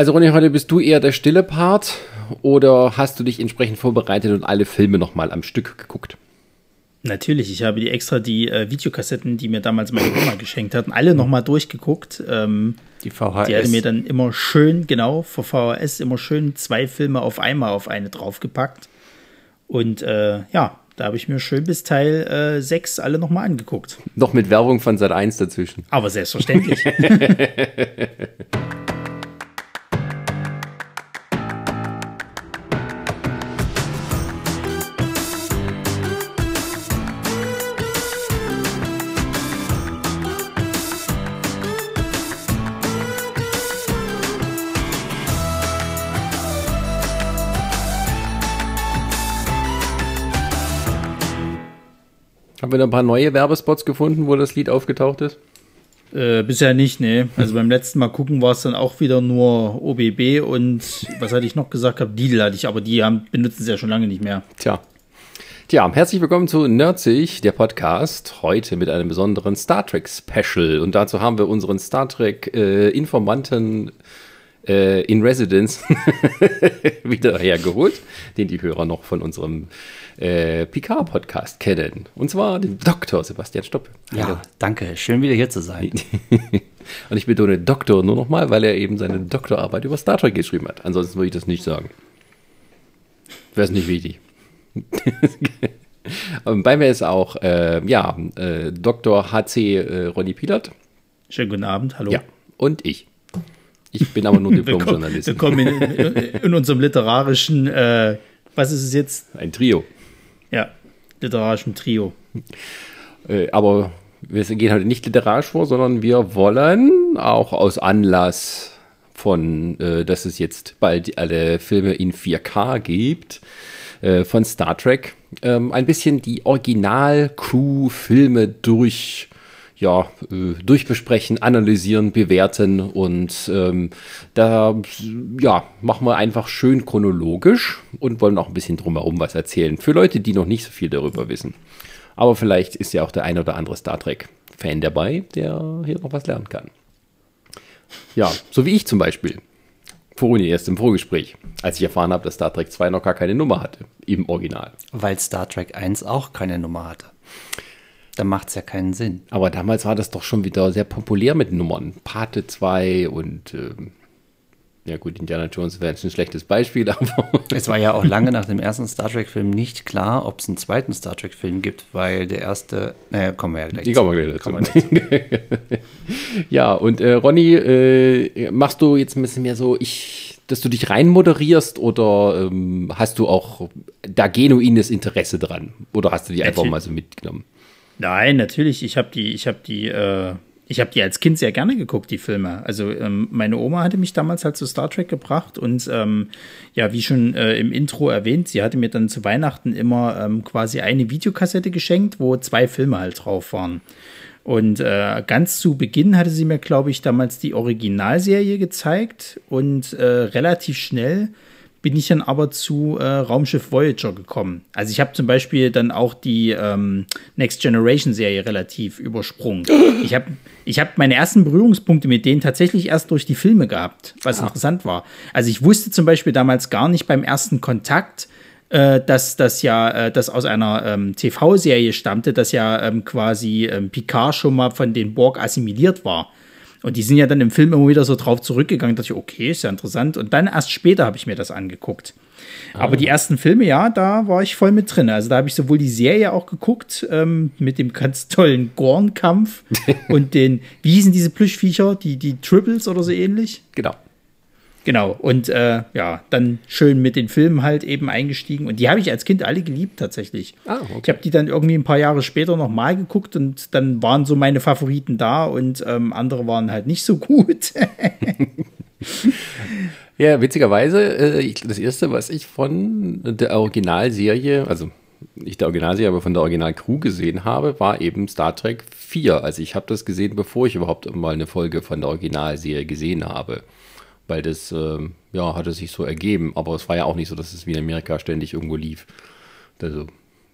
Also Ronny, heute bist du eher der stille Part oder hast du dich entsprechend vorbereitet und alle Filme nochmal am Stück geguckt? Natürlich, ich habe die extra die äh, Videokassetten, die mir damals meine Oma geschenkt hatten, alle nochmal durchgeguckt. Ähm, die VHS. Die hatte mir dann immer schön, genau, vor VHS immer schön zwei Filme auf einmal auf eine draufgepackt. Und äh, ja, da habe ich mir schön bis Teil 6 äh, alle nochmal angeguckt. Noch mit Werbung von Sat 1 dazwischen. Aber selbstverständlich. Haben wir da ein paar neue Werbespots gefunden, wo das Lied aufgetaucht ist? Äh, bisher nicht, nee. Also beim letzten Mal gucken war es dann auch wieder nur OBB und was hatte ich noch gesagt habe, Lidl hatte ich, aber die haben, benutzen es ja schon lange nicht mehr. Tja. Tja, herzlich willkommen zu Nerdsig, der Podcast. Heute mit einem besonderen Star Trek Special. Und dazu haben wir unseren Star Trek äh, Informanten äh, in Residence wieder hergeholt, den die Hörer noch von unserem äh, Picard-Podcast kennen. Und zwar den Dr. Sebastian Stopp. Ja, danke. Schön wieder hier zu sein. Und ich betone Doktor nur nochmal, weil er eben seine Doktorarbeit über Star Trek geschrieben hat. Ansonsten würde ich das nicht sagen. Wäre es nicht wichtig. Und bei mir ist auch, äh, ja, äh, Dr. HC äh, Ronny Pilat. Schönen guten Abend, hallo. Ja, und ich. Ich bin aber nur Diplom-Journalist. Wir kommen in, in, unserem literarischen, äh, was ist es jetzt? Ein Trio. Ja, literarischen Trio. Äh, aber wir gehen heute nicht literarisch vor, sondern wir wollen auch aus Anlass von, äh, dass es jetzt bald alle Filme in 4K gibt, äh, von Star Trek, ähm, ein bisschen die Original-Crew-Filme durch ja, äh, durchbesprechen, analysieren, bewerten und ähm, da ja, machen wir einfach schön chronologisch und wollen auch ein bisschen drumherum was erzählen. Für Leute, die noch nicht so viel darüber wissen. Aber vielleicht ist ja auch der ein oder andere Star Trek-Fan dabei, der hier noch was lernen kann. Ja, so wie ich zum Beispiel. Vorhin erst im Vorgespräch, als ich erfahren habe, dass Star Trek 2 noch gar keine Nummer hatte, im Original. Weil Star Trek 1 auch keine Nummer hatte. Da macht es ja keinen Sinn. Aber damals war das doch schon wieder sehr populär mit Nummern. Pate 2 und ähm, ja gut, Indiana Jones wäre jetzt ein schlechtes Beispiel, aber. Es war ja auch lange nach dem ersten Star Trek-Film nicht klar, ob es einen zweiten Star Trek-Film gibt, weil der erste, naja, kommen wir ja gleich Die kommen wir gleich dazu. ja, und äh, Ronny, äh, machst du jetzt ein bisschen mehr so, ich, dass du dich rein moderierst oder ähm, hast du auch da genuines Interesse dran? Oder hast du die einfach mal so mitgenommen? Nein, natürlich. Ich habe die, ich habe die, äh, ich habe die als Kind sehr gerne geguckt, die Filme. Also ähm, meine Oma hatte mich damals halt zu Star Trek gebracht und ähm, ja, wie schon äh, im Intro erwähnt, sie hatte mir dann zu Weihnachten immer ähm, quasi eine Videokassette geschenkt, wo zwei Filme halt drauf waren. Und äh, ganz zu Beginn hatte sie mir, glaube ich, damals die Originalserie gezeigt und äh, relativ schnell bin ich dann aber zu äh, Raumschiff Voyager gekommen. Also ich habe zum Beispiel dann auch die ähm, Next Generation Serie relativ übersprungen. Ich habe ich hab meine ersten Berührungspunkte mit denen tatsächlich erst durch die Filme gehabt, was ah. interessant war. Also ich wusste zum Beispiel damals gar nicht beim ersten Kontakt, äh, dass das ja, äh, das aus einer ähm, TV-Serie stammte, dass ja ähm, quasi ähm, Picard schon mal von den Borg assimiliert war. Und die sind ja dann im Film immer wieder so drauf zurückgegangen, dass ich, okay, ist ja interessant. Und dann erst später habe ich mir das angeguckt. Ah. Aber die ersten Filme, ja, da war ich voll mit drin. Also da habe ich sowohl die Serie auch geguckt, ähm, mit dem ganz tollen Gorn-Kampf und den, wie hießen diese Plüschviecher, die, die Triples oder so ähnlich? Genau. Genau, und äh, ja, dann schön mit den Filmen halt eben eingestiegen. Und die habe ich als Kind alle geliebt tatsächlich. Ah, okay. Ich habe die dann irgendwie ein paar Jahre später nochmal geguckt und dann waren so meine Favoriten da und ähm, andere waren halt nicht so gut. ja, witzigerweise, äh, das erste, was ich von der Originalserie, also nicht der Originalserie, aber von der Original-Crew gesehen habe, war eben Star Trek 4. Also ich habe das gesehen, bevor ich überhaupt mal eine Folge von der Originalserie gesehen habe weil das, äh, ja, hatte sich so ergeben. Aber es war ja auch nicht so, dass es wie in Amerika ständig irgendwo lief. Also,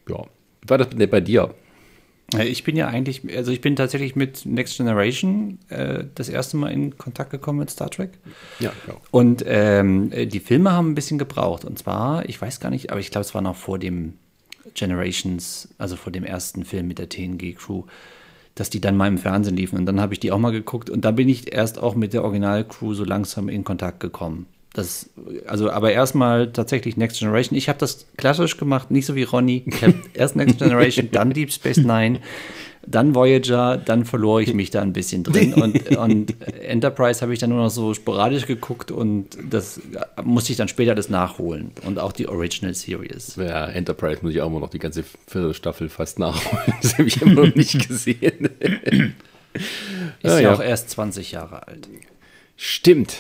ja. Wie war das bei dir? Ich bin ja eigentlich, also ich bin tatsächlich mit Next Generation äh, das erste Mal in Kontakt gekommen mit Star Trek. Ja, ja. Und ähm, die Filme haben ein bisschen gebraucht. Und zwar, ich weiß gar nicht, aber ich glaube, es war noch vor dem Generations, also vor dem ersten Film mit der TNG-Crew, dass die dann mal im Fernsehen liefen. Und dann habe ich die auch mal geguckt. Und da bin ich erst auch mit der Original-Crew so langsam in Kontakt gekommen. Das, also, aber erstmal tatsächlich Next Generation. Ich habe das klassisch gemacht, nicht so wie Ronny. Erst Next Generation, dann Deep Space Nine, dann Voyager, dann verlor ich mich da ein bisschen drin. Und, und Enterprise habe ich dann nur noch so sporadisch geguckt und das musste ich dann später alles nachholen. Und auch die Original Series. Ja, Enterprise muss ich auch immer noch die ganze Viertelstaffel fast nachholen. Das habe ich immer noch nicht gesehen. Ist ja, ja auch erst 20 Jahre alt. Stimmt.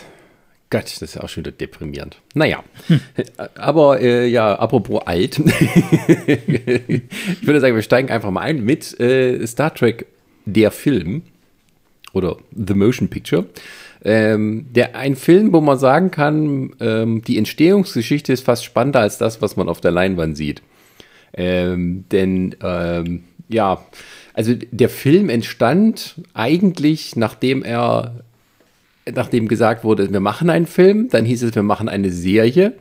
Gott, das ist ja auch schon wieder deprimierend. Naja, hm. aber äh, ja, apropos alt. ich würde sagen, wir steigen einfach mal ein mit äh, Star Trek, der Film oder The Motion Picture. Ähm, der, ein Film, wo man sagen kann, ähm, die Entstehungsgeschichte ist fast spannender als das, was man auf der Leinwand sieht. Ähm, denn ähm, ja, also der Film entstand eigentlich, nachdem er nachdem gesagt wurde, wir machen einen Film, dann hieß es, wir machen eine Serie,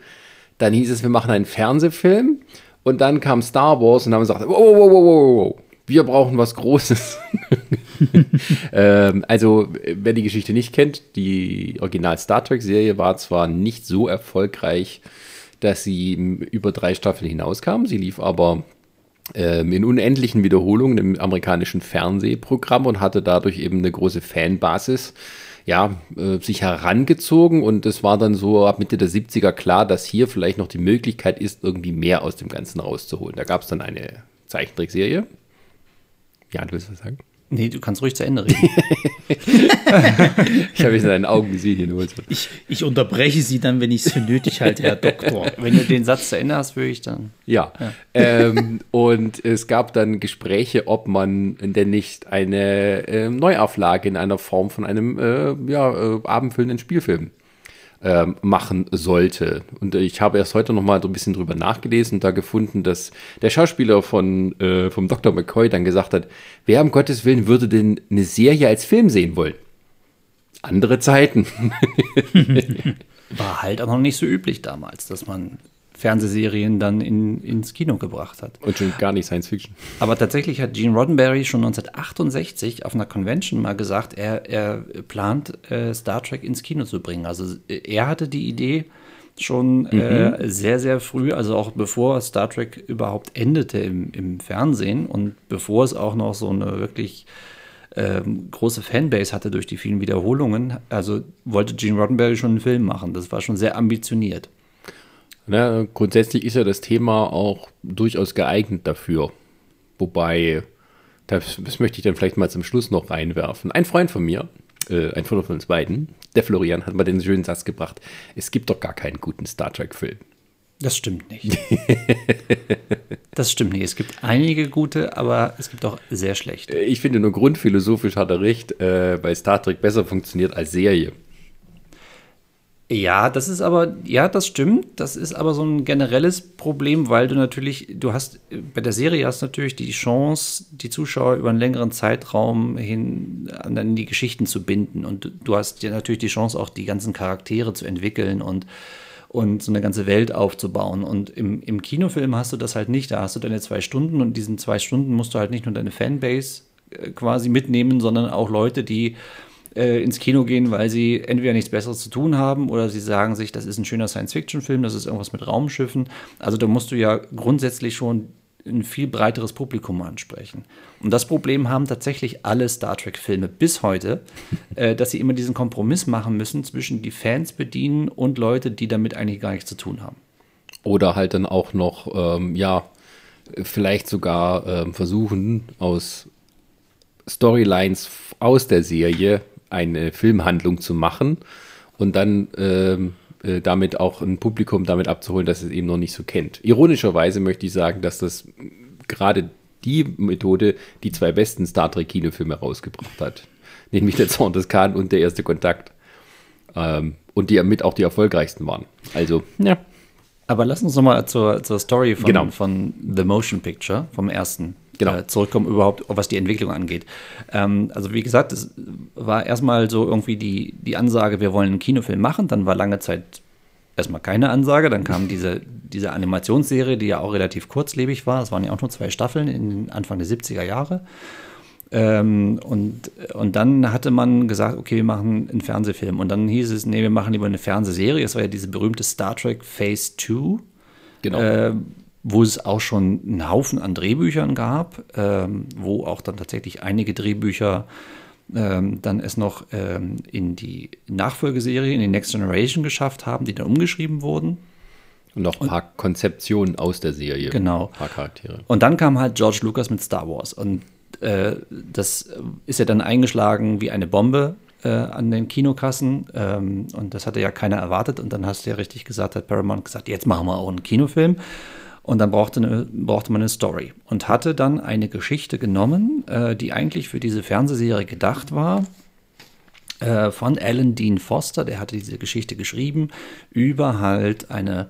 dann hieß es, wir machen einen Fernsehfilm und dann kam Star Wars und haben gesagt, wow, wow, wow, wow, wow, wir brauchen was Großes. ähm, also, wer die Geschichte nicht kennt, die Original Star Trek-Serie war zwar nicht so erfolgreich, dass sie über drei Staffeln hinauskam, sie lief aber ähm, in unendlichen Wiederholungen im amerikanischen Fernsehprogramm und hatte dadurch eben eine große Fanbasis ja, äh, sich herangezogen und es war dann so ab Mitte der 70er klar, dass hier vielleicht noch die Möglichkeit ist, irgendwie mehr aus dem Ganzen rauszuholen. Da gab es dann eine Zeichentrickserie. Ja, du willst was sagen? Nee, du kannst ruhig zu Ende reden. ich habe es in deinen Augen gesehen, hier nur. Ich, ich unterbreche sie dann, wenn ich es für nötig halte, Herr Doktor. Wenn du den Satz zu Ende hast, würde ich dann. Ja. ja. Ähm, und es gab dann Gespräche, ob man denn nicht eine äh, Neuauflage in einer Form von einem äh, ja, äh, abendfüllenden Spielfilm ähm, machen sollte. Und ich habe erst heute noch mal so ein bisschen drüber nachgelesen und da gefunden, dass der Schauspieler von, äh, vom Dr. McCoy dann gesagt hat, wer um Gottes Willen würde denn eine Serie als Film sehen wollen? Andere Zeiten. War halt auch noch nicht so üblich damals, dass man Fernsehserien dann in, ins Kino gebracht hat. Und schon gar nicht Science Fiction. Aber tatsächlich hat Gene Roddenberry schon 1968 auf einer Convention mal gesagt, er, er plant äh, Star Trek ins Kino zu bringen. Also er hatte die Idee schon äh, mhm. äh, sehr, sehr früh, also auch bevor Star Trek überhaupt endete im, im Fernsehen und bevor es auch noch so eine wirklich ähm, große Fanbase hatte durch die vielen Wiederholungen. Also wollte Gene Roddenberry schon einen Film machen. Das war schon sehr ambitioniert. Ne, grundsätzlich ist ja das Thema auch durchaus geeignet dafür. Wobei, das, das, möchte ich dann vielleicht mal zum Schluss noch reinwerfen. Ein Freund von mir, äh, ein Freund von uns beiden, der Florian, hat mal den schönen Satz gebracht: Es gibt doch gar keinen guten Star Trek-Film. Das stimmt nicht. das stimmt nicht. Es gibt einige gute, aber es gibt auch sehr schlechte. Ich finde nur grundphilosophisch hat er recht, äh, weil Star Trek besser funktioniert als Serie. Ja, das ist aber, ja, das stimmt. Das ist aber so ein generelles Problem, weil du natürlich, du hast, bei der Serie hast natürlich die Chance, die Zuschauer über einen längeren Zeitraum hin an die Geschichten zu binden. Und du hast ja natürlich die Chance, auch die ganzen Charaktere zu entwickeln und, und so eine ganze Welt aufzubauen. Und im, im Kinofilm hast du das halt nicht. Da hast du deine zwei Stunden und diesen zwei Stunden musst du halt nicht nur deine Fanbase äh, quasi mitnehmen, sondern auch Leute, die äh, ins Kino gehen, weil sie entweder nichts Besseres zu tun haben oder sie sagen sich, das ist ein schöner Science-Fiction-Film, das ist irgendwas mit Raumschiffen. Also da musst du ja grundsätzlich schon ein viel breiteres Publikum ansprechen. Und das Problem haben tatsächlich alle Star Trek-Filme bis heute, äh, dass sie immer diesen Kompromiss machen müssen zwischen die Fans bedienen und Leute, die damit eigentlich gar nichts zu tun haben. Oder halt dann auch noch, ähm, ja, vielleicht sogar ähm, versuchen, aus Storylines aus der Serie eine Filmhandlung zu machen und dann ähm, äh, damit auch ein Publikum damit abzuholen, das es eben noch nicht so kennt. Ironischerweise möchte ich sagen, dass das gerade die Methode die zwei besten Star Trek Kinofilme rausgebracht hat. Nämlich der Zorn des Khan und der erste Kontakt. Ähm, und die mit auch die erfolgreichsten waren. Also, ja. Aber lass uns nochmal zur, zur Story von, genau. von The Motion Picture, vom ersten genau. äh, zurückkommen, überhaupt, was die Entwicklung angeht. Ähm, also wie gesagt, es war erstmal so irgendwie die, die Ansage, wir wollen einen Kinofilm machen, dann war lange Zeit erstmal keine Ansage, dann kam diese, diese Animationsserie, die ja auch relativ kurzlebig war, es waren ja auch nur zwei Staffeln in Anfang der 70er Jahre. Ähm, und, und dann hatte man gesagt, okay, wir machen einen Fernsehfilm. Und dann hieß es, nee, wir machen lieber eine Fernsehserie. Es war ja diese berühmte Star Trek Phase 2. Genau. Äh, wo es auch schon einen Haufen an Drehbüchern gab, ähm, wo auch dann tatsächlich einige Drehbücher ähm, dann es noch ähm, in die Nachfolgeserie, in die Next Generation geschafft haben, die dann umgeschrieben wurden. Und noch ein paar und, Konzeptionen aus der Serie. Genau. Ein paar Charaktere. Und dann kam halt George Lucas mit Star Wars. Und äh, das ist ja dann eingeschlagen wie eine Bombe äh, an den Kinokassen. Ähm, und das hatte ja keiner erwartet. Und dann hast du ja richtig gesagt, hat Paramount gesagt, jetzt machen wir auch einen Kinofilm. Und dann brauchte, eine, brauchte man eine Story. Und hatte dann eine Geschichte genommen, äh, die eigentlich für diese Fernsehserie gedacht war äh, von Alan Dean Foster, der hatte diese Geschichte geschrieben, über halt eine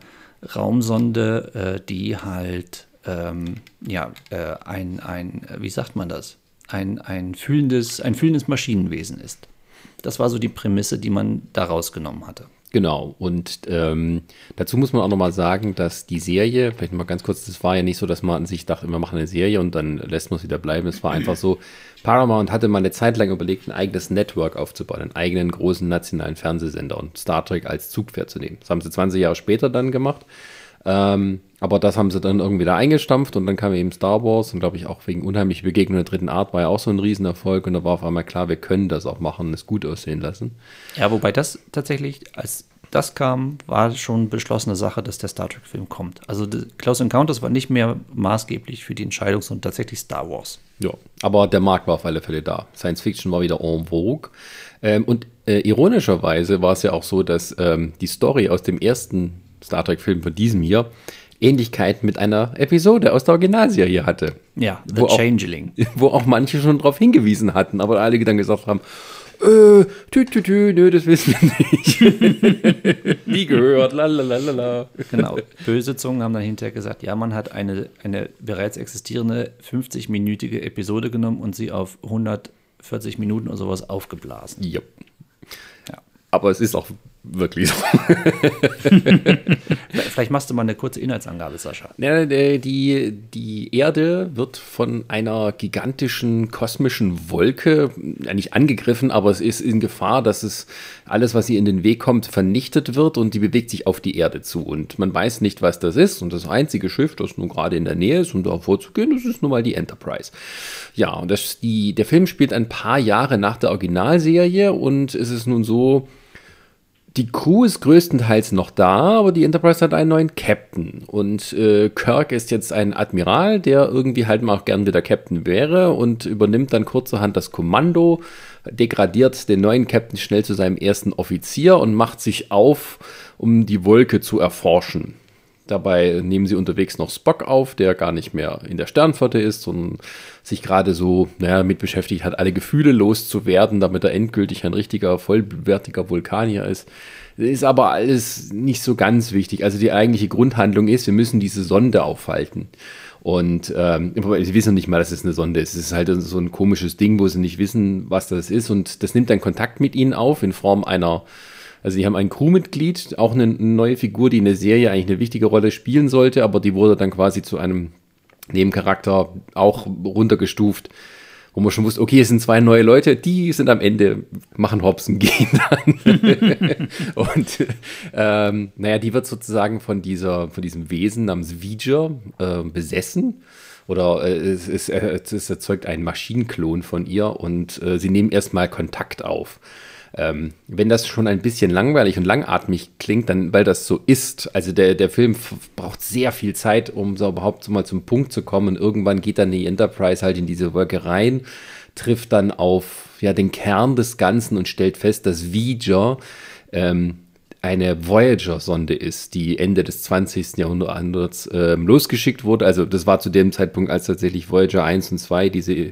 Raumsonde, äh, die halt ähm, ja, äh, ein, ein, wie sagt man das? Ein, ein, fühlendes, ein fühlendes Maschinenwesen ist. Das war so die Prämisse, die man daraus genommen hatte. Genau, und ähm, dazu muss man auch nochmal sagen, dass die Serie, vielleicht mal ganz kurz, das war ja nicht so, dass man an sich dachte, wir machen eine Serie und dann lässt man es wieder bleiben. Es war einfach so, Paramount hatte mal eine Zeit lang überlegt, ein eigenes Network aufzubauen, einen eigenen großen nationalen Fernsehsender und Star Trek als Zugpferd zu nehmen. Das haben sie 20 Jahre später dann gemacht. Ähm, aber das haben sie dann irgendwie da eingestampft und dann kam eben Star Wars und glaube ich auch wegen unheimlich Begegnung der dritten Art war ja auch so ein Riesenerfolg und da war auf einmal klar, wir können das auch machen und es gut aussehen lassen. Ja, wobei das tatsächlich, als das kam, war schon beschlossene Sache, dass der Star Trek-Film kommt. Also Close Encounters war nicht mehr maßgeblich für die Entscheidung, sondern tatsächlich Star Wars. Ja, aber der Markt war auf alle Fälle da. Science Fiction war wieder en vogue. Ähm, und äh, ironischerweise war es ja auch so, dass ähm, die Story aus dem ersten Star Trek-Film von diesem hier Ähnlichkeit mit einer Episode aus der Originalserie hatte. Ja, The wo Changeling. Auch, wo auch manche schon darauf hingewiesen hatten, aber alle dann gesagt haben, äh, tü, tü, tü, nö, das wissen wir nicht. Nie gehört, lalalala. Genau. Böse Zungen haben dann hinterher gesagt, ja, man hat eine, eine bereits existierende 50-minütige Episode genommen und sie auf 140 Minuten oder sowas aufgeblasen. Yep. Ja. Aber es ist auch wirklich so. Vielleicht machst du mal eine kurze Inhaltsangabe, Sascha. Ja, die, die Erde wird von einer gigantischen kosmischen Wolke ja, nicht angegriffen, aber es ist in Gefahr, dass es alles, was ihr in den Weg kommt, vernichtet wird und die bewegt sich auf die Erde zu. Und man weiß nicht, was das ist. Und das einzige Schiff, das nun gerade in der Nähe ist, um da vorzugehen, das ist nun mal die Enterprise. Ja, und das, die, der Film spielt ein paar Jahre nach der Originalserie und es ist nun so, die Crew ist größtenteils noch da, aber die Enterprise hat einen neuen Captain. Und äh, Kirk ist jetzt ein Admiral, der irgendwie halt mal auch gern wieder Captain wäre und übernimmt dann kurzerhand das Kommando, degradiert den neuen Captain schnell zu seinem ersten Offizier und macht sich auf, um die Wolke zu erforschen. Dabei nehmen sie unterwegs noch Spock auf, der gar nicht mehr in der Sternflotte ist, sondern sich gerade so naja, damit beschäftigt hat, alle Gefühle loszuwerden, damit er endgültig ein richtiger, vollwertiger Vulkanier ist. Ist aber alles nicht so ganz wichtig. Also die eigentliche Grundhandlung ist, wir müssen diese Sonde aufhalten. Und ähm, sie wissen nicht mal, dass es eine Sonde ist. Es ist halt so ein komisches Ding, wo sie nicht wissen, was das ist. Und das nimmt dann Kontakt mit ihnen auf in Form einer also die haben ein Crewmitglied, auch eine neue Figur, die in der Serie eigentlich eine wichtige Rolle spielen sollte, aber die wurde dann quasi zu einem Nebencharakter auch runtergestuft, wo man schon wusste, okay, es sind zwei neue Leute, die sind am Ende, machen Hobson, gehen dann. und ähm, naja, die wird sozusagen von dieser, von diesem Wesen namens V'ger äh, besessen. Oder äh, es, es, es, erzeugt einen Maschinenklon von ihr und äh, sie nehmen erstmal Kontakt auf. Ähm, wenn das schon ein bisschen langweilig und langatmig klingt, dann weil das so ist. Also der, der Film braucht sehr viel Zeit, um so überhaupt so mal zum Punkt zu kommen. Und irgendwann geht dann die Enterprise halt in diese Wolke rein, trifft dann auf ja, den Kern des Ganzen und stellt fest, dass Voyager ähm, eine Voyager-Sonde ist, die Ende des 20. Jahrhunderts ähm, losgeschickt wurde. Also das war zu dem Zeitpunkt, als tatsächlich Voyager 1 und 2, diese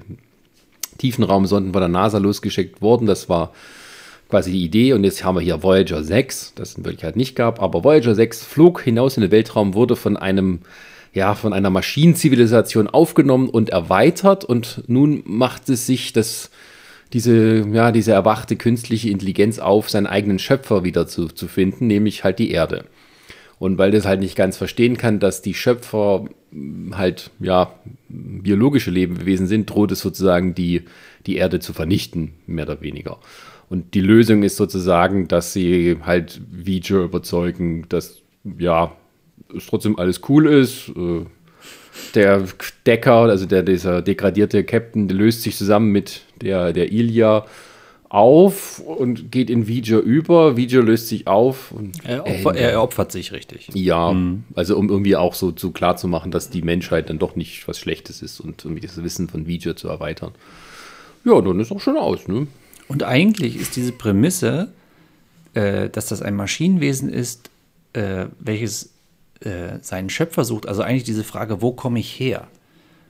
Tiefenraumsonden von der NASA losgeschickt wurden. Das war quasi die Idee. Und jetzt haben wir hier Voyager 6, das in Wirklichkeit nicht gab. Aber Voyager 6 flog hinaus in den Weltraum, wurde von einem ja, von einer Maschinenzivilisation aufgenommen und erweitert und nun macht es sich das, diese, ja, diese erwachte künstliche Intelligenz auf, seinen eigenen Schöpfer wieder zu, zu finden, nämlich halt die Erde. Und weil das halt nicht ganz verstehen kann, dass die Schöpfer halt, ja, biologische Lebewesen sind, droht es sozusagen die, die Erde zu vernichten, mehr oder weniger. Und die Lösung ist sozusagen, dass sie halt Vijay überzeugen, dass, ja, es trotzdem alles cool ist. Äh, der Decker, also der, dieser degradierte Captain, der löst sich zusammen mit der, der Ilya auf und geht in Vijay über. Vijay löst sich auf. Und er, opfer, er, opfert sich richtig. Ja, mhm. also um irgendwie auch so, so klar zu machen, dass die Menschheit dann doch nicht was Schlechtes ist und irgendwie das Wissen von Vijay zu erweitern. Ja, dann ist auch schon aus, ne? Und eigentlich ist diese Prämisse, äh, dass das ein Maschinenwesen ist, äh, welches äh, seinen Schöpfer sucht, also eigentlich diese Frage, wo komme ich her?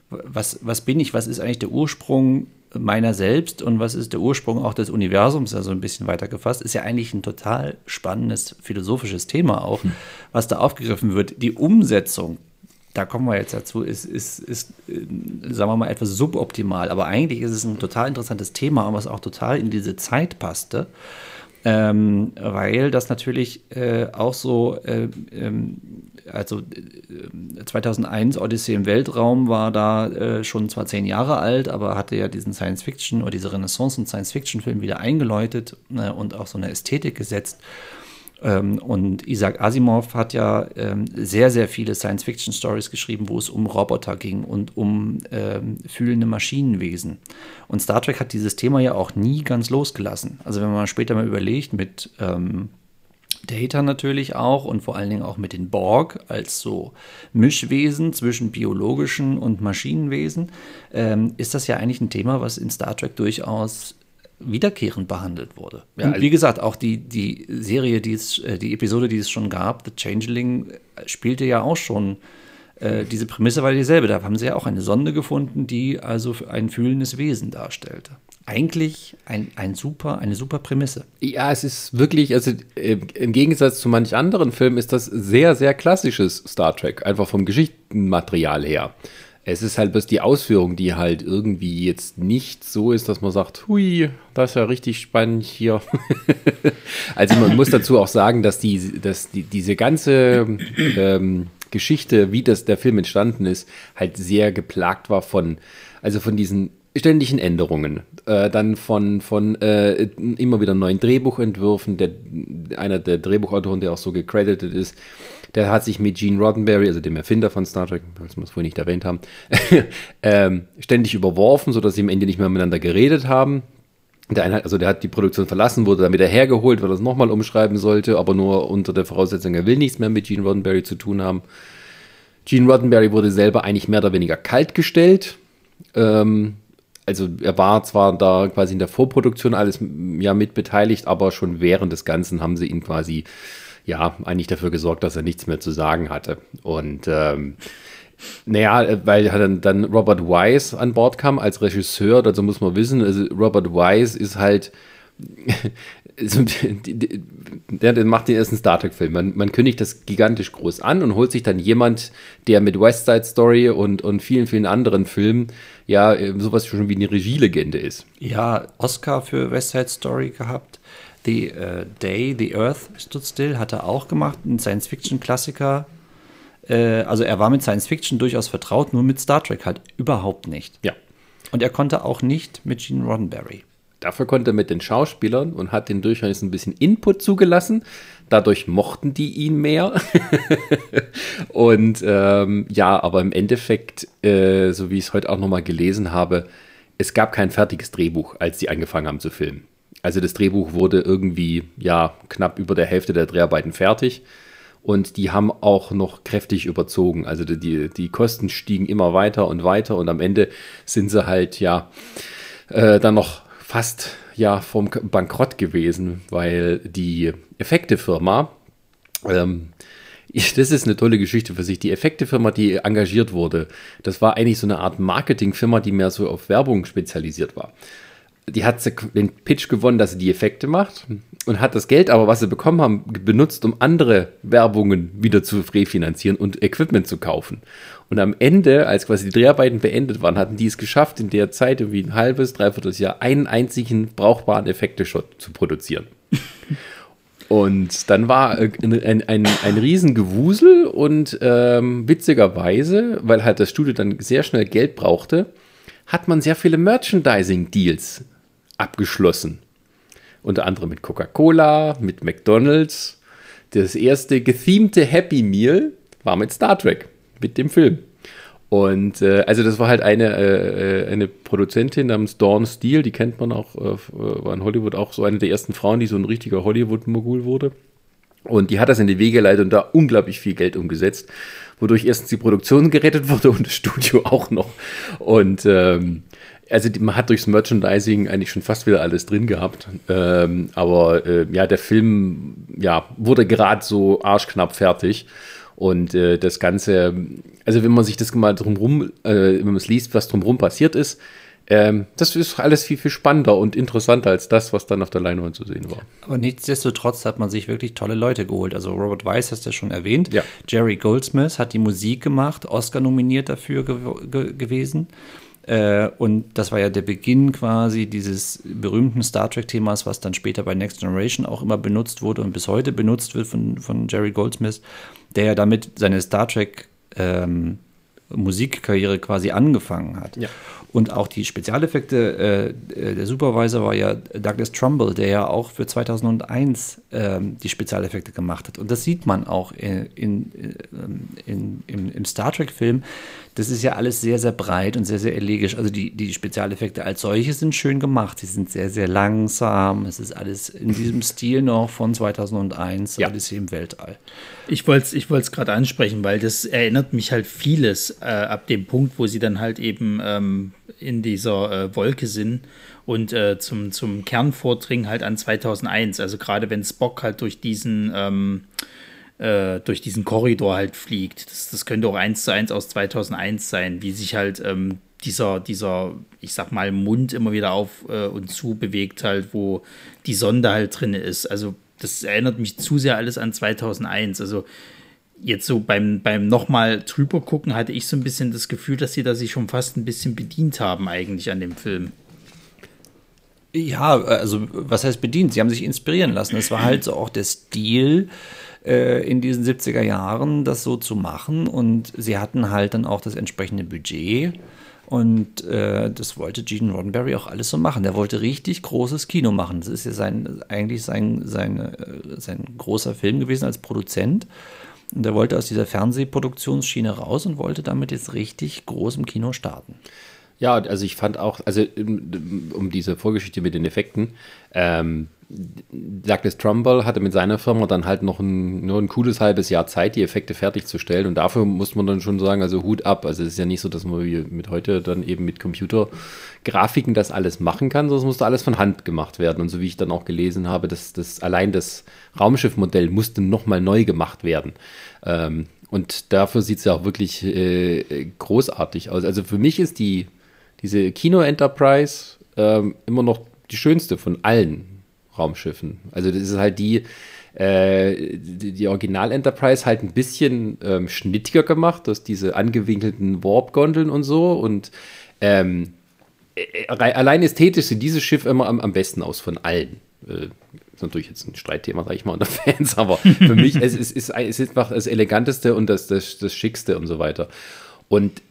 Was, was bin ich? Was ist eigentlich der Ursprung meiner selbst und was ist der Ursprung auch des Universums, also ein bisschen weiter gefasst, ist ja eigentlich ein total spannendes philosophisches Thema auch, hm. was da aufgegriffen wird. Die Umsetzung, da kommen wir jetzt dazu, ist, ist, ist, äh, sagen wir mal, etwas suboptimal, aber eigentlich ist es ein total interessantes Thema, was auch total in diese Zeit passte ähm, weil das natürlich äh, auch so, äh, ähm, also äh, 2001 Odyssee im Weltraum war da äh, schon zwar zehn Jahre alt, aber hatte ja diesen Science-Fiction oder diese Renaissance- und Science-Fiction-Film wieder eingeläutet äh, und auch so eine Ästhetik gesetzt. Ähm, und Isaac Asimov hat ja ähm, sehr, sehr viele Science-Fiction-Stories geschrieben, wo es um Roboter ging und um ähm, fühlende Maschinenwesen. Und Star Trek hat dieses Thema ja auch nie ganz losgelassen. Also wenn man später mal überlegt, mit Data natürlich auch und vor allen Dingen auch mit den Borg als so Mischwesen zwischen biologischen und Maschinenwesen, ähm, ist das ja eigentlich ein Thema, was in Star Trek durchaus wiederkehrend behandelt wurde. Ja, und wie gesagt, auch die, die Serie, die es, äh, die Episode, die es schon gab, The Changeling, äh, spielte ja auch schon äh, diese Prämisse war dieselbe. Da haben sie ja auch eine Sonde gefunden, die also ein fühlendes Wesen darstellte. Eigentlich ein, ein super, eine super Prämisse. Ja, es ist wirklich, also äh, im Gegensatz zu manch anderen Filmen ist das sehr, sehr klassisches Star Trek, einfach vom Geschichtenmaterial her. Es ist halt bloß die Ausführung, die halt irgendwie jetzt nicht so ist, dass man sagt, hui, das ist ja richtig spannend hier. also man muss dazu auch sagen, dass, die, dass die, diese ganze ähm, Geschichte, wie das der Film entstanden ist, halt sehr geplagt war von, also von diesen ständigen Änderungen. Äh, dann von, von äh, immer wieder neuen Drehbuchentwürfen. Der, einer der Drehbuchautoren, der auch so gecredited ist, der hat sich mit Gene Roddenberry, also dem Erfinder von Star Trek, was wir es vorhin nicht erwähnt haben, ähm, ständig überworfen, sodass sie am Ende nicht mehr miteinander geredet haben. Der eine, also der hat die Produktion verlassen, wurde wieder hergeholt, weil er es nochmal umschreiben sollte, aber nur unter der Voraussetzung, er will nichts mehr mit Gene Roddenberry zu tun haben. Gene Roddenberry wurde selber eigentlich mehr oder weniger kaltgestellt. Ähm, also er war zwar da quasi in der Vorproduktion alles ja mit beteiligt, aber schon während des Ganzen haben sie ihn quasi ja, eigentlich dafür gesorgt, dass er nichts mehr zu sagen hatte. Und ähm, naja, weil dann, dann Robert Wise an Bord kam als Regisseur, dazu muss man wissen, also Robert Wise ist halt, der macht den ersten Star Trek-Film. Man, man kündigt das gigantisch groß an und holt sich dann jemand, der mit West Side Story und, und vielen, vielen anderen Filmen ja sowas schon wie eine Regielegende ist. Ja, Oscar für West Side Story gehabt. The uh, Day, The Earth Stood Still hat er auch gemacht, ein Science-Fiction-Klassiker. Äh, also er war mit Science-Fiction durchaus vertraut, nur mit Star Trek halt überhaupt nicht. Ja. Und er konnte auch nicht mit Gene Roddenberry. Dafür konnte er mit den Schauspielern und hat den durchaus ein bisschen Input zugelassen. Dadurch mochten die ihn mehr. und ähm, ja, aber im Endeffekt, äh, so wie ich es heute auch nochmal gelesen habe, es gab kein fertiges Drehbuch, als sie angefangen haben zu filmen. Also das Drehbuch wurde irgendwie ja knapp über der Hälfte der Dreharbeiten fertig und die haben auch noch kräftig überzogen. Also die, die Kosten stiegen immer weiter und weiter und am Ende sind sie halt ja äh, dann noch fast ja vom Bankrott gewesen, weil die Effektefirma ähm, das ist eine tolle Geschichte für sich. Die Effektefirma, die engagiert wurde, das war eigentlich so eine Art Marketingfirma, die mehr so auf Werbung spezialisiert war. Die hat den Pitch gewonnen, dass sie die Effekte macht und hat das Geld aber, was sie bekommen haben, benutzt, um andere Werbungen wieder zu refinanzieren und Equipment zu kaufen. Und am Ende, als quasi die Dreharbeiten beendet waren, hatten die es geschafft, in der Zeit irgendwie ein halbes, dreiviertel Jahr einen einzigen brauchbaren Effekte-Shot zu produzieren. Und dann war ein, ein, ein, ein Riesengewusel und ähm, witzigerweise, weil halt das Studio dann sehr schnell Geld brauchte, hat man sehr viele Merchandising-Deals abgeschlossen. Unter anderem mit Coca-Cola, mit McDonalds. Das erste gethemte Happy Meal war mit Star Trek, mit dem Film. Und äh, also das war halt eine, äh, eine Produzentin namens Dawn Steele, die kennt man auch, äh, war in Hollywood auch so eine der ersten Frauen, die so ein richtiger Hollywood-Mogul wurde. Und die hat das in die Wege geleitet und da unglaublich viel Geld umgesetzt, wodurch erstens die Produktion gerettet wurde und das Studio auch noch. Und ähm, also man hat durchs Merchandising eigentlich schon fast wieder alles drin gehabt. Ähm, aber äh, ja, der Film ja, wurde gerade so arschknapp fertig. Und äh, das Ganze, also wenn man sich das mal drumherum, äh, wenn man es liest, was drumherum passiert ist, ähm, das ist alles viel, viel spannender und interessanter als das, was dann auf der Leinwand zu sehen war. Aber nichtsdestotrotz hat man sich wirklich tolle Leute geholt. Also Robert Weiss hast du ja schon erwähnt. Ja. Jerry Goldsmith hat die Musik gemacht, Oscar nominiert dafür ge ge gewesen. Äh, und das war ja der Beginn quasi dieses berühmten Star Trek-Themas, was dann später bei Next Generation auch immer benutzt wurde und bis heute benutzt wird von, von Jerry Goldsmith, der ja damit seine Star Trek ähm, Musikkarriere quasi angefangen hat. Ja. Und auch die Spezialeffekte, äh, der Supervisor war ja Douglas Trumbull, der ja auch für 2001 ähm, die Spezialeffekte gemacht hat. Und das sieht man auch in, in, in, in im Star Trek-Film, das ist ja alles sehr, sehr breit und sehr, sehr elegisch. Also die, die Spezialeffekte als solche sind schön gemacht. Sie sind sehr, sehr langsam. Es ist alles in diesem Stil noch von 2001, ja. hier im Weltall. Ich wollte es gerade ansprechen, weil das erinnert mich halt vieles äh, ab dem Punkt, wo sie dann halt eben ähm, in dieser äh, Wolke sind und äh, zum, zum Kern vordringen halt an 2001. Also gerade wenn Spock halt durch diesen... Ähm, äh, durch diesen Korridor halt fliegt. Das, das könnte auch eins zu eins aus 2001 sein, wie sich halt ähm, dieser, dieser, ich sag mal, Mund immer wieder auf äh, und zu bewegt halt, wo die Sonde halt drin ist. Also das erinnert mich zu sehr alles an 2001. Also jetzt so beim, beim nochmal drüber gucken, hatte ich so ein bisschen das Gefühl, dass sie da sich schon fast ein bisschen bedient haben eigentlich an dem Film. Ja, also was heißt bedient? Sie haben sich inspirieren lassen. Es war halt so auch der Stil, äh, in diesen 70er Jahren, das so zu machen. Und sie hatten halt dann auch das entsprechende Budget. Und äh, das wollte Gene Roddenberry auch alles so machen. Der wollte richtig großes Kino machen. Das ist ja sein, eigentlich sein, sein, äh, sein großer Film gewesen als Produzent. Und er wollte aus dieser Fernsehproduktionsschiene raus und wollte damit jetzt richtig groß im Kino starten. Ja, also ich fand auch, also um diese Vorgeschichte mit den Effekten, ähm, Douglas Trumbull hatte mit seiner Firma dann halt noch ein, nur ein cooles halbes Jahr Zeit, die Effekte fertigzustellen. Und dafür muss man dann schon sagen, also Hut ab. Also es ist ja nicht so, dass man wie mit heute dann eben mit Computergrafiken das alles machen kann, sondern es musste alles von Hand gemacht werden. Und so wie ich dann auch gelesen habe, dass das allein das Raumschiffmodell musste nochmal neu gemacht werden. Ähm, und dafür sieht es ja auch wirklich äh, großartig aus. Also für mich ist die diese Kino Enterprise ähm, immer noch die schönste von allen Raumschiffen. Also das ist halt die, äh, die, die, Original Enterprise halt ein bisschen ähm, schnittiger gemacht, dass diese angewinkelten Warp-Gondeln und so und ähm, äh, allein ästhetisch sieht dieses Schiff immer am, am besten aus von allen. Äh, ist natürlich jetzt ein Streitthema, sag ich mal, unter Fans, aber für mich es, es, ist, es ist einfach das Eleganteste und das, das, das Schickste und so weiter. Und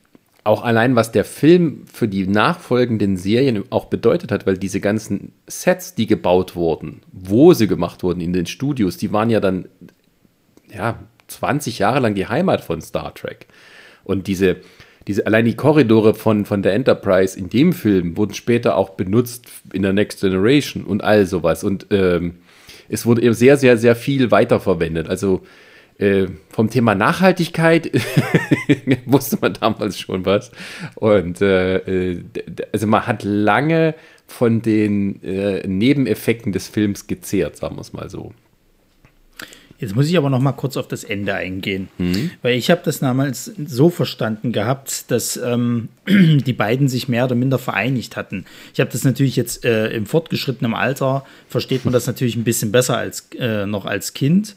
auch allein, was der Film für die nachfolgenden Serien auch bedeutet hat, weil diese ganzen Sets, die gebaut wurden, wo sie gemacht wurden in den Studios, die waren ja dann ja 20 Jahre lang die Heimat von Star Trek. Und diese, diese allein die Korridore von, von der Enterprise in dem Film wurden später auch benutzt in der Next Generation und all sowas. Und ähm, es wurde eben sehr, sehr, sehr viel weiterverwendet. Also äh, vom Thema Nachhaltigkeit wusste man damals schon was. Und äh, äh also man hat lange von den äh, Nebeneffekten des Films gezehrt, sagen wir es mal so. Jetzt muss ich aber noch mal kurz auf das Ende eingehen, mhm. weil ich habe das damals so verstanden gehabt, dass ähm, die beiden sich mehr oder minder vereinigt hatten. Ich habe das natürlich jetzt äh, im fortgeschrittenen Alter versteht man das natürlich ein bisschen besser als äh, noch als Kind.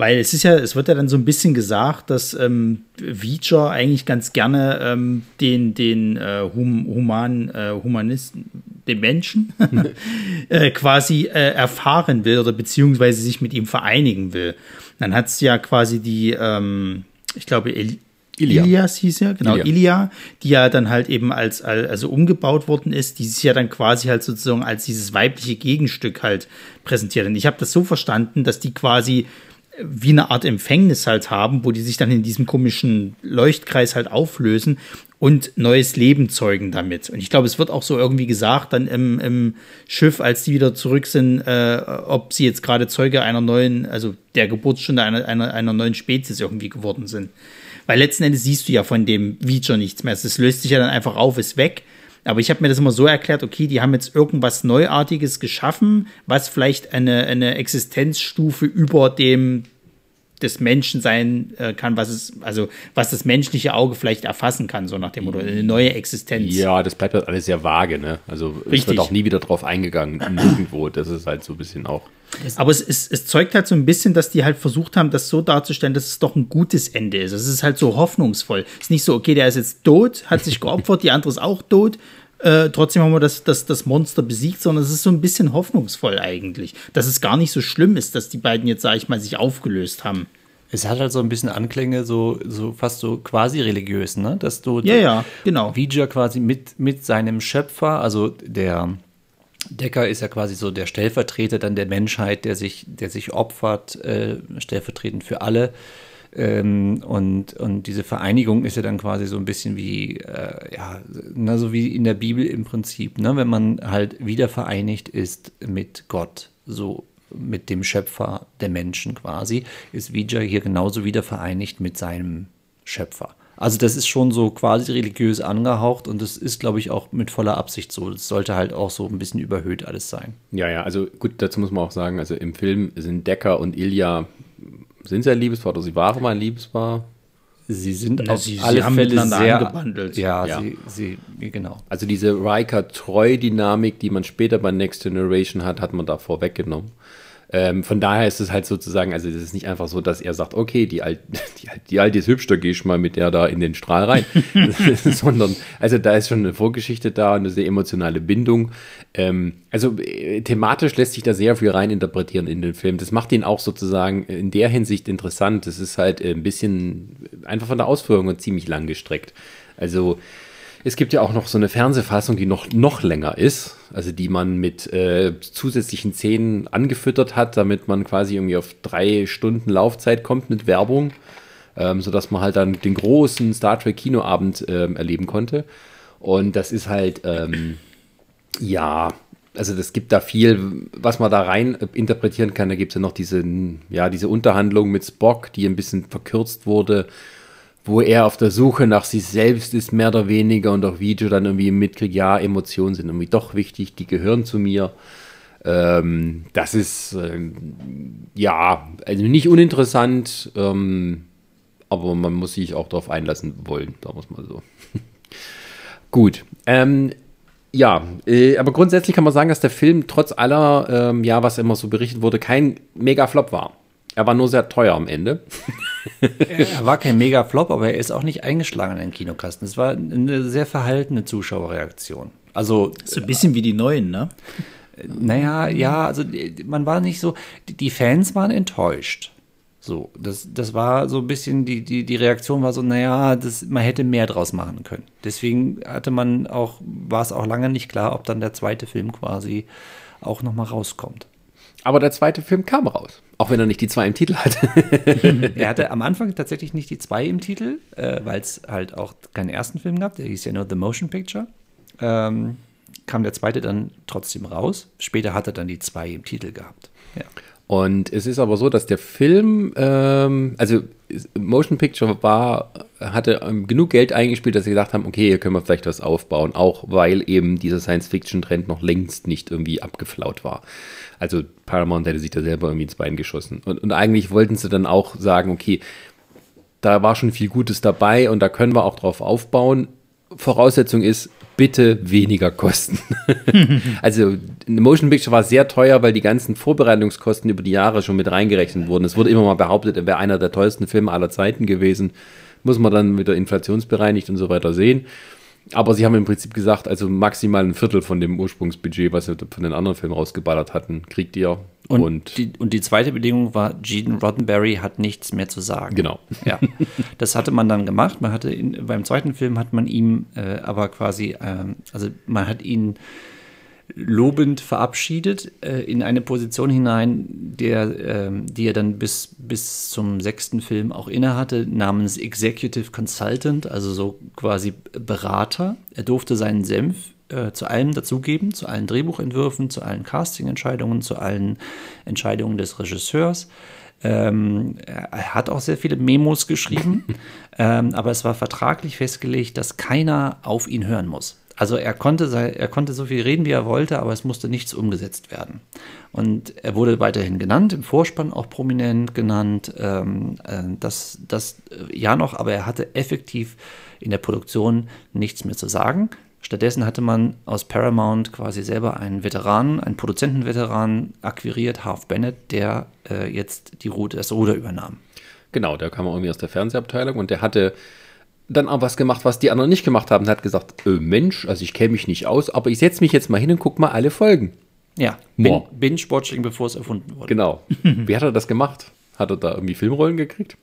Weil es ist ja, es wird ja dann so ein bisschen gesagt, dass ähm, Veacher eigentlich ganz gerne ähm, den, den äh, hum, human, äh, Humanisten, den Menschen äh, quasi äh, erfahren will oder beziehungsweise sich mit ihm vereinigen will. Dann hat es ja quasi die, ähm, ich glaube, El Ilia. Ilias hieß ja, genau, Ilia. Ilia. die ja dann halt eben als, also umgebaut worden ist, die sich ja dann quasi halt sozusagen als dieses weibliche Gegenstück halt präsentiert. Und ich habe das so verstanden, dass die quasi wie eine Art Empfängnis halt haben, wo die sich dann in diesem komischen Leuchtkreis halt auflösen und neues Leben zeugen damit. Und ich glaube, es wird auch so irgendwie gesagt dann im, im Schiff, als die wieder zurück sind, äh, ob sie jetzt gerade Zeuge einer neuen, also der Geburtsstunde einer, einer, einer neuen Spezies irgendwie geworden sind. Weil letzten Endes siehst du ja von dem Feature nichts mehr. Es löst sich ja dann einfach auf, ist weg. Aber ich habe mir das immer so erklärt, okay, die haben jetzt irgendwas Neuartiges geschaffen, was vielleicht eine, eine Existenzstufe über dem des Menschen sein äh, kann, was es, also was das menschliche Auge vielleicht erfassen kann, so nach dem Motto, eine neue Existenz. Ja, das bleibt halt alles sehr vage, ne? Also Richtig. es wird auch nie wieder drauf eingegangen, nirgendwo. Das ist halt so ein bisschen auch. Aber es, es, es zeugt halt so ein bisschen, dass die halt versucht haben, das so darzustellen, dass es doch ein gutes Ende ist. Es ist halt so hoffnungsvoll. Es ist nicht so, okay, der ist jetzt tot, hat sich geopfert, die andere ist auch tot. Äh, trotzdem haben wir das, das, das Monster besiegt, sondern es ist so ein bisschen hoffnungsvoll eigentlich, dass es gar nicht so schlimm ist, dass die beiden jetzt, sag ich mal, sich aufgelöst haben. Es hat halt so ein bisschen Anklänge, so, so fast so quasi religiös, ne? Dass du ja, ja, genau. Vija quasi mit, mit seinem Schöpfer, also der Decker ist ja quasi so der Stellvertreter dann der Menschheit, der sich, der sich opfert, äh, stellvertretend für alle. Ähm, und, und diese Vereinigung ist ja dann quasi so ein bisschen wie, äh, ja, na, so wie in der Bibel im Prinzip, ne? wenn man halt wieder vereinigt ist mit Gott, so mit dem Schöpfer der Menschen quasi, ist Vijay hier genauso wieder vereinigt mit seinem Schöpfer. Also das ist schon so quasi religiös angehaucht und das ist, glaube ich, auch mit voller Absicht so. Das sollte halt auch so ein bisschen überhöht alles sein. Ja, ja, also gut, dazu muss man auch sagen, also im Film sind Decker und Ilja sind sie ein Liebespaar oder sie waren mal ein Liebespaar? Sie sind Na, auf sie, alle sie Fälle sehr angebandelt. Ja, ja. Sie, sie, genau. Also diese Riker-Treu-Dynamik, die man später bei Next Generation hat, hat man da vorweggenommen. Ähm, von daher ist es halt sozusagen, also es ist nicht einfach so, dass er sagt, okay, die, Alt, die, die Alte ist hübsch, da gehe ich mal mit der da in den Strahl rein. Sondern, also da ist schon eine Vorgeschichte da, eine sehr emotionale Bindung. Ähm, also äh, thematisch lässt sich da sehr viel rein interpretieren in den Film. Das macht ihn auch sozusagen in der Hinsicht interessant. Das ist halt ein bisschen einfach von der Ausführung ziemlich lang gestreckt. Also es gibt ja auch noch so eine Fernsehfassung, die noch, noch länger ist, also die man mit äh, zusätzlichen Szenen angefüttert hat, damit man quasi irgendwie auf drei Stunden Laufzeit kommt mit Werbung, ähm, sodass man halt dann den großen Star Trek Kinoabend ähm, erleben konnte. Und das ist halt, ähm, ja, also das gibt da viel, was man da rein interpretieren kann. Da gibt es ja noch diese, ja, diese Unterhandlung mit Spock, die ein bisschen verkürzt wurde wo er auf der Suche nach sich selbst ist, mehr oder weniger, und auch Video dann irgendwie mitkriegt, ja, Emotionen sind irgendwie doch wichtig, die gehören zu mir. Ähm, das ist, äh, ja, also nicht uninteressant, ähm, aber man muss sich auch darauf einlassen wollen, da muss man so. Gut. Ähm, ja, äh, aber grundsätzlich kann man sagen, dass der Film trotz aller, ähm, ja, was immer so berichtet wurde, kein Mega-Flop war. Er war nur sehr teuer am Ende. er war kein Mega-Flop, aber er ist auch nicht eingeschlagen in den Kinokasten. Es war eine sehr verhaltene Zuschauerreaktion. Also so ein bisschen wie die neuen, ne? Naja, ja, also man war nicht so, die Fans waren enttäuscht. So, das, das war so ein bisschen, die, die, die Reaktion war so, naja, das, man hätte mehr draus machen können. Deswegen hatte man auch, war es auch lange nicht klar, ob dann der zweite Film quasi auch nochmal rauskommt. Aber der zweite Film kam raus. Auch wenn er nicht die zwei im Titel hat. er hatte am Anfang tatsächlich nicht die zwei im Titel, äh, weil es halt auch keinen ersten Film gab. Der hieß ja nur The Motion Picture. Ähm, kam der zweite dann trotzdem raus. Später hat er dann die zwei im Titel gehabt. Ja. Und es ist aber so, dass der Film, ähm, also Motion Picture war, hatte ähm, genug Geld eingespielt, dass sie gesagt haben, okay, hier können wir vielleicht was aufbauen, auch weil eben dieser Science-Fiction-Trend noch längst nicht irgendwie abgeflaut war. Also Paramount hätte sich da selber irgendwie ins Bein geschossen. Und, und eigentlich wollten sie dann auch sagen, okay, da war schon viel Gutes dabei und da können wir auch drauf aufbauen. Voraussetzung ist, bitte weniger kosten. also Motion Picture war sehr teuer, weil die ganzen Vorbereitungskosten über die Jahre schon mit reingerechnet wurden. Es wurde immer mal behauptet, er wäre einer der teuersten Filme aller Zeiten gewesen. Muss man dann mit der inflationsbereinigt und so weiter sehen. Aber sie haben im Prinzip gesagt, also maximal ein Viertel von dem Ursprungsbudget, was sie von den anderen Filmen rausgeballert hatten, kriegt ihr. Und, und, die, und die zweite Bedingung war, Gene Roddenberry hat nichts mehr zu sagen. Genau. Ja, das hatte man dann gemacht. Man hatte in, beim zweiten Film hat man ihm äh, aber quasi, äh, also man hat ihn lobend verabschiedet äh, in eine Position hinein, der, äh, die er dann bis, bis zum sechsten Film auch innehatte, namens Executive Consultant, also so quasi Berater. Er durfte seinen Senf äh, zu allem dazugeben, zu allen Drehbuchentwürfen, zu allen Castingentscheidungen, zu allen Entscheidungen des Regisseurs. Ähm, er hat auch sehr viele Memos geschrieben, ähm, aber es war vertraglich festgelegt, dass keiner auf ihn hören muss. Also er konnte, er konnte so viel reden, wie er wollte, aber es musste nichts umgesetzt werden. Und er wurde weiterhin genannt, im Vorspann auch prominent genannt. Ähm, äh, das, das äh, ja noch, aber er hatte effektiv in der Produktion nichts mehr zu sagen. Stattdessen hatte man aus Paramount quasi selber einen Veteran, einen Produzentenveteran akquiriert, Half Bennett, der äh, jetzt die Route, das Ruder übernahm. Genau, der kam irgendwie aus der Fernsehabteilung und der hatte dann auch was gemacht, was die anderen nicht gemacht haben. Er hat gesagt, äh, Mensch, also ich kenne mich nicht aus, aber ich setze mich jetzt mal hin und gucke mal alle Folgen. Ja, Binge-Watching, bevor es erfunden wurde. Genau. Wie hat er das gemacht? Hat er da irgendwie Filmrollen gekriegt?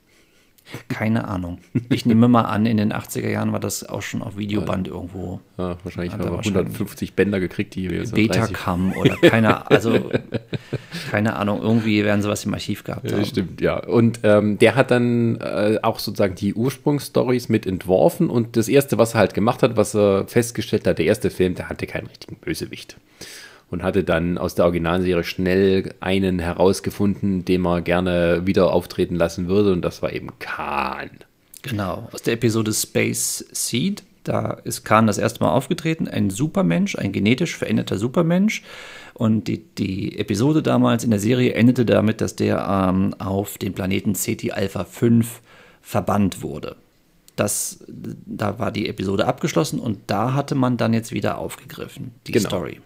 Keine Ahnung. Ich nehme mal an, in den 80er Jahren war das auch schon auf Videoband ja. irgendwo. Ja, wahrscheinlich hat er 150 Bänder gekriegt, die wir Betacam oder keine, also keine Ahnung, irgendwie werden sie was im Archiv gehabt haben. Stimmt, ja. Und ähm, der hat dann äh, auch sozusagen die Ursprungsstories mit entworfen und das erste, was er halt gemacht hat, was er festgestellt hat, der erste Film, der hatte keinen richtigen Bösewicht und hatte dann aus der Originalserie schnell einen herausgefunden, den man gerne wieder auftreten lassen würde und das war eben Khan. Genau, aus der Episode Space Seed. Da ist Khan das erste Mal aufgetreten, ein Supermensch, ein genetisch veränderter Supermensch. Und die, die Episode damals in der Serie endete damit, dass der ähm, auf dem Planeten Ceti Alpha 5 verbannt wurde. Das, da war die Episode abgeschlossen und da hatte man dann jetzt wieder aufgegriffen, die genau. Story.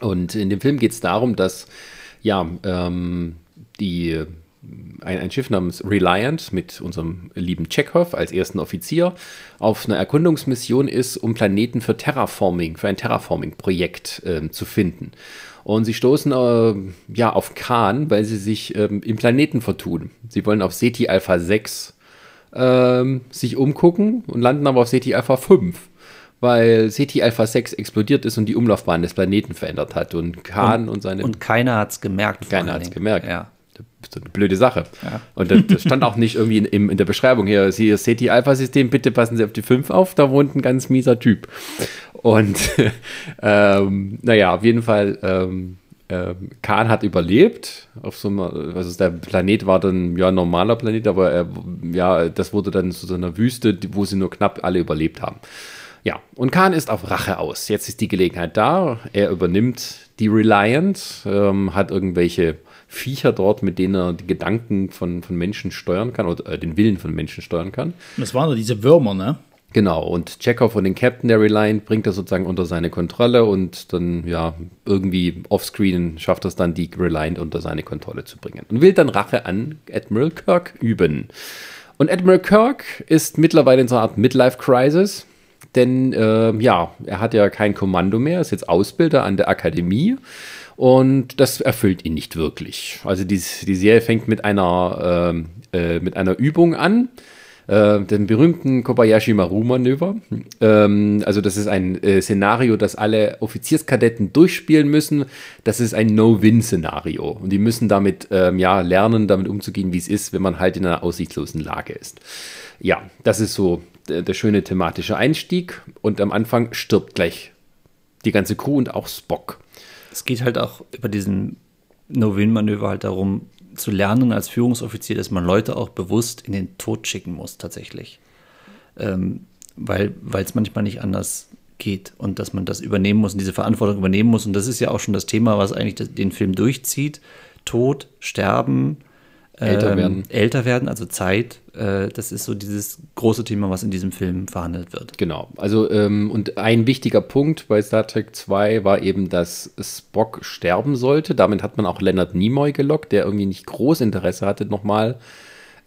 Und in dem Film geht es darum, dass ja, ähm, die, ein, ein, Schiff namens Reliant mit unserem lieben Chekhov als ersten Offizier auf einer Erkundungsmission ist, um Planeten für Terraforming, für ein Terraforming-Projekt äh, zu finden. Und sie stoßen äh, ja auf Khan, weil sie sich ähm, im Planeten vertun. Sie wollen auf SETI Alpha 6 ähm, sich umgucken und landen aber auf SETI Alpha 5 weil CT Alpha 6 explodiert ist und die Umlaufbahn des Planeten verändert hat. Und Khan und, und seine. Und keiner hat es gemerkt. Keiner hat es gemerkt. Ja. Das ist eine blöde Sache. Ja. Und das, das, stand auch nicht irgendwie in, in der Beschreibung hier. Sie, CT Alpha System, bitte passen Sie auf die 5 auf, da wohnt ein ganz mieser Typ. Und ähm, naja, auf jeden Fall. Ähm, ähm, Khan hat überlebt. Auf so einer, also der Planet war dann ja ein normaler Planet, aber er, ja, das wurde dann zu so einer Wüste, wo sie nur knapp alle überlebt haben. Ja, und Khan ist auf Rache aus. Jetzt ist die Gelegenheit da. Er übernimmt die Reliant, ähm, hat irgendwelche Viecher dort, mit denen er die Gedanken von, von Menschen steuern kann oder äh, den Willen von Menschen steuern kann. Das waren doch diese Würmer, ne? Genau, und Chekhov und den Captain der Reliant bringt er sozusagen unter seine Kontrolle und dann, ja, irgendwie offscreen schafft er es dann, die Reliant unter seine Kontrolle zu bringen und will dann Rache an Admiral Kirk üben. Und Admiral Kirk ist mittlerweile in so einer Art Midlife-Crisis denn äh, ja, er hat ja kein Kommando mehr, ist jetzt Ausbilder an der Akademie und das erfüllt ihn nicht wirklich. Also die, die Serie fängt mit einer, äh, äh, mit einer Übung an, äh, dem berühmten Kobayashi Maru-Manöver. Ähm, also das ist ein äh, Szenario, das alle Offizierskadetten durchspielen müssen. Das ist ein No-Win-Szenario und die müssen damit ähm, ja lernen, damit umzugehen, wie es ist, wenn man halt in einer aussichtslosen Lage ist. Ja, das ist so der, der schöne thematische Einstieg und am Anfang stirbt gleich die ganze Crew und auch Spock. Es geht halt auch über diesen No-Win-Manöver halt darum, zu lernen als Führungsoffizier, dass man Leute auch bewusst in den Tod schicken muss, tatsächlich. Ähm, weil es manchmal nicht anders geht und dass man das übernehmen muss und diese Verantwortung übernehmen muss. Und das ist ja auch schon das Thema, was eigentlich den Film durchzieht. Tod, Sterben, Älter ähm, werden. älter werden, also Zeit. Äh, das ist so dieses große Thema, was in diesem Film verhandelt wird. Genau. Also, ähm, und ein wichtiger Punkt bei Star Trek 2 war eben, dass Spock sterben sollte. Damit hat man auch Leonard Nimoy gelockt, der irgendwie nicht groß Interesse hatte, nochmal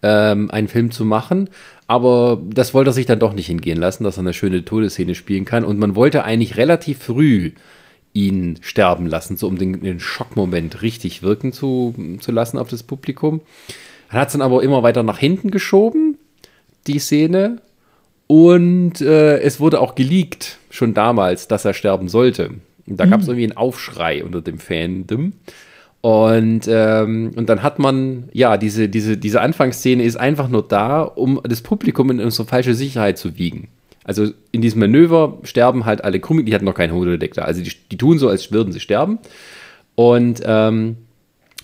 ähm, einen Film zu machen. Aber das wollte er sich dann doch nicht hingehen lassen, dass er eine schöne Todesszene spielen kann. Und man wollte eigentlich relativ früh ihn sterben lassen, so um den, den Schockmoment richtig wirken zu, zu lassen auf das Publikum. Er hat es dann aber immer weiter nach hinten geschoben, die Szene. Und äh, es wurde auch geleakt, schon damals, dass er sterben sollte. Und da gab es irgendwie einen Aufschrei unter dem Fandom. Und, ähm, und dann hat man, ja, diese, diese, diese Anfangsszene ist einfach nur da, um das Publikum in unsere falsche Sicherheit zu wiegen. Also in diesem Manöver sterben halt alle Crewmitglieder, die hatten noch keinen Holodetektor. Also die, die tun so, als würden sie sterben. Und ähm,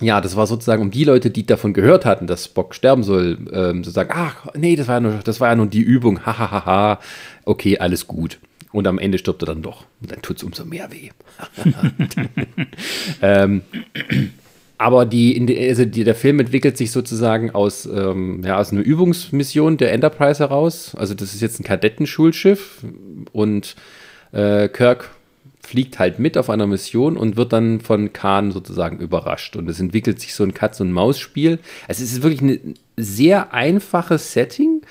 ja, das war sozusagen um die Leute, die davon gehört hatten, dass Spock sterben soll, ähm, zu sagen, ach nee, das war ja nur, das war ja nur die Übung, hahaha, okay, alles gut. Und am Ende stirbt er dann doch. Und dann tut es umso mehr weh. ähm, aber die, also die, der Film entwickelt sich sozusagen aus, ähm, ja, aus einer Übungsmission der Enterprise heraus. Also das ist jetzt ein Kadettenschulschiff und äh, Kirk fliegt halt mit auf einer Mission und wird dann von Khan sozusagen überrascht. Und es entwickelt sich so ein Katz-und-Maus-Spiel. Also es ist wirklich ein sehr einfaches Setting.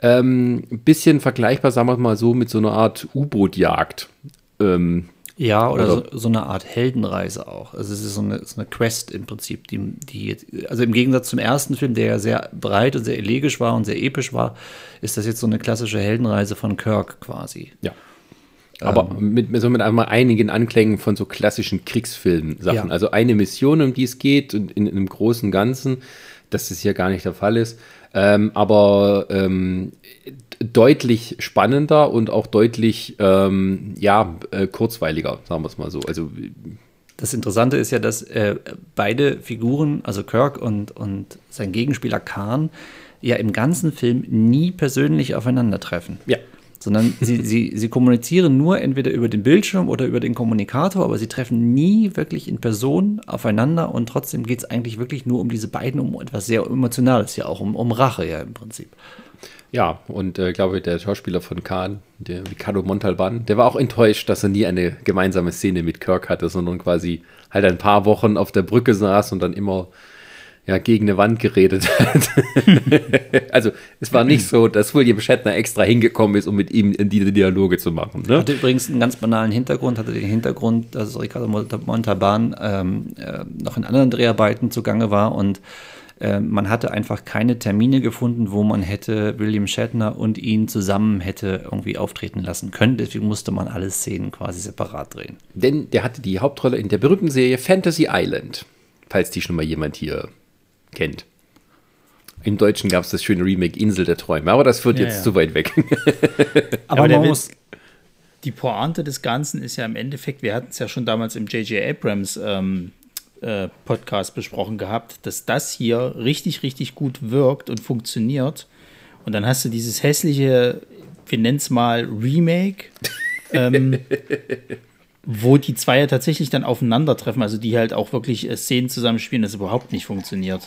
Ähm, bisschen vergleichbar, sagen wir mal so, mit so einer Art U-Boot-Jagd. Ähm, Ja, oder Also- so, so eine Art Heldenreise auch. Also es ist so eine, so eine Quest im Prinzip, die, die jetzt, also im Gegensatz zum ersten Film, der ja sehr breit und sehr elegisch war und sehr episch war, ist das jetzt so eine klassische Heldenreise von Kirk quasi. Ja. Aber mit, mit, so mit einmal einigen Anklängen von so klassischen Kriegsfilmen-Sachen. Ja. Also eine Mission, um die es geht, und in, in einem großen Ganzen, dass das hier gar nicht der Fall ist. Ähm, aber ähm, deutlich spannender und auch deutlich ähm, ja, äh, kurzweiliger, sagen wir es mal so. Also Das Interessante ist ja, dass äh, beide Figuren, also Kirk und, und sein Gegenspieler Khan, ja im ganzen Film nie persönlich aufeinandertreffen. ja. sondern sie, sie, sie kommunizieren nur entweder über den Bildschirm oder über den Kommunikator, aber sie treffen nie wirklich in Person aufeinander und trotzdem geht es eigentlich wirklich nur um diese beiden, um etwas sehr Emotionales ja auch, um, um Rache ja im Prinzip. Ja, und äh, glaube der Schauspieler von Khan, der Ricardo Montalban, der war auch enttäuscht, dass er nie eine gemeinsame Szene mit Kirk hatte, sondern quasi halt ein paar Wochen auf der Brücke saß und dann immer ja, gegen eine Wand geredet hat. also es war nicht so, dass William Shatner extra hingekommen ist, um mit ihm in die Dialoge zu machen. Ne? Hatte übrigens einen ganz banalen Hintergrund, hatte den Hintergrund, dass Ricardo Montalban ähm, äh, noch in anderen Dreharbeiten zugange war und äh, man hatte einfach keine Termine gefunden, wo man hätte William Shatner und ihn zusammen hätte irgendwie auftreten lassen können. Deswegen musste man alle Szenen quasi separat drehen. Denn der hatte die Hauptrolle in der berühmten Serie Fantasy Island, falls die schon mal jemand hier kennt. Im Deutschen gab es das schöne Remake Insel der Träume, aber das führt Ja, jetzt ja. zu weit weg. Aber, aber der muss, Die Pointe des Ganzen ist ja im Endeffekt, wir hatten es ja schon damals im J.J. Abrams ähm, äh, Podcast besprochen gehabt, dass das hier richtig, richtig gut wirkt und funktioniert. Und dann hast du dieses hässliche, wir nennen es mal Remake, ähm, wo die zwei ja tatsächlich dann aufeinandertreffen, also die halt auch wirklich äh, Szenen zusammenspielen, das überhaupt nicht funktioniert.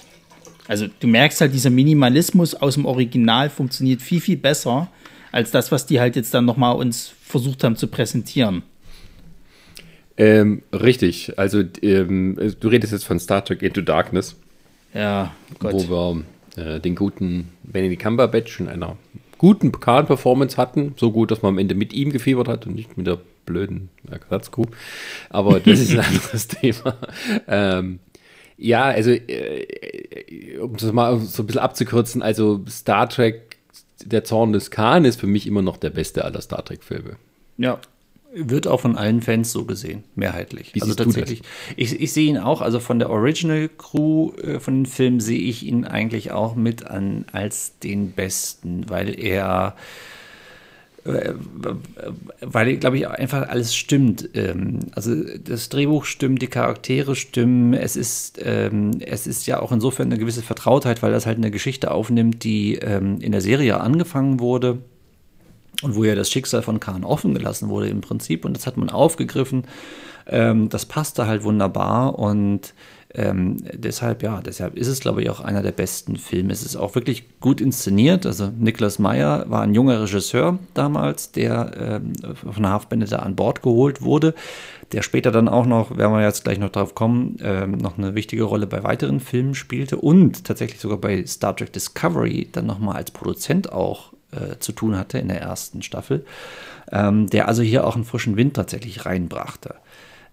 Also du merkst halt, dieser Minimalismus aus dem Original funktioniert viel, viel besser als das, was die halt jetzt dann nochmal uns versucht haben zu präsentieren. Ähm, richtig, also ähm, du redest jetzt von Star Trek Into Darkness, Ja, Gott. wo wir äh, den guten Benedict Cumberbatch in einer guten Khan-Performance hatten. So gut, dass man am Ende mit ihm gefiebert hat und nicht mit der blöden Ersatzcrew. Aber das ist ein anderes Thema. Ähm, ja, also, äh, um das mal so ein bisschen abzukürzen, also Star Trek, der Zorn des Khan ist für mich immer noch der beste aller Star Trek-Filme. Ja. Wird auch von allen Fans so gesehen, mehrheitlich. Wie also tatsächlich. Ich, ich sehe ihn auch, also von der Original Crew äh, von den Filmen sehe ich ihn eigentlich auch mit an als den besten, weil er äh, weil, glaube ich, einfach alles stimmt. Ähm, also das Drehbuch stimmt, die Charaktere stimmen. Es ist, ähm, es ist ja auch insofern eine gewisse Vertrautheit, weil das halt eine Geschichte aufnimmt, die ähm, in der Serie angefangen wurde und wo ja das Schicksal von Khan offen gelassen wurde im Prinzip. Und das hat man aufgegriffen. das passte halt wunderbar und ähm, deshalb, ja, deshalb ist es, glaube ich, auch einer der besten Filme. Es ist auch wirklich gut inszeniert. Also Niklas Meyer war ein junger Regisseur damals, der ähm, von Halfbände da an Bord geholt wurde, der später dann auch noch, werden wir jetzt gleich noch drauf kommen, ähm, noch eine wichtige Rolle bei weiteren Filmen spielte und tatsächlich sogar bei Star Trek Discovery dann nochmal als Produzent auch äh, zu tun hatte in der ersten Staffel, ähm, der also hier auch einen frischen Wind tatsächlich reinbrachte.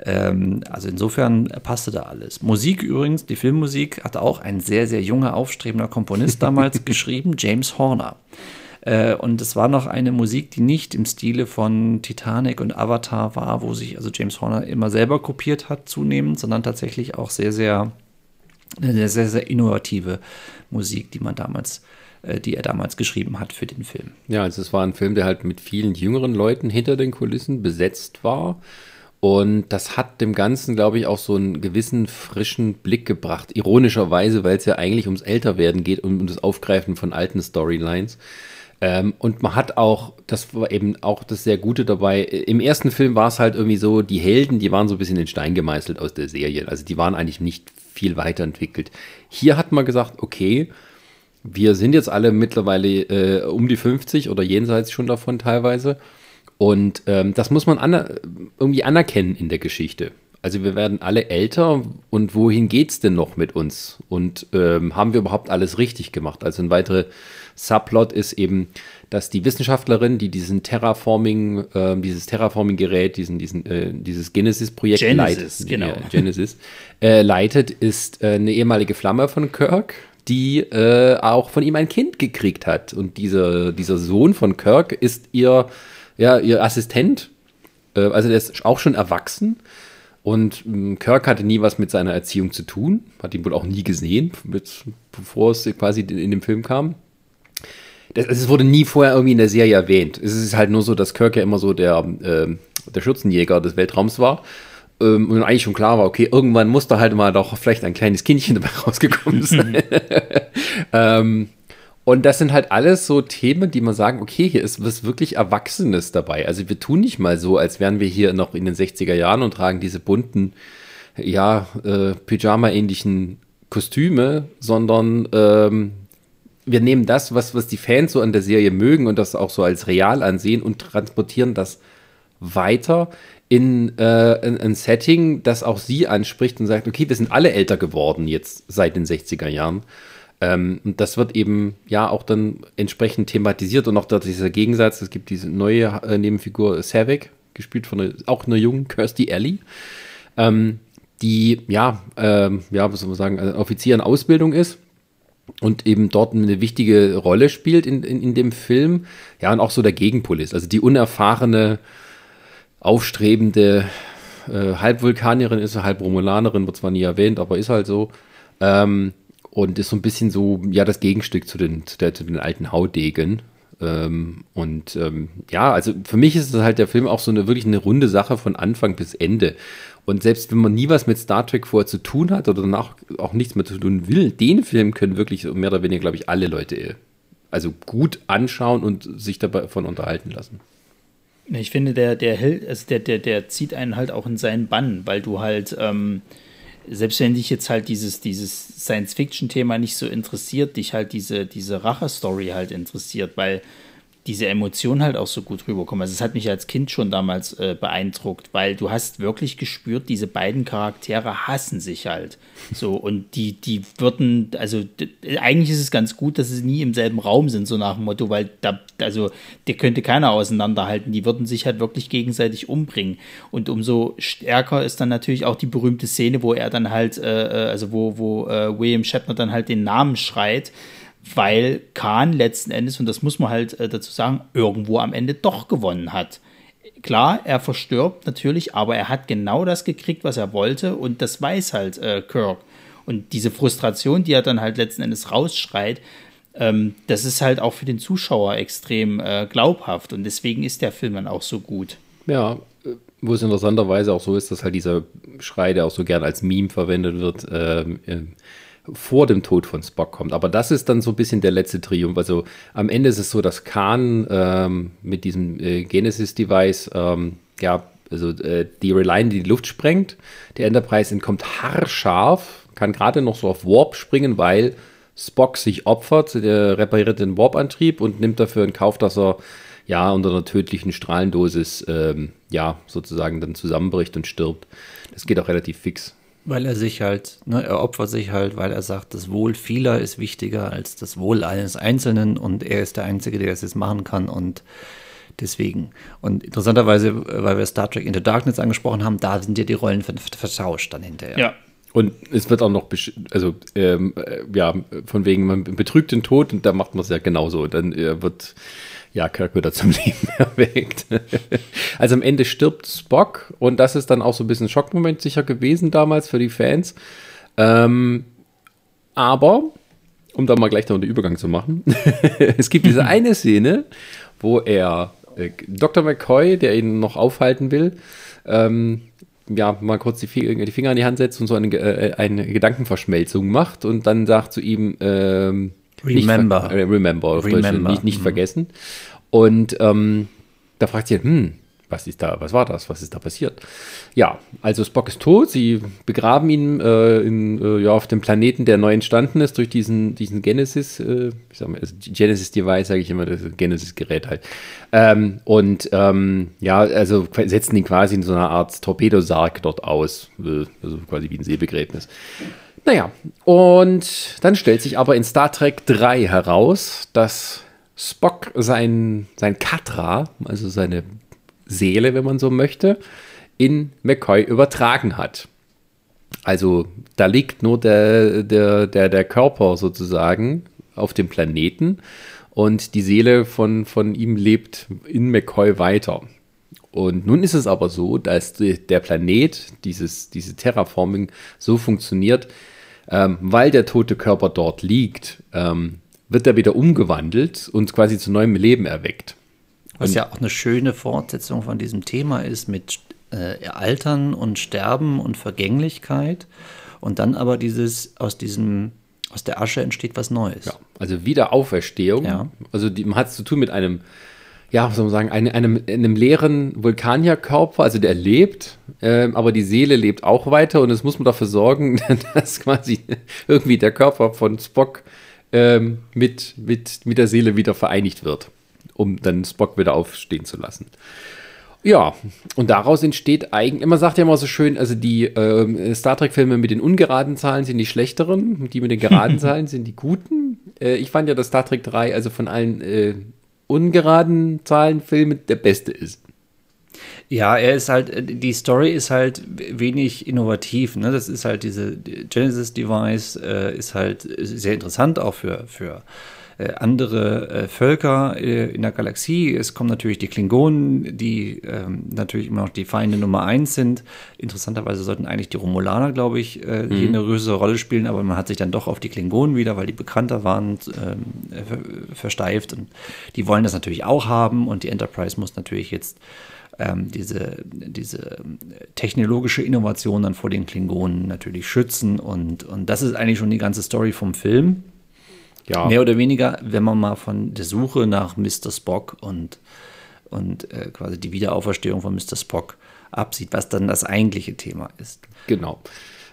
Ähm, also insofern passte da alles. Musik übrigens, die Filmmusik hat auch ein sehr, sehr junger, aufstrebender Komponist damals geschrieben, James Horner. Äh, und es war noch eine Musik, die nicht im Stile von Titanic und Avatar war, wo sich also James Horner immer selber kopiert hat, zunehmend, sondern tatsächlich auch sehr, sehr, eine sehr, sehr innovative Musik, die man damals äh, die er damals geschrieben hat für den Film. Ja, also es war ein Film, der halt mit vielen jüngeren Leuten hinter den Kulissen besetzt war und das hat dem Ganzen, glaube ich, auch so einen gewissen frischen Blick gebracht. Ironischerweise, weil es ja eigentlich ums Älterwerden geht und um das Aufgreifen von alten Storylines. Ähm, und man hat auch, das war eben auch das sehr Gute dabei. Im ersten Film war es halt irgendwie so, die Helden, die waren so ein bisschen in Stein gemeißelt aus der Serie. Also die waren eigentlich nicht viel weiterentwickelt. Hier hat man gesagt, okay, wir sind jetzt alle mittlerweile äh, um die 50 oder jenseits schon davon teilweise. Und ähm, das muss man aner irgendwie anerkennen in der Geschichte. Also wir werden alle älter und wohin geht es denn noch mit uns? Und ähm, haben wir überhaupt alles richtig gemacht? Also ein weiterer Subplot ist eben, dass die Wissenschaftlerin, die diesen Terraforming, äh, dieses Terraforming-Gerät, diesen, diesen, äh, dieses Genesis-Projekt leitet, genau. Genesis, äh, leitet, ist äh, eine ehemalige Flamme von Kirk, die äh, auch von ihm ein Kind gekriegt hat. Und dieser, dieser Sohn von Kirk ist ihr ja, ihr Assistent, äh, also der ist auch schon erwachsen. Und ähm, Kirk hatte nie was mit seiner Erziehung zu tun, hat ihn wohl auch nie gesehen, mit, bevor es quasi in dem Film kam. Es wurde nie vorher irgendwie in der Serie erwähnt. Es ist halt nur so, dass Kirk ja immer so der, äh, der Schützenjäger des Weltraums war. Ähm, und eigentlich schon klar war, okay, irgendwann muss da halt mal doch vielleicht ein kleines Kindchen dabei rausgekommen sein. ähm, und das sind halt alles so Themen, die man sagen, okay, hier ist was wirklich Erwachsenes dabei. Also wir tun nicht mal so, als wären wir hier noch in den 60er Jahren und tragen diese bunten, ja, äh, Pyjama-ähnlichen Kostüme, sondern ähm, wir nehmen das, was, was die Fans so an der Serie mögen und das auch so als real ansehen und transportieren das weiter in, äh, in ein Setting, das auch sie anspricht und sagt, okay, wir sind alle älter geworden jetzt seit den 60er Jahren. Ähm, und das wird eben ja auch dann entsprechend thematisiert und auch dort dieser Gegensatz. Es gibt diese neue äh, Nebenfigur Savik, gespielt von einer, auch einer jungen Kirsty Alley, ähm, die ja, ähm, ja, was soll man sagen, also Offizier in Ausbildung ist und eben dort eine wichtige Rolle spielt in, in, in dem Film. Ja, und auch so der Gegenpol ist. Also die unerfahrene, aufstrebende äh, Halbvulkanierin ist, halb Romulanerin, wird zwar nie erwähnt, aber ist halt so. Ähm, und ist so ein bisschen so, ja, das Gegenstück zu den, zu, der, zu den alten Haudegen. Ähm, und ähm, ja, also für mich ist halt der Film auch so eine wirklich eine runde Sache von Anfang bis Ende. Und selbst wenn man nie was mit Star Trek vorher zu tun hat oder danach auch nichts mehr zu tun will, den Film können wirklich mehr oder weniger, glaube ich, alle Leute also gut anschauen und sich davon unterhalten lassen. Ich finde, der, der, also der, der, der zieht einen halt auch in seinen Bann, weil du halt, ähm, selbst wenn dich jetzt halt dieses, dieses Science-Fiction-Thema nicht so interessiert, dich halt diese, diese Rache-Story halt interessiert, weil diese Emotionen halt auch so gut rüberkommen. Also es hat mich als Kind schon damals äh, beeindruckt, weil du hast wirklich gespürt, diese beiden Charaktere hassen sich halt. So, und die, die würden, also eigentlich ist es ganz gut, dass sie nie im selben Raum sind, so nach dem Motto, weil da, also der könnte keiner auseinanderhalten. Die würden sich halt wirklich gegenseitig umbringen. Und umso stärker ist dann natürlich auch die berühmte Szene, wo er dann halt, äh, äh also wo, wo äh, William Shatner dann halt den Namen schreit weil Kahn letzten Endes, und das muss man halt äh, dazu sagen, irgendwo am Ende doch gewonnen hat. Klar, er verstirbt natürlich, aber er hat genau das gekriegt, was er wollte, und das weiß halt äh, Kirk. Und diese Frustration, die er dann halt letzten Endes rausschreit, ähm, das ist halt auch für den Zuschauer extrem äh, glaubhaft und deswegen ist der Film dann auch so gut. Ja, wo es interessanterweise auch so ist, dass halt dieser Schrei, der auch so gern als Meme verwendet wird, ähm, äh, vor dem Tod von Spock kommt. Aber das ist dann so ein bisschen der letzte Triumph. Also am Ende ist es so, dass Khan ähm, mit diesem äh, Genesis-Device, ähm, ja, also äh, die Reliant die die Luft sprengt. Der Enterprise entkommt haarscharf, kann gerade noch so auf Warp springen, weil Spock sich opfert, der repariert den Warp-Antrieb und nimmt dafür in Kauf, dass er ja unter einer tödlichen Strahlendosis ähm, ja sozusagen dann zusammenbricht und stirbt. Das geht auch relativ fix. Weil er sich halt, ne, er opfert sich halt, weil er sagt, das Wohl vieler ist wichtiger als das Wohl eines Einzelnen und er ist der Einzige, der das jetzt machen kann und deswegen. Und interessanterweise, weil wir Star Trek Into Darkness angesprochen haben, da sind ja die Rollen vertauscht dann hinterher. Ja. Und es wird auch noch, also ähm, äh, ja, von wegen, man betrügt den Tod und da macht man es ja genauso. Dann äh, wird ja, Kirk wird er zum Leben erweckt. also am Ende stirbt Spock und das ist dann auch so ein bisschen ein Schockmoment sicher gewesen damals für die Fans. Ähm, aber, um da mal gleich noch den Übergang zu machen, es gibt diese eine Szene, wo er äh, Dr. McCoy, der ihn noch aufhalten will, ähm, ja, mal kurz die, die, Finger in die Hand setzt und so eine, äh, eine Gedankenverschmelzung macht und dann sagt zu ihm, ähm, Remember. Nicht, remember, remember. Nicht, nicht mhm. vergessen. Und ähm, da fragt sie, hm, was ist da, was war das, was ist da passiert? Ja, also Spock ist tot, sie begraben ihn äh, in, äh, ja, auf dem Planeten, der neu entstanden ist durch diesen, diesen Genesis, äh, ich sag mal, also Genesis Device, sage ich immer, das Genesis-Gerät halt. Ähm, und ähm, ja, also setzen ihn quasi in so einer Art Torpedosarg dort aus, äh, also quasi wie ein Seebegräbnis. Naja, und dann stellt sich aber in Star Trek 3 heraus, dass Spock sein, sein Katra, also seine Seele, wenn man so möchte, in McCoy übertragen hat. Also da liegt nur der, der, der, der Körper sozusagen auf dem Planeten und die Seele von, von ihm lebt in McCoy weiter. Und nun ist es aber so, dass der Planet, dieses, diese Terraforming so funktioniert, ähm, weil der tote Körper dort liegt, ähm, wird er wieder umgewandelt und quasi zu neuem Leben erweckt. Was und ja auch eine schöne Fortsetzung von diesem Thema ist mit äh, Altern und Sterben und Vergänglichkeit und dann aber dieses aus diesem aus der Asche entsteht was Neues. Ja, also Wiederauferstehung. Ja. Also die, man hat es zu tun mit einem ja, was soll man sagen, einem, einem, einem leeren Vulkanierkörper, also der lebt, äh, aber die Seele lebt auch weiter und es muss man dafür sorgen, dass quasi irgendwie der Körper von Spock ähm, mit, mit, mit der Seele wieder vereinigt wird, um dann Spock wieder aufstehen zu lassen. Ja, und daraus entsteht eigentlich, man sagt ja immer so schön, also die äh, Star Trek-Filme mit den ungeraden Zahlen sind die schlechteren, die mit den geraden Zahlen sind die guten. Äh, ich fand ja, dass Star Trek 3, also von allen äh, ungeraden Zahlenfilme der beste ist. Ja, er ist halt, die Story ist halt wenig innovativ. Ne? Das ist halt diese Genesis-Device, äh, ist halt sehr interessant auch für, für äh, andere äh, Völker äh, in der Galaxie. Es kommen natürlich die Klingonen, die ähm, natürlich immer noch die Feinde Nummer eins sind. Interessanterweise sollten eigentlich die Romulaner, glaube ich, äh, mhm. hier eine größere Rolle spielen, aber man hat sich dann doch auf die Klingonen wieder, weil die bekannter waren, ähm, versteift. Und die wollen das natürlich auch haben und die Enterprise muss natürlich jetzt ähm, diese, diese technologische Innovation dann vor den Klingonen natürlich schützen. Und, und das ist eigentlich schon die ganze Story vom Film. Ja. Mehr oder weniger, wenn man mal von der Suche nach Mr. Spock und, und äh, quasi die Wiederauferstehung von Mr. Spock absieht, was dann das eigentliche Thema ist. Genau.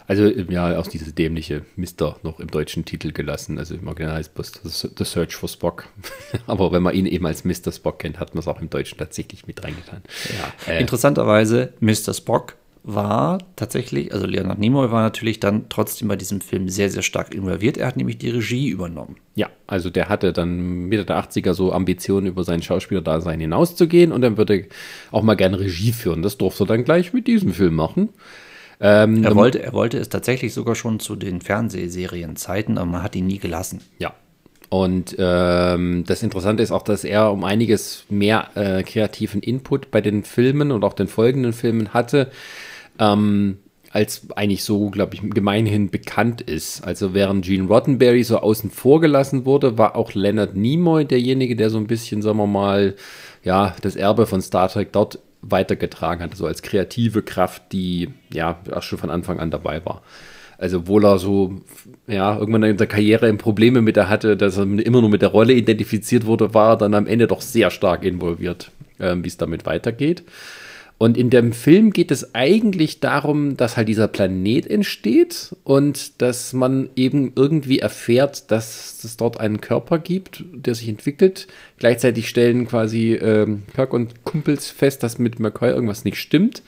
Also ja, auch diese dämliche Mister noch im deutschen Titel gelassen. Also im Original heißt es The Search for Spock. Aber wenn man ihn eben als Mr. Spock kennt, hat man es auch im Deutschen tatsächlich mit reingetan. Ja. Äh, Interessanterweise, Mr. Spock war tatsächlich, also Leonard Nimoy war natürlich dann trotzdem bei diesem Film sehr, sehr stark involviert. Er hat nämlich die Regie übernommen. Ja, also der hatte dann Mitte der 80er so Ambitionen, über sein Schauspielerdasein hinauszugehen und dann würde auch mal gerne Regie führen. Das durfte er dann gleich mit diesem Film machen. Ähm, er, wollte, er wollte es tatsächlich sogar schon zu den Fernsehserienzeiten, aber man hat ihn nie gelassen. Ja. Und ähm, das Interessante ist auch, dass er um einiges mehr äh, kreativen Input bei den Filmen und auch den folgenden Filmen hatte. Ähm, als eigentlich so, glaube ich, gemeinhin bekannt ist. Also während Gene Roddenberry so außen vor gelassen wurde, war auch Leonard Nimoy derjenige, der so ein bisschen, sagen wir mal, ja, das Erbe von Star Trek dort weitergetragen hat, so als kreative Kraft, die ja auch schon von Anfang an dabei war. Also obwohl er so, ja, irgendwann in der Karriere Probleme mit er hatte, dass er immer nur mit der Rolle identifiziert wurde, war er dann am Ende doch sehr stark involviert, äh, wie es damit weitergeht. Und in dem Film geht es eigentlich darum, dass halt dieser Planet entsteht und dass man eben irgendwie erfährt, dass es dort einen Körper gibt, der sich entwickelt. Gleichzeitig stellen quasi ähm, Kirk und Kumpels fest, dass mit McCoy irgendwas nicht stimmt.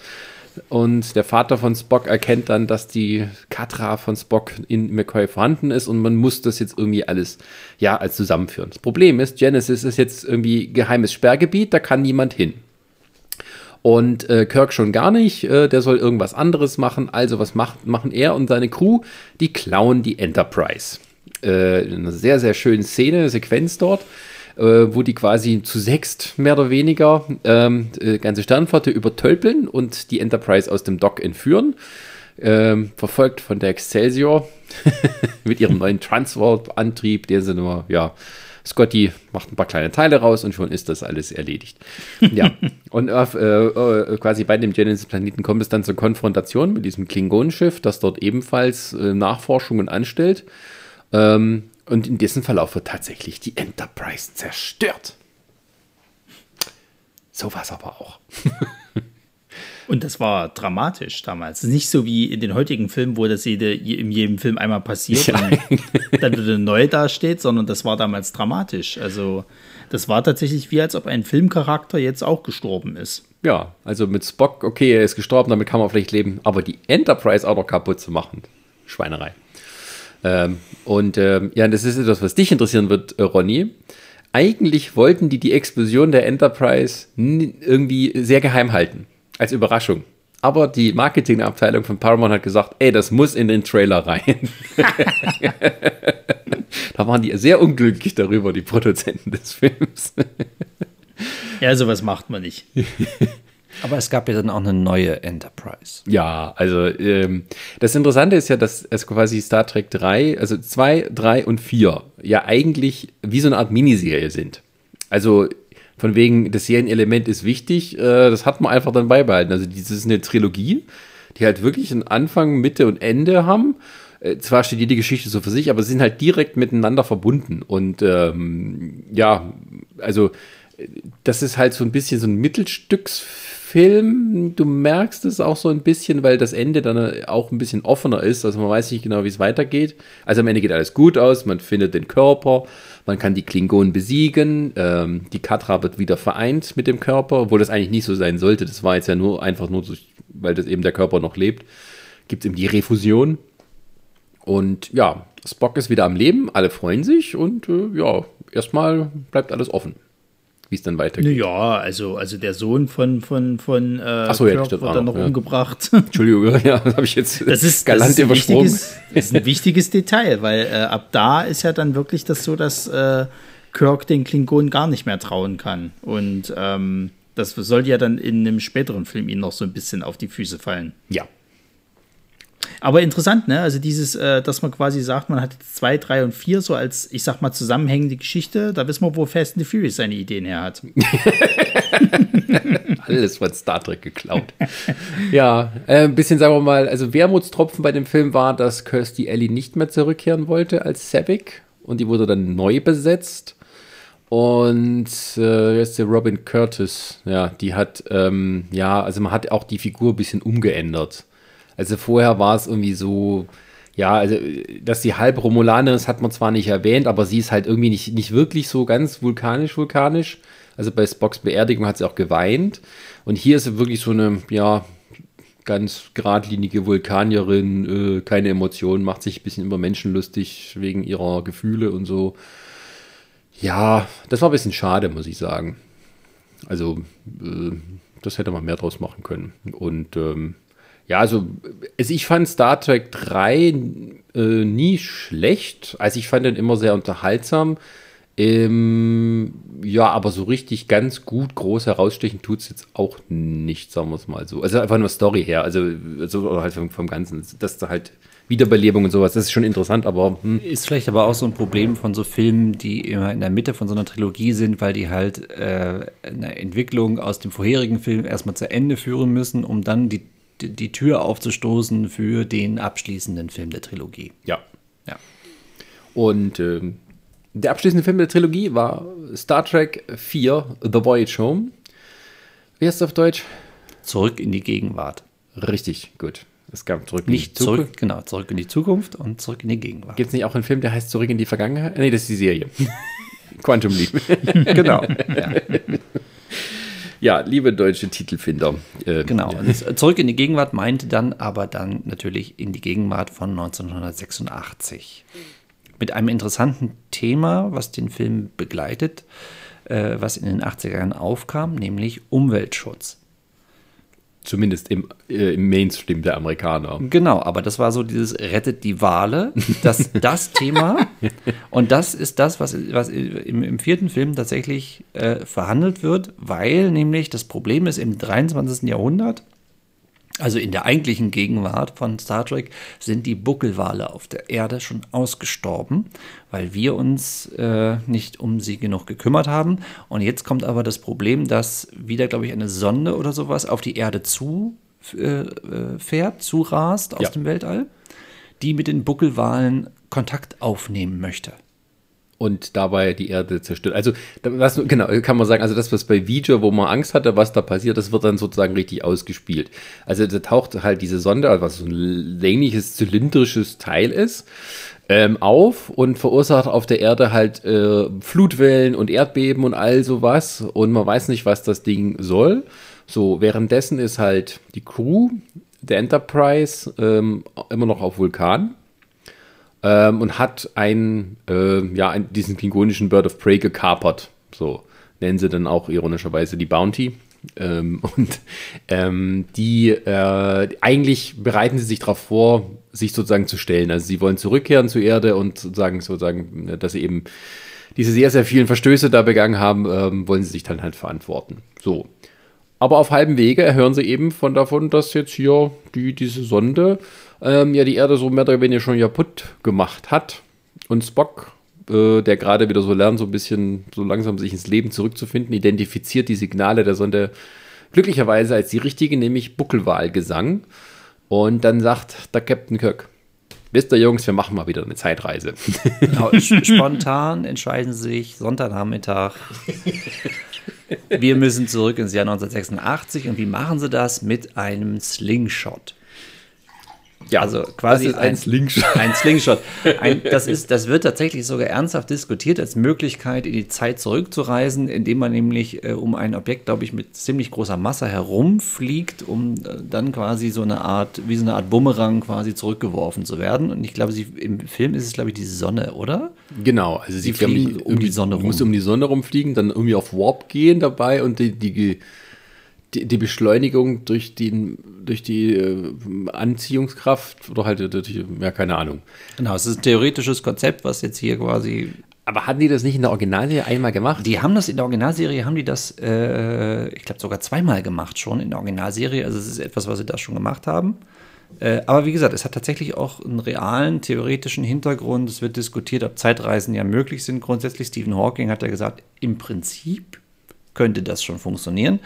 Und der Vater von Spock erkennt dann, dass die Katra von Spock in McCoy vorhanden ist und man muss das jetzt irgendwie alles ja als zusammenführen. Das Problem ist, Genesis ist jetzt irgendwie geheimes Sperrgebiet, da kann niemand hin. Und äh, Kirk schon gar nicht, äh, der soll irgendwas anderes machen. Also was macht, machen er und seine Crew? Die klauen die Enterprise. Äh, eine sehr, sehr schöne Szene, Sequenz dort, äh, wo die quasi zu sechst mehr oder weniger ähm, die ganze Sternflotte übertölpeln und die Enterprise aus dem Dock entführen. Ähm, verfolgt von der Excelsior mit ihrem neuen Transworld-Antrieb, der sie nur, ja, Scotty macht ein paar kleine Teile raus und schon ist das alles erledigt. Ja, und auf, äh, äh, quasi bei dem Genesis-Planeten kommt es dann zur Konfrontation mit diesem Klingonenschiff, das dort ebenfalls äh, Nachforschungen anstellt. Ähm, und in dessen Verlauf wird tatsächlich die Enterprise zerstört. So war es aber auch. Und das war dramatisch damals. Nicht so wie in den heutigen Filmen, wo das jede, in jedem Film einmal passiert ja. und dann wieder neu dasteht, sondern das war damals dramatisch. Also das war tatsächlich wie, als ob ein Filmcharakter jetzt auch gestorben ist. Ja, also mit Spock, okay, er ist gestorben, damit kann man vielleicht leben, aber die Enterprise auch noch kaputt zu machen, Schweinerei. Ähm, und ähm, ja, das ist etwas, was dich interessieren wird, äh, Ronny. Eigentlich wollten die die Explosion der Enterprise irgendwie sehr geheim halten als Überraschung. Aber die Marketingabteilung von Paramount hat gesagt, ey, das muss in den Trailer rein. da waren die sehr unglücklich darüber, die Produzenten des Films. ja, sowas macht man nicht. Aber es gab ja dann auch eine neue Enterprise. Ja, also ähm, das Interessante ist ja, dass es quasi Star Trek 3, also 2, 3 und 4 ja eigentlich wie so eine Art Miniserie sind. Also von wegen, das Serienelement ist wichtig, äh, das hat man einfach dann beibehalten. Also das ist eine Trilogie, die halt wirklich einen Anfang, Mitte und Ende haben. Äh, zwar steht jede Geschichte so für sich, aber sie sind halt direkt miteinander verbunden. Und ähm, ja, also das ist halt so ein bisschen so ein Mittelstücksfilm. Du merkst es auch so ein bisschen, weil das Ende dann auch ein bisschen offener ist. Also man weiß nicht genau, wie es weitergeht. Also am Ende geht alles gut aus, man findet den Körper man kann die Klingonen besiegen. Ähm, die Katra wird wieder vereint mit dem Körper, obwohl das eigentlich nicht so sein sollte. Das war jetzt ja nur einfach nur, durch, weil das eben der Körper noch lebt. Gibt es eben die Refusion. Und ja, Spock ist wieder am Leben, alle freuen sich und äh, ja, erstmal bleibt alles offen wie es dann weitergeht. Ja, also, also der Sohn von, von, von äh, so, ja, wird dann noch ja. umgebracht. Entschuldigung, ja, das habe ich jetzt das ist, galant das ist übersprungen. das ist ein wichtiges Detail, weil äh, ab da ist ja dann wirklich das so, dass äh, Kirk den Klingonen gar nicht mehr trauen kann. Und ähm, das sollte ja dann in einem späteren Film ihn noch so ein bisschen auf die Füße fallen. Ja, aber interessant, ne? Also dieses, äh, dass man quasi sagt, man hat zwei, drei und vier so als, ich sag mal, zusammenhängende Geschichte. Da wissen wir, wo Fast and the Furious seine Ideen her hat. Alles von Star Trek geklaut. ja, äh, ein bisschen, sagen wir mal, also Wermutstropfen bei dem Film war, dass Kirstie Ellie nicht mehr zurückkehren wollte als Savick und die wurde dann neu besetzt. Und äh, jetzt der Robin Curtis, ja, die hat, ähm, ja, also man hat auch die Figur ein bisschen umgeändert. Also vorher war es irgendwie so, ja, also dass sie halb Romulaner ist, hat man zwar nicht erwähnt, aber sie ist halt irgendwie nicht, nicht wirklich so ganz vulkanisch, vulkanisch. Also bei Spocks Beerdigung hat sie auch geweint. Und hier ist sie wirklich so eine, ja, ganz geradlinige Vulkanierin, äh, keine Emotionen, macht sich ein bisschen über Menschen lustig wegen ihrer Gefühle und so. Ja, das war ein bisschen schade, muss ich sagen. Also, äh, das hätte man mehr draus machen können. Und ähm, ja, also, also ich fand Star Trek 3 äh, nie schlecht. Also ich fand den immer sehr unterhaltsam. Ähm, ja, aber so richtig ganz gut groß herausstechen tut es jetzt auch nicht, sagen wir es mal so. Also einfach nur Story her, also, also halt vom, vom Ganzen, dass da halt Wiederbelebung und sowas, das ist schon interessant, aber hm. ist vielleicht aber auch so ein Problem von so Filmen, die immer in der Mitte von so einer Trilogie sind, weil die halt äh, eine Entwicklung aus dem vorherigen Film erstmal zu Ende führen müssen, um dann die, die, Tür aufzustoßen für den abschließenden Film der Trilogie. Ja. Ja. Und ähm, der abschließende Film der Trilogie war Star Trek 4 The Voyage Home. Wie heißt es auf Deutsch? Zurück in die Gegenwart. Richtig, gut. Es gab zurück nicht in die zurück, Zukunft. Genau, zurück in die Zukunft und zurück in die Gegenwart. Gibt es nicht auch einen Film, der heißt Zurück in die Vergangenheit? Nee, das ist die Serie. Quantum Leap. genau. Ja. Ja. liebe deutsche Titelfinder. Äh, genau. Und zurück in die Gegenwart meinte dann aber dann natürlich in die Gegenwart von 1986 mit einem interessanten Thema, was den Film begleitet, äh, was in den 80er Jahren aufkam, nämlich Umweltschutz. Zumindest im, äh, im, Mainstream der Amerikaner. Genau, aber das war so dieses Rettet die Wale, das, das Thema. Und das ist das, was, was im, im vierten Film tatsächlich äh, verhandelt wird, weil nämlich das Problem ist, im 23. Jahrhundert also in der eigentlichen Gegenwart von Star Trek sind die Buckelwale auf der Erde schon ausgestorben, weil wir uns äh, nicht um sie genug gekümmert haben. Und jetzt kommt aber das Problem, dass wieder, glaube ich, eine Sonde oder sowas auf die Erde zu äh, äh fährt, zurast aus ja. dem Weltall, die mit den Buckelwalen Kontakt aufnehmen möchte und dabei die Erde zerstört. Also, was, genau, kann man sagen, also das, was bei Voyager, wo man Angst hatte, was da passiert, das wird dann sozusagen richtig ausgespielt. Also, da taucht halt diese Sonde, was so ein längliches, zylindrisches Teil ist, ähm, auf und verursacht auf der Erde halt äh, Flutwellen und Erdbeben und all sowas. Und man weiß nicht, was das Ding soll. So, währenddessen ist halt die Crew der Enterprise ähm, immer noch auf Vulkan ähm, und hat einen, äh, ja, einen, diesen klingonischen Bird of Prey gekapert. So nennen sie dann auch ironischerweise die Bounty. Ähm, und ähm, die äh, eigentlich bereiten sie sich darauf vor, sich sozusagen zu stellen. Also sie wollen zurückkehren zur Erde und sozusagen, sozusagen, dass sie eben diese sehr, sehr vielen Verstöße da begangen haben, ähm, wollen sie sich dann halt verantworten. So. Aber auf halbem Wege erhören sie eben von davon, dass jetzt hier die, diese Sonde ähm, ja die Erde so mehr oder weniger schon kaputt gemacht hat. Und Spock, äh, der gerade wieder so lernt, so ein bisschen so langsam sich ins Leben zurückzufinden, identifiziert die Signale der Sonde glücklicherweise als die richtige, nämlich Buckelwahlgesang. Und dann sagt der Captain Kirk, wisst ihr Jungs, wir machen mal wieder eine Zeitreise. Genau, spontan entscheiden sie sich, Sonntagnachmittag. Wir müssen zurück ins Jahr 1986 und wie machen sie das? Mit einem Slingshot. Ja, also quasi ein, ein, Slingshot. Ein Slingshot. Ein, das, ist, das wird tatsächlich sogar ernsthaft diskutiert als Möglichkeit, in die Zeit zurückzureisen, indem man nämlich äh, um ein Objekt, glaube ich, mit ziemlich großer Masse herumfliegt, um äh, dann quasi so eine Art, wie so eine Art Bumerang quasi zurückgeworfen zu werden. Und ich glaube, sie, im Film ist es, glaube ich, die Sonne, oder? Genau, also sie, sie fliegen um die Sonne rum. Du musst um die Sonne rumfliegen, dann irgendwie auf Warp gehen dabei und die, die die, die Beschleunigung durch, den, durch die äh, Anziehungskraft oder halt durch, ja, keine Ahnung. Genau, es ist ein theoretisches Konzept, was jetzt hier quasi. Aber hatten die das nicht in der Originalserie einmal gemacht? Die haben das in der Originalserie, haben die das, äh, ich glaube, sogar zweimal gemacht schon in der Originalserie. Also es ist etwas, was sie da schon gemacht haben. Äh, aber wie gesagt, es hat tatsächlich auch einen realen, theoretischen Hintergrund. Es wird diskutiert, ob Zeitreisen ja möglich sind. Grundsätzlich, Stephen Hawking hat ja gesagt, im Prinzip könnte das schon funktionieren.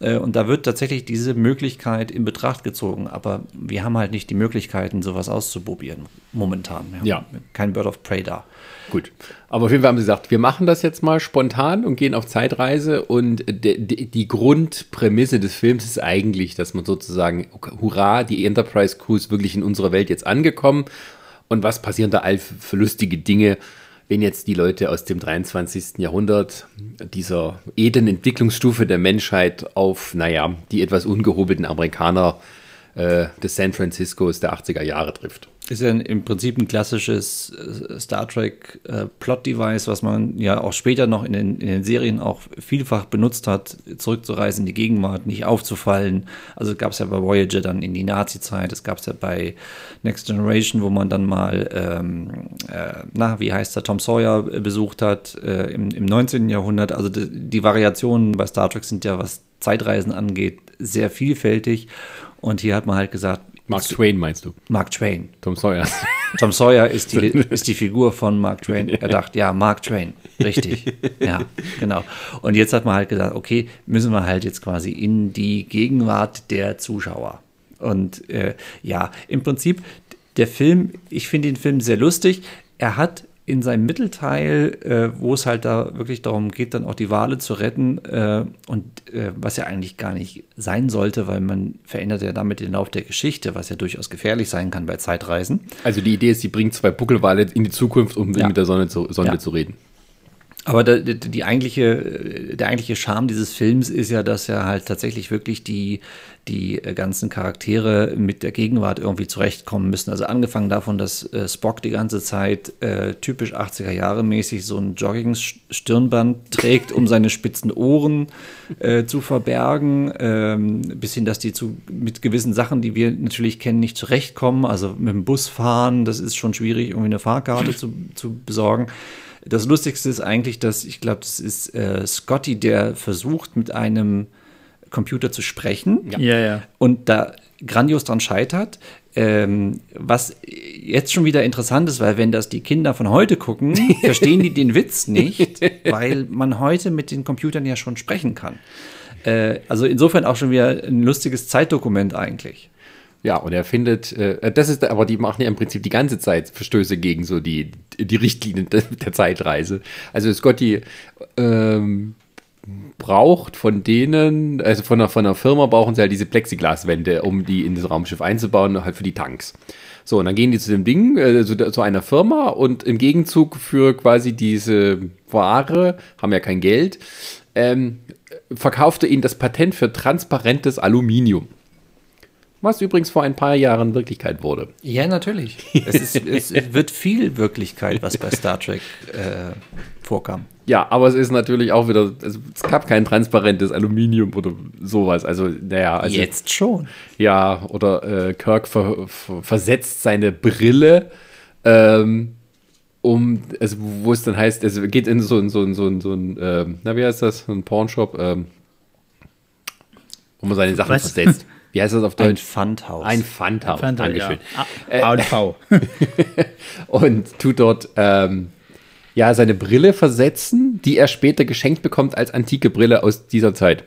Äh, und da wird tatsächlich diese Möglichkeit in Betracht gezogen. Aber wir haben halt nicht die Möglichkeiten, sowas auszuprobieren momentan. ja. Kein Bird of Prey da. Gut. Aber auf jeden Fall haben sie gesagt, wir machen das jetzt mal spontan und gehen auf Zeitreise. Und die Grundprämisse des Films ist eigentlich, dass man sozusagen, hurra, die Enterprise Crew ist wirklich in unserer Welt jetzt angekommen. Und was passieren da all für lustige Dinge? Wenn jetzt die Leute aus dem 23. Jahrhundert dieser edlen Entwicklungsstufe der Menschheit auf, naja, die etwas ungehobelten Amerikaner äh, des San Franciscos der 80er Jahre trifft. Ist ja im Prinzip ein klassisches äh, Star Trek äh, Plot-Device, was man ja auch später noch in den, in den Serien auch vielfach benutzt hat, zurückzureisen in die Gegenwart, nicht aufzufallen. Also gab es ja bei Voyager dann in die Nazi-Zeit, es gab es ja bei Next Generation, wo man dann mal, ähm, äh, na, wie heißt der, Tom Sawyer besucht hat äh, im, im 19. Jahrhundert. Also die, die Variationen bei Star Trek sind ja, was Zeitreisen angeht, sehr vielfältig. Und hier hat man halt gesagt, Mark Twain meinst du? Mark Twain. Tom Sawyer. Tom Sawyer ist die, ist die Figur von Mark Twain. Er dachte, ja, Mark Twain. Richtig. Ja, genau. Und jetzt hat man halt gesagt, okay, müssen wir halt jetzt quasi in die Gegenwart der Zuschauer. Und äh, ja, im Prinzip, der Film, ich finde den Film sehr lustig. Er hat in seinem Mittelteil, äh, wo es halt da wirklich darum geht, dann auch die Wale zu retten äh, und äh, was ja eigentlich gar nicht sein sollte, weil man verändert ja damit den Lauf der Geschichte, was ja durchaus gefährlich sein kann bei Zeitreisen. Also die Idee ist, sie bringt zwei Buckelwale in die Zukunft, um Ja. mit der Sonne zu, Sonde Ja. zu reden. Aber der, die, eigentliche, der eigentliche Charme dieses Films ist ja, dass er halt tatsächlich wirklich die, die äh, ganzen Charaktere mit der Gegenwart irgendwie zurechtkommen müssen. Also angefangen davon, dass äh, Spock die ganze Zeit äh, typisch 80er Jahre mäßig so ein Jogging-Stirnband trägt, um seine spitzen Ohren äh, zu verbergen, ähm, bis hin, dass die zu, mit gewissen Sachen, die wir natürlich kennen, nicht zurechtkommen. Also mit dem Bus fahren, das ist schon schwierig, irgendwie eine Fahrkarte zu, zu besorgen. Das Lustigste ist eigentlich, dass ich glaube, das ist äh, Scotty, der versucht, mit einem Computer zu sprechen Ja, ja. und da grandios dran scheitert. Ähm, was jetzt schon wieder interessant ist, weil wenn das die Kinder von heute gucken, verstehen die den Witz nicht, weil man heute mit den Computern ja schon sprechen kann. Äh, also insofern auch schon wieder ein lustiges Zeitdokument eigentlich. Ja, und er findet, äh, das ist, aber die machen ja im Prinzip die ganze Zeit Verstöße gegen so die, die Richtlinien der, der Zeitreise. Also Scotty ähm, braucht von denen, also von einer, von einer Firma brauchen sie halt diese Plexiglaswände, um die in das Raumschiff einzubauen, halt für die Tanks. So, und dann gehen die zu dem Ding, äh, zu, zu einer Firma und im Gegenzug für quasi diese Ware, haben ja kein Geld, ähm, verkaufte ihnen das Patent für transparentes Aluminium. Was übrigens vor ein paar Jahren Wirklichkeit wurde. Ja, natürlich. Es, ist, es wird viel Wirklichkeit, was bei Star Trek äh, vorkam. Ja, aber es ist natürlich auch wieder, also es gab kein transparentes Aluminium oder sowas. Also, naja, also, Jetzt schon. ja, oder äh, Kirk ver, ver, versetzt seine Brille, ähm, um, also wo es dann heißt, es geht in so ein, so ein, so ein, so ein ähm, na, wie heißt das, ein Pornshop, ähm, wo man seine Sachen Was? versetzt. Wie heißt das auf Ein Deutsch? Pfandhaus. Ein Pfandhaus. Fand er, Dankeschön. Ja. A- A&V. und tut dort ähm, ja seine Brille versetzen, die er später geschenkt bekommt als antike Brille aus dieser Zeit.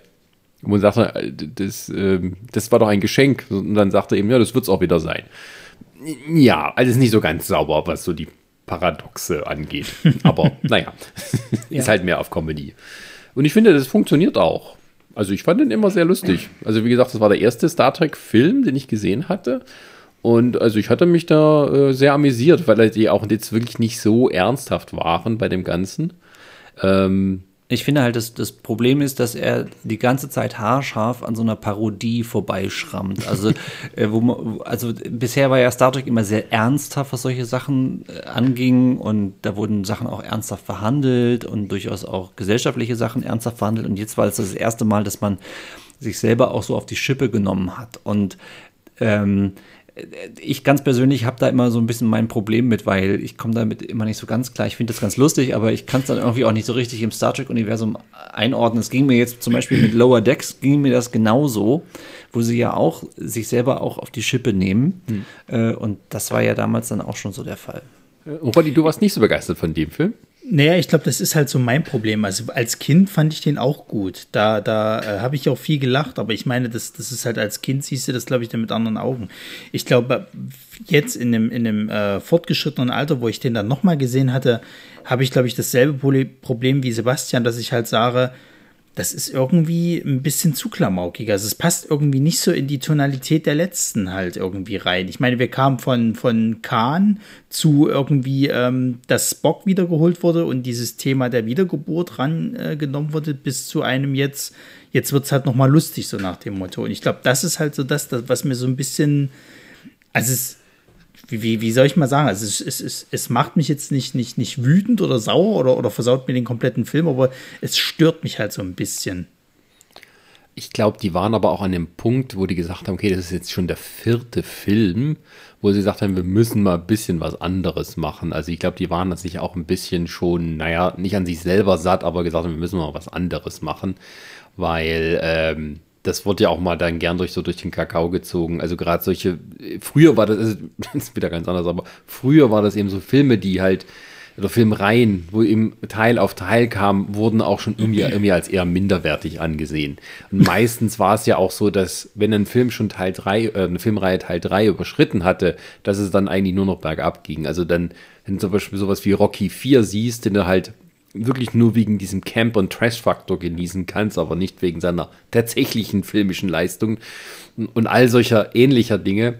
Und man sagt, äh, das, ähm, das war doch ein Geschenk. Und dann sagt er eben, ja, das wird es auch wieder sein. Ja, alles nicht so ganz sauber, was so die Paradoxe angeht. Aber naja, ist halt mehr auf Comedy. Und ich finde, das funktioniert auch. Also ich fand den immer sehr lustig. Also wie gesagt, das war der erste Star Trek-Film, den ich gesehen hatte. Und also ich hatte mich da äh, sehr amüsiert, weil die auch jetzt wirklich nicht so ernsthaft waren bei dem Ganzen. Ähm, Ich finde halt, das, das Problem ist, dass er die ganze Zeit haarscharf an so einer Parodie vorbeischrammt. Also, äh, wo man, also bisher war ja Star Trek immer sehr ernsthaft, was solche Sachen äh, anging. Und da wurden Sachen auch ernsthaft verhandelt und durchaus auch gesellschaftliche Sachen ernsthaft verhandelt. Und jetzt war es das erste Mal, dass man sich selber auch so auf die Schippe genommen hat. Und ähm, ich ganz persönlich habe da immer so ein bisschen mein Problem mit, weil ich komme damit immer nicht so ganz klar. Ich finde das ganz lustig, aber ich kann es dann irgendwie auch nicht so richtig im Star Trek-Universum einordnen. Es ging mir jetzt zum Beispiel mit Lower Decks, ging mir das genauso, wo sie ja auch sich selber auch auf die Schippe nehmen. Äh, und das war ja damals dann auch schon so der Fall. Roddy, du warst nicht so begeistert von dem Film? Naja, ich glaube, das ist halt so mein Problem. Also als Kind fand ich den auch gut. Da, da äh, habe ich auch viel gelacht, aber ich meine, das, das ist halt als Kind siehst du das, glaube ich, dann mit anderen Augen. Ich glaube, jetzt in dem, in dem äh, fortgeschrittenen Alter, wo ich den dann nochmal gesehen hatte, habe ich, glaube ich, dasselbe Problem wie Sebastian, dass ich halt sage, das ist irgendwie ein bisschen zu klamaukig. Also es passt irgendwie nicht so in die Tonalität der letzten halt irgendwie rein. Ich meine, wir kamen von, von Khan zu irgendwie, ähm, dass Spock wiedergeholt wurde und dieses Thema der Wiedergeburt rangenommen äh, wurde, bis zu einem jetzt, jetzt wird es halt nochmal lustig, so nach dem Motto. Und ich glaube, das ist halt so das, das, was mir so ein bisschen, also es wie, wie, soll ich mal sagen? Also es, es, es, es macht mich jetzt nicht, nicht, nicht wütend oder sauer oder, oder versaut mir den kompletten Film, aber es stört mich halt so ein bisschen. Ich glaube, die waren aber auch an dem Punkt, wo die gesagt haben, okay, das ist jetzt schon der vierte Film, wo sie gesagt haben, wir müssen mal ein bisschen was anderes machen. Also ich glaube, die waren sich auch ein bisschen schon, naja, nicht an sich selber satt, aber gesagt haben, wir müssen mal was anderes machen, weil ähm, das wurde ja auch mal dann gern durch so durch den Kakao gezogen. Also gerade solche, früher war das, das ist wieder ganz anders, aber früher war das eben so Filme, die halt oder Filmreihen, wo eben Teil auf Teil kam, wurden auch schon irgendwie, irgendwie als eher minderwertig angesehen. Und meistens war es ja auch so, dass wenn ein Film schon Teil 3, äh, eine Filmreihe Teil 3 überschritten hatte, dass es dann eigentlich nur noch bergab ging. Also dann, wenn du zum Beispiel sowas wie Rocky 4 siehst, den du halt wirklich nur wegen diesem Camp- und Trash-Faktor genießen kannst, aber nicht wegen seiner tatsächlichen filmischen Leistung und all solcher ähnlicher Dinge.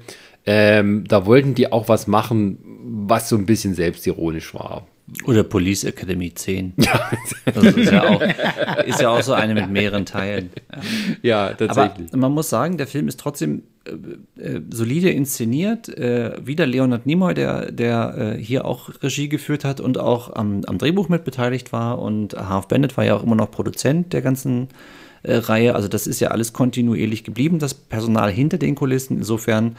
Ähm, da wollten die auch was machen, was so ein bisschen selbstironisch war. Oder Police Academy 10. Ja. Das ist ja, auch, ist ja auch so eine mit mehreren Teilen. Ja, tatsächlich. Aber man muss sagen, der Film ist trotzdem äh, äh, solide inszeniert. Äh, wieder Leonard Nimoy, der, der äh, hier auch Regie geführt hat und auch am, am Drehbuch mitbeteiligt war. Und Half Bennett war ja auch immer noch Produzent der ganzen äh, Reihe. Also das ist ja alles kontinuierlich geblieben, das Personal hinter den Kulissen. Insofern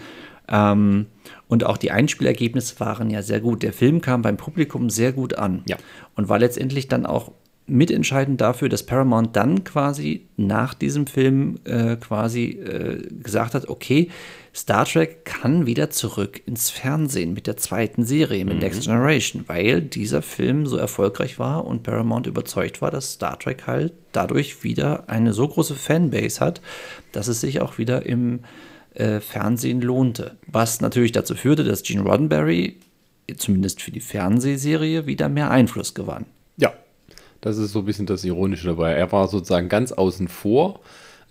ähm, und auch die Einspielergebnisse waren ja sehr gut. Der Film kam beim Publikum sehr gut an. Ja. Und war letztendlich dann auch mitentscheidend dafür, dass Paramount dann quasi nach diesem Film äh, quasi äh, gesagt hat, okay, Star Trek kann wieder zurück ins Fernsehen mit der zweiten Serie, mit mhm. Next Generation, weil dieser Film so erfolgreich war und Paramount überzeugt war, dass Star Trek halt dadurch wieder eine so große Fanbase hat, dass es sich auch wieder im äh, Fernsehen lohnte. Was natürlich dazu führte, dass Gene Roddenberry zumindest für die Fernsehserie wieder mehr Einfluss gewann. Ja, das ist so ein bisschen das Ironische dabei. Er war sozusagen ganz außen vor,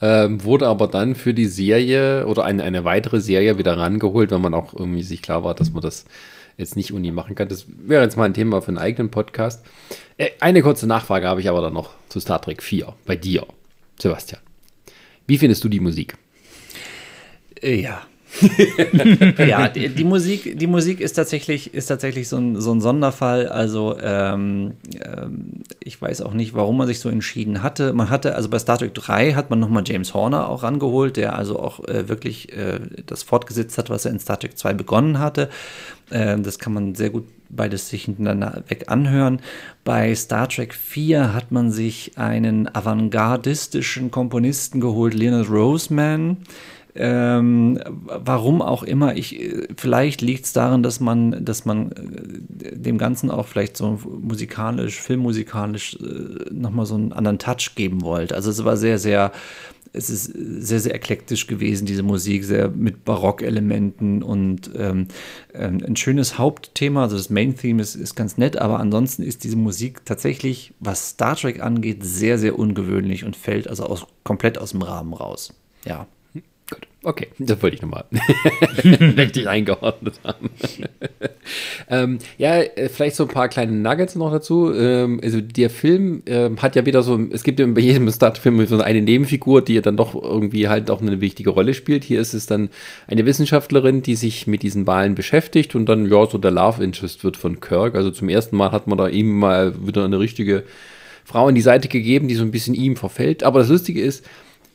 ähm, wurde aber dann für die Serie oder eine, eine weitere Serie wieder rangeholt, wenn man auch irgendwie sich klar war, dass man das jetzt nicht uni machen kann. Das wäre jetzt mal ein Thema für einen eigenen Podcast. Äh, eine kurze Nachfrage habe ich aber dann noch zu Star Trek 4 bei dir, Sebastian. Wie findest du die Musik? Äh, ja. ja, die, die, Musik, die Musik ist tatsächlich, ist tatsächlich so ein, so ein Sonderfall. Also ähm, ähm, ich weiß auch nicht, warum man sich so entschieden hatte. Man hatte, also bei Star Trek 3 hat man nochmal James Horner auch rangeholt, der also auch äh, wirklich äh, das fortgesetzt hat, was er in Star Trek 2 begonnen hatte. Äh, das kann man sehr gut beides sich hintereinander weg anhören. Bei Star Trek 4 hat man sich einen avantgardistischen Komponisten geholt, Leonard Roseman ähm, warum auch immer, ich, vielleicht liegt es daran, dass man, dass man äh, dem Ganzen auch vielleicht so musikalisch, filmmusikalisch äh, nochmal so einen anderen Touch geben wollte. Also es war sehr, sehr, es ist sehr, sehr eklektisch gewesen, diese Musik, sehr mit Barockelementen und ähm, ähm, ein schönes Hauptthema, also das Main-Theme ist, ist ganz nett, aber ansonsten ist diese Musik tatsächlich, was Star Trek angeht, sehr, sehr ungewöhnlich und fällt also aus, komplett aus dem Rahmen raus. Ja. Gut, okay, das wollte ich nochmal richtig eingeordnet haben. ähm, ja, äh, vielleicht so ein paar kleine Nuggets noch dazu. Ähm, also der Film ähm, hat ja wieder so, es gibt ja bei jedem Start-Film so eine Nebenfigur, die ja dann doch irgendwie halt auch eine wichtige Rolle spielt. Hier ist es dann eine Wissenschaftlerin, die sich mit diesen Wahlen beschäftigt und dann, ja, so der Love Interest wird von Kirk. Also zum ersten Mal hat man da ihm mal wieder eine richtige Frau an die Seite gegeben, die so ein bisschen ihm verfällt. Aber das Lustige ist,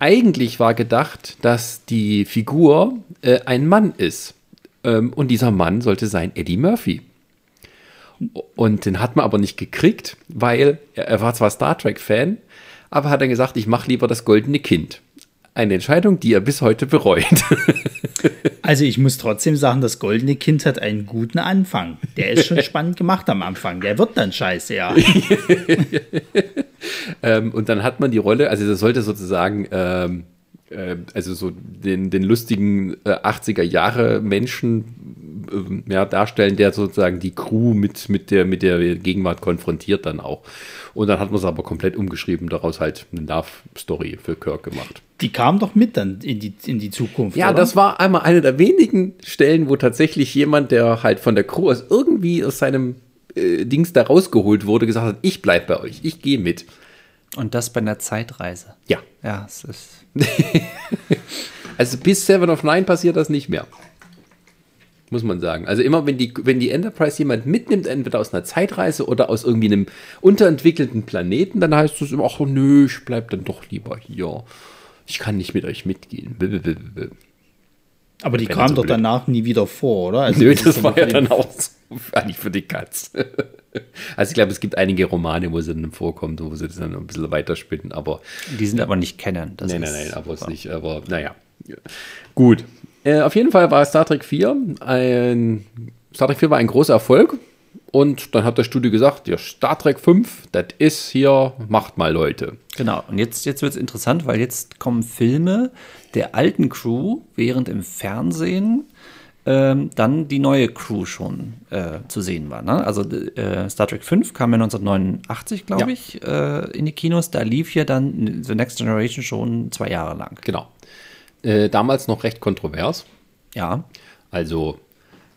eigentlich war gedacht, dass die Figur äh, ein Mann ist. Ähm, und dieser Mann sollte sein Eddie Murphy. Und den hat man aber nicht gekriegt, weil er, er war zwar Star Trek-Fan, aber hat dann gesagt, ich mache lieber das goldene Kind. Eine Entscheidung, die er bis heute bereut. Also ich muss trotzdem sagen, das goldene Kind hat einen guten Anfang. Der ist schon spannend gemacht am Anfang. Der wird dann scheiße, ja. ähm, und dann hat man die Rolle, also das sollte sozusagen ähm, äh, also so den, den lustigen äh, 80er Jahre Menschen äh, ja, darstellen, der sozusagen die Crew mit, mit, der, mit der Gegenwart konfrontiert dann auch. Und dann hat man es aber komplett umgeschrieben, daraus halt eine Love-Story für Kirk gemacht. Die kam doch mit dann in die, in die Zukunft. Ja, oder? das war einmal eine der wenigen Stellen, wo tatsächlich jemand, der halt von der Crew aus irgendwie aus seinem äh, Dings da rausgeholt wurde, gesagt hat, ich bleib bei euch, ich gehe mit. Und das bei einer Zeitreise. Ja. Ja, es ist. also bis Seven of Nine passiert das nicht mehr. muss man sagen. Also immer, wenn die, wenn die Enterprise jemand mitnimmt, entweder aus einer Zeitreise oder aus irgendwie einem unterentwickelten Planeten, dann heißt es immer, ach nö, ich bleib dann doch lieber hier. Ich kann nicht mit euch mitgehen. Aber die kam so doch blöd. danach nie wieder vor, oder? Also Nö, das so war ja für dann auch so, eigentlich für die Katz. Also ich glaube, es gibt einige Romane, wo sie dann vorkommt, wo sie das dann ein bisschen weiterspinnen, aber Die sind aber nicht kennen. Das nein, nein, nein, aber es nicht, aber naja. Gut. Äh, auf jeden Fall war Star Trek 4 ein Star Trek 4 war ein großer Erfolg und dann hat das Studio gesagt, ja, Star Trek 5, das ist hier, macht mal Leute. Genau, und jetzt, jetzt wird es interessant, weil jetzt kommen Filme der alten Crew, während im Fernsehen ähm, dann die neue Crew schon äh, zu sehen war. Ne? Also äh, Star Trek 5 kam ja 1989, glaube Ja. ich, äh, in die Kinos. Da lief ja dann The Next Generation schon zwei Jahre lang. Genau. Äh, damals noch recht kontrovers. Ja, Also,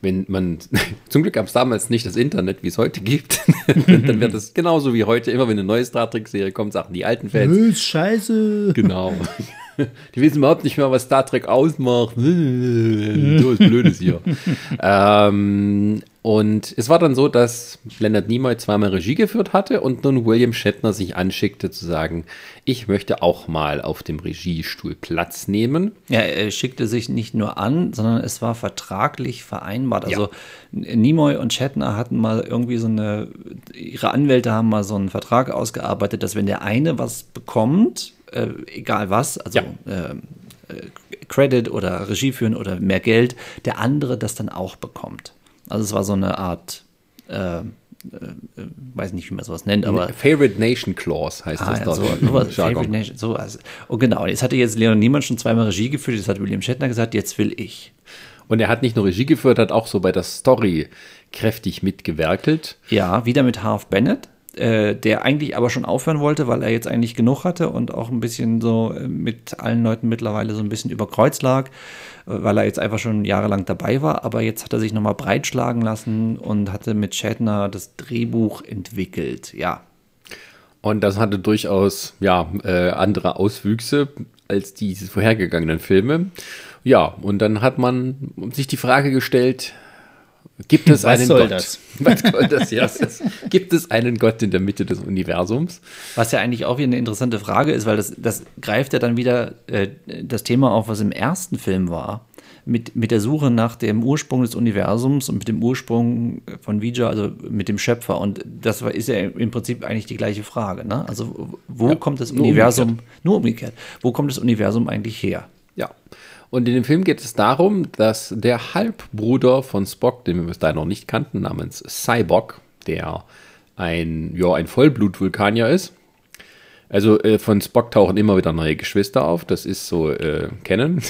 wenn man, zum Glück gab es damals nicht das Internet, wie es heute gibt, dann wird es genauso wie heute, immer wenn eine neue Star Trek-Serie kommt, sagen die alten Fans, ist scheiße. genau. Die wissen überhaupt nicht mehr, was Star Trek ausmacht. so ist Blödes hier. ähm, und es war dann so, dass Leonard Nimoy zweimal Regie geführt hatte und nun William Shatner sich anschickte zu sagen, ich möchte auch mal auf dem Regiestuhl Platz nehmen. Ja, er schickte sich nicht nur an, sondern es war vertraglich vereinbart. Also Nimoy und Shatner hatten mal irgendwie so eine, ihre Anwälte haben mal so einen Vertrag ausgearbeitet, dass wenn der eine was bekommt, äh, egal was, also Ja. ähm, äh, Credit oder Regie führen oder mehr Geld, der andere das dann auch bekommt. Also es war so eine Art, äh, äh, weiß nicht, wie man sowas nennt, aber Favorite Nation Clause heißt Ah, das ja, da. so, sowas. Favorite Nation, so, also, oh genau, jetzt hatte jetzt Leon Niemann schon zweimal Regie geführt, jetzt hat William Shatner gesagt, jetzt will ich. Und er hat nicht nur Regie geführt, hat auch so bei der Story kräftig mitgewerkelt. Ja, wieder mit Harv Bennett, äh, der eigentlich aber schon aufhören wollte, weil er jetzt eigentlich genug hatte und auch ein bisschen so äh, mit allen Leuten mittlerweile so ein bisschen über Kreuz lag, äh, weil er jetzt einfach schon jahrelang dabei war. Aber jetzt hat er sich nochmal breitschlagen lassen und hatte mit Shatner das Drehbuch entwickelt. Ja, Und das hatte durchaus ja, äh, andere Auswüchse als die vorhergegangenen Filme. Ja, und dann hat man sich die Frage gestellt, gibt es einen Gott? das? Was soll das? Ja, ist, gibt es einen Gott in der Mitte des Universums? Was ja eigentlich auch wieder eine interessante Frage ist, weil das, das greift ja dann wieder äh, das Thema auf, was im ersten Film war. Mit, mit der Suche nach dem Ursprung des Universums und mit dem Ursprung von Vija, also mit dem Schöpfer. Und das ist ja im Prinzip eigentlich die gleiche Frage. Ne? Also, wo kommt das nur Universum, nur umgekehrt, wo kommt das Universum eigentlich her? Ja. Und in dem Film geht es darum, dass der Halbbruder von Spock, den wir bis dahin noch nicht kannten, namens Cyborg, der ein, ja, ein Vollblutvulkanier ist. Also äh, von Spock tauchen immer wieder neue Geschwister auf, das ist so äh, kennen.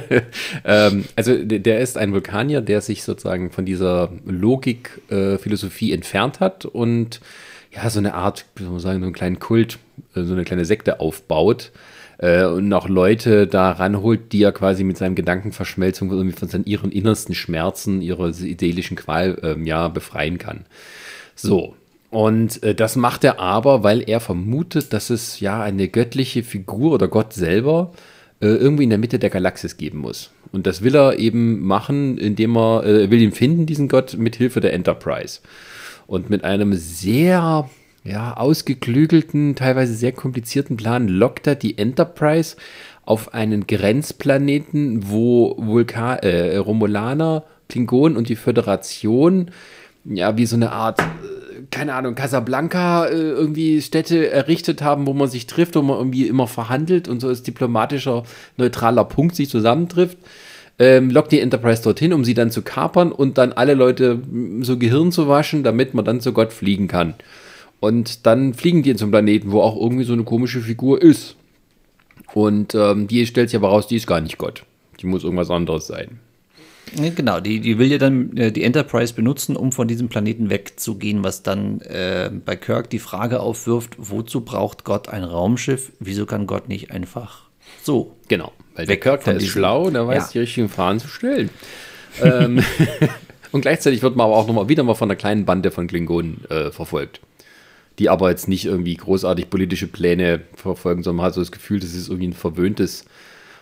ähm, also der, ist ein Vulkanier, der sich sozusagen von dieser Logik-Philosophie äh, entfernt hat und ja, so eine Art, wie soll man sagen, so einen kleinen Kult, äh, so eine kleine Sekte aufbaut äh, und auch Leute da ranholt, die er quasi mit seinem Gedankenverschmelzung irgendwie von seinen ihren innersten Schmerzen, ihrer seelischen Qual ähm, ja befreien kann. So. Und äh, das macht er aber, weil er vermutet, dass es ja eine göttliche Figur oder Gott selber äh, irgendwie in der Mitte der Galaxis geben muss. Und das will er eben machen, indem er äh, will ihn finden, diesen Gott, mit Hilfe der Enterprise. Und mit einem sehr ja, ausgeklügelten, teilweise sehr komplizierten Plan lockt er die Enterprise auf einen Grenzplaneten, wo Vulkan äh, Romulaner, Klingonen und die Föderation ja wie so eine Art, äh, keine Ahnung, Casablanca äh, irgendwie Städte errichtet haben, wo man sich trifft, wo man irgendwie immer verhandelt und so als diplomatischer, neutraler Punkt sich zusammentrifft ähm, lockt die Enterprise dorthin, um sie dann zu kapern und dann alle Leute so Gehirn zu waschen, damit man dann zu Gott fliegen kann. Und dann fliegen die zum Planeten, wo auch irgendwie so eine komische Figur ist. Und ähm, die stellt sich aber raus, die ist gar nicht Gott. Die muss irgendwas anderes sein. Genau, die, die will ja dann äh, die Enterprise benutzen, um von diesem Planeten wegzugehen, was dann äh, bei Kirk die Frage aufwirft, wozu braucht Gott ein Raumschiff? Wieso kann Gott nicht einfach so? Genau. Weil der Kirk, der ist diesem- schlau, der weiß, Ja. die richtigen Fragen zu stellen. ähm, und gleichzeitig wird man aber auch nochmal wieder mal von einer kleinen Bande von Klingonen äh, verfolgt. Die aber jetzt nicht irgendwie großartig politische Pläne verfolgen, sondern man hat so das Gefühl, das ist irgendwie ein verwöhntes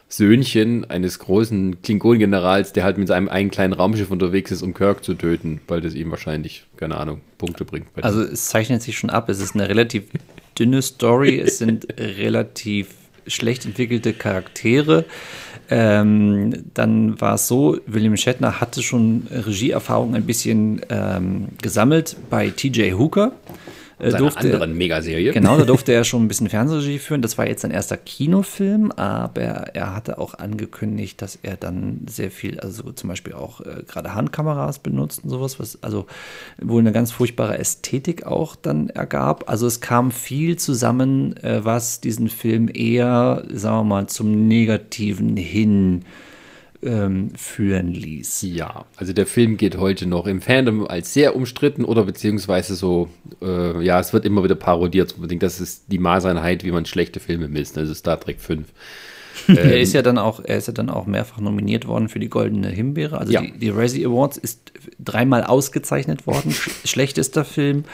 Söhnchen eines großen Klingonengenerals, der halt mit seinem einen kleinen Raumschiff unterwegs ist, um Kirk zu töten, weil das ihm wahrscheinlich, keine Ahnung, Punkte bringt. Also es zeichnet sich schon ab, es ist eine relativ dünne Story, es sind relativ schlecht entwickelte Charaktere. Ähm, dann war es so, William Shatner hatte schon Regieerfahrung ein bisschen ähm, gesammelt bei TJ Hooker. Äh, durfte, anderen Megaserie. Genau, da durfte er schon ein bisschen Fernsehregie führen. Das war jetzt sein erster Kinofilm, aber er hatte auch angekündigt, dass er dann sehr viel, also zum Beispiel auch äh, gerade Handkameras benutzt und sowas, was also wohl eine ganz furchtbare Ästhetik auch dann ergab. Also es kam viel zusammen, äh, was diesen Film eher, sagen wir mal, zum Negativen hin ähm, führen ließ. Ja, also der Film geht heute noch im Fandom als sehr umstritten oder beziehungsweise so, äh, ja, es wird immer wieder parodiert. Unbedingt, das ist die Maßeinheit, wie man schlechte Filme misst, also Star Trek 5. er ähm, ist ja dann auch, er ist ja dann auch mehrfach nominiert worden für die Goldene Himbeere. Also ja. die, die Razzie Awards ist dreimal ausgezeichnet worden. schlechtester Film,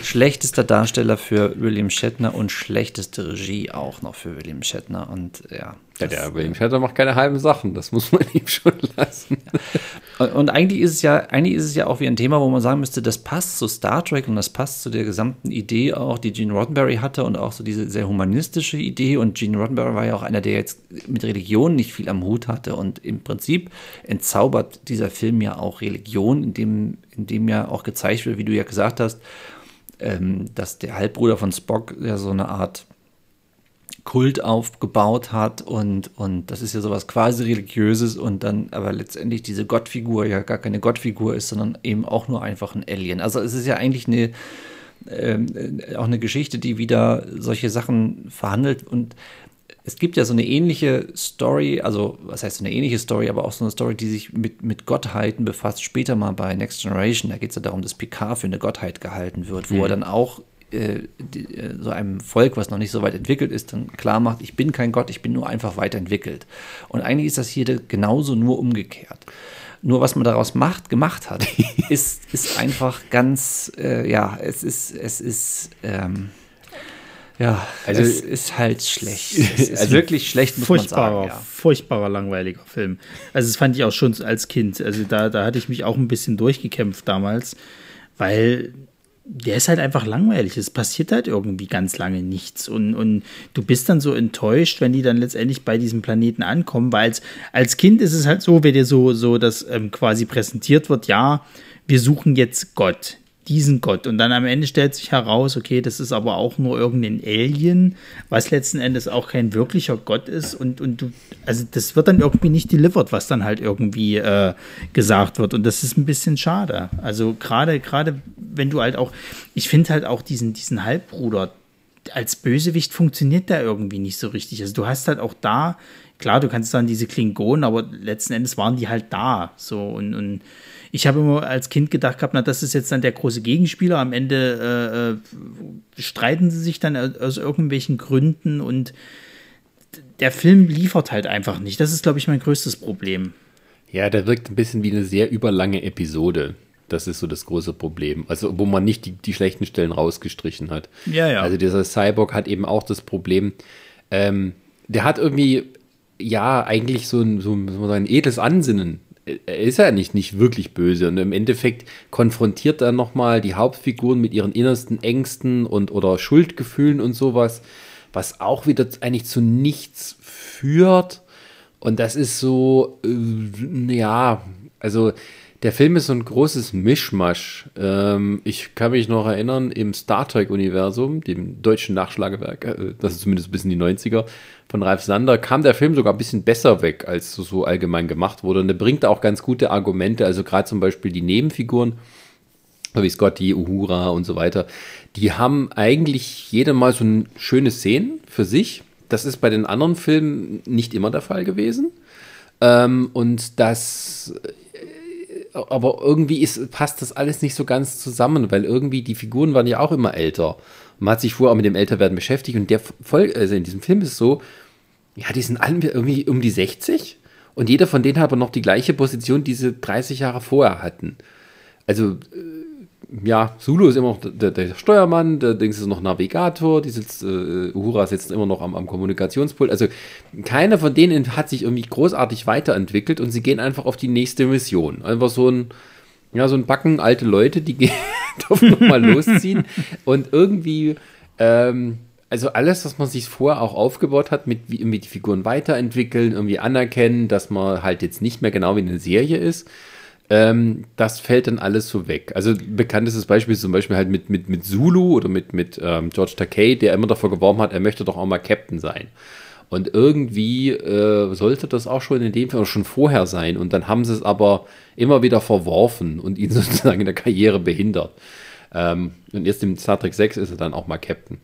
schlechtester Darsteller für William Shatner und schlechteste Regie auch noch für William Shatner. Und ja, ja, der William Shatner macht keine halben Sachen, das muss man ihm schon lassen. Und eigentlich ist es ja, eigentlich ist es ja auch wie ein Thema, wo man sagen müsste, das passt zu Star Trek und das passt zu der gesamten Idee auch, die Gene Roddenberry hatte und auch so diese sehr humanistische Idee. Und Gene Roddenberry war ja auch einer, der jetzt mit Religion nicht viel am Hut hatte. Und im Prinzip entzaubert dieser Film ja auch Religion, indem, indem ja auch gezeigt wird, wie du ja gesagt hast, ähm, dass der Halbbruder von Spock ja so eine Art Kult aufgebaut hat und, und das ist ja sowas quasi religiöses und dann aber letztendlich diese Gottfigur ja gar keine Gottfigur ist, sondern eben auch nur einfach ein Alien. Also es ist ja eigentlich eine ähm, auch eine Geschichte, die wieder solche Sachen verhandelt und es gibt ja so eine ähnliche Story, also was heißt so eine ähnliche Story, aber auch so eine Story, die sich mit, mit Gottheiten befasst, später mal bei Next Generation. Da geht es ja darum, dass Picard für eine Gottheit gehalten wird, wo mhm. er dann auch äh, äh, so einem Volk, was noch nicht so weit entwickelt ist, dann klar macht, ich bin kein Gott, ich bin nur einfach weiterentwickelt. Und eigentlich ist das hier genauso nur umgekehrt. Nur was man daraus macht, gemacht hat, ist, ist einfach ganz, äh, ja, es ist, es ist, ähm, ja, also es ist halt schlecht. Es ist also wirklich schlecht, muss furchtbarer, man sagen. Ja. Furchtbarer, langweiliger Film. Also das fand ich auch schon als Kind. Also da, da hatte ich mich auch ein bisschen durchgekämpft damals, weil der ist halt einfach langweilig. Es passiert halt irgendwie ganz lange nichts. Und, und du bist dann so enttäuscht, wenn die dann letztendlich bei diesem Planeten ankommen, weil als, als Kind ist es halt so, wenn dir so, so das ähm, quasi präsentiert wird, ja, wir suchen jetzt Gott diesen Gott. Und dann am Ende stellt sich heraus, okay, das ist aber auch nur irgendein Alien, was letzten Endes auch kein wirklicher Gott ist. Und, und du, also das wird dann irgendwie nicht delivered, was dann halt irgendwie äh, gesagt wird. Und das ist ein bisschen schade. Also gerade, gerade wenn du halt auch, ich finde halt auch diesen, diesen Halbbruder, als Bösewicht funktioniert der irgendwie nicht so richtig. Also du hast halt auch da, klar, du kannst dann diese Klingonen, aber letzten Endes waren die halt da. So und, und ich habe immer als Kind gedacht gehabt, na, das ist jetzt dann der große Gegenspieler. Am Ende äh, äh, streiten sie sich dann aus irgendwelchen Gründen und der Film liefert halt einfach nicht. Das ist, glaube ich, mein größtes Problem. Ja, der wirkt ein bisschen wie eine sehr überlange Episode. Das ist so das große Problem. Also, wo man nicht die, die schlechten Stellen rausgestrichen hat. Ja, ja. Also, dieser Cyborg hat eben auch das Problem, ähm, der hat irgendwie, ja, eigentlich so ein, so, so ein edles Ansinnen er ist ja nicht, nicht wirklich böse und im Endeffekt konfrontiert er nochmal die Hauptfiguren mit ihren innersten Ängsten und oder Schuldgefühlen und sowas, was auch wieder eigentlich zu nichts führt. Und das ist so, äh, ja, also der Film ist so ein großes Mischmasch. Ähm, ich kann mich noch erinnern, im Star Trek-Universum, dem deutschen Nachschlagewerk, äh, das ist zumindest bis in die 90er, von Ralf Sander, kam der Film sogar ein bisschen besser weg, als so, so allgemein gemacht wurde. Und er bringt auch ganz gute Argumente, also gerade zum Beispiel die Nebenfiguren, wie Scotty, Uhura und so weiter, die haben eigentlich jede Mal so eine schöne Szenen für sich. Das ist bei den anderen Filmen nicht immer der Fall gewesen. Ähm, und das aber irgendwie ist, passt das alles nicht so ganz zusammen, weil irgendwie die Figuren waren ja auch immer älter. Man hat sich vorher auch mit dem Älterwerden beschäftigt und der Folge, also in diesem Film ist es so, ja, die sind alle irgendwie um die 60 und jeder von denen hat aber noch die gleiche Position, die sie 30 Jahre vorher hatten. Also, äh, ja, Zulu ist immer noch der, der Steuermann, der Dings ist noch Navigator, die sitzt, äh, Uhura sitzt immer noch am, am Kommunikationspult. Also keiner von denen hat sich irgendwie großartig weiterentwickelt und sie gehen einfach auf die nächste Mission. Einfach so ein, ja, so ein Backen alte Leute, die gehen, dürfen nochmal losziehen und irgendwie, ähm, also alles, was man sich vorher auch aufgebaut hat, mit wie mit die Figuren weiterentwickeln, irgendwie anerkennen, dass man halt jetzt nicht mehr genau wie eine Serie ist ähm, das fällt dann alles so weg. Also bekanntestes Beispiel ist zum Beispiel halt mit, mit, mit Zulu oder mit, mit ähm, George Takei, der immer davor geworben hat, er möchte doch auch mal Captain sein. Und irgendwie äh, sollte das auch schon in dem Fall schon vorher sein. Und dann haben sie es aber immer wieder verworfen und ihn sozusagen in der Karriere behindert. Ähm, und erst im Star Trek 6 ist er dann auch mal Captain.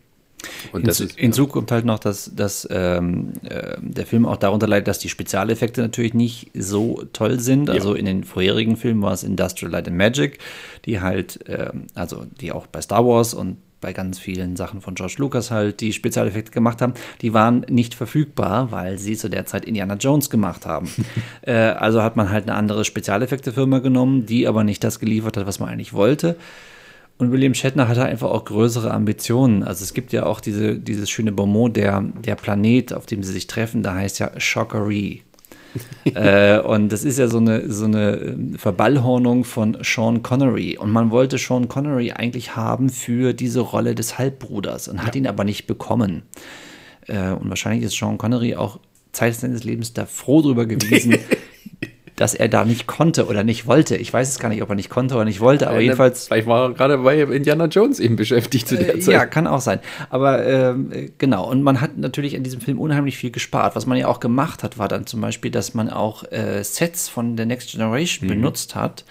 Und hinzu, ist, hinzu kommt halt noch, dass, dass ähm, äh, der Film auch darunter leidet, dass die Spezialeffekte natürlich nicht so toll sind. Also ja. in den vorherigen Filmen war es Industrial Light and Magic, die halt, ähm, also die auch bei Star Wars und bei ganz vielen Sachen von George Lucas halt die Spezialeffekte gemacht haben, die waren nicht verfügbar, weil sie zu der Zeit Indiana Jones gemacht haben. äh, also hat man halt eine andere Spezialeffekte-Firma genommen, die aber nicht das geliefert hat, was man eigentlich wollte. Und William Shatner hatte einfach auch größere Ambitionen. Also es gibt ja auch diese, dieses schöne Bonmot, der, der Planet, auf dem sie sich treffen, da heißt ja Shockery. äh, und das ist ja so eine, so eine ähm, Verballhornung von Sean Connery. Und man wollte Sean Connery eigentlich haben für diese Rolle des Halbbruders und hat ja. ihn aber nicht bekommen. Äh, und wahrscheinlich ist Sean Connery auch Zeit seines Lebens da froh drüber gewesen, dass er da nicht konnte oder nicht wollte. Ich weiß es gar nicht, ob er nicht konnte oder nicht wollte, aber ja, jedenfalls. Vielleicht war er gerade bei Indiana Jones eben beschäftigt zu der äh, Zeit. Ja, kann auch sein. Aber äh, genau, und man hat natürlich in diesem Film unheimlich viel gespart. Was man ja auch gemacht hat, war dann zum Beispiel, dass man auch äh, Sets von der Next Generation mhm. benutzt hat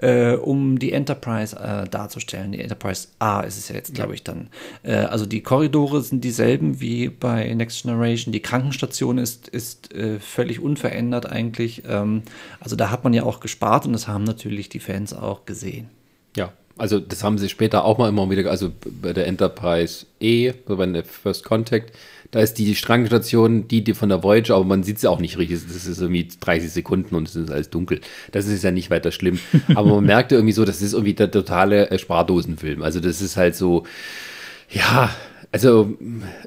äh, um die Enterprise äh, darzustellen. Die Enterprise A ist es ja jetzt, glaube ich, dann. Äh, also die Korridore sind dieselben wie bei Next Generation. Die Krankenstation ist, ist äh, völlig unverändert eigentlich. Ähm, also da hat man ja auch gespart und das haben natürlich die Fans auch gesehen. Ja, also das haben sie später auch mal immer wieder, also bei der Enterprise E, so bei der First Contact, da ist die Strahlenstation, die, die von der Voyager, aber man sieht sie auch nicht richtig. Das ist irgendwie 30 Sekunden und es ist alles dunkel. Das ist ja nicht weiter schlimm. Aber man merkte irgendwie so, das ist irgendwie der totale äh, Spardosenfilm. Also das ist halt so, ja, also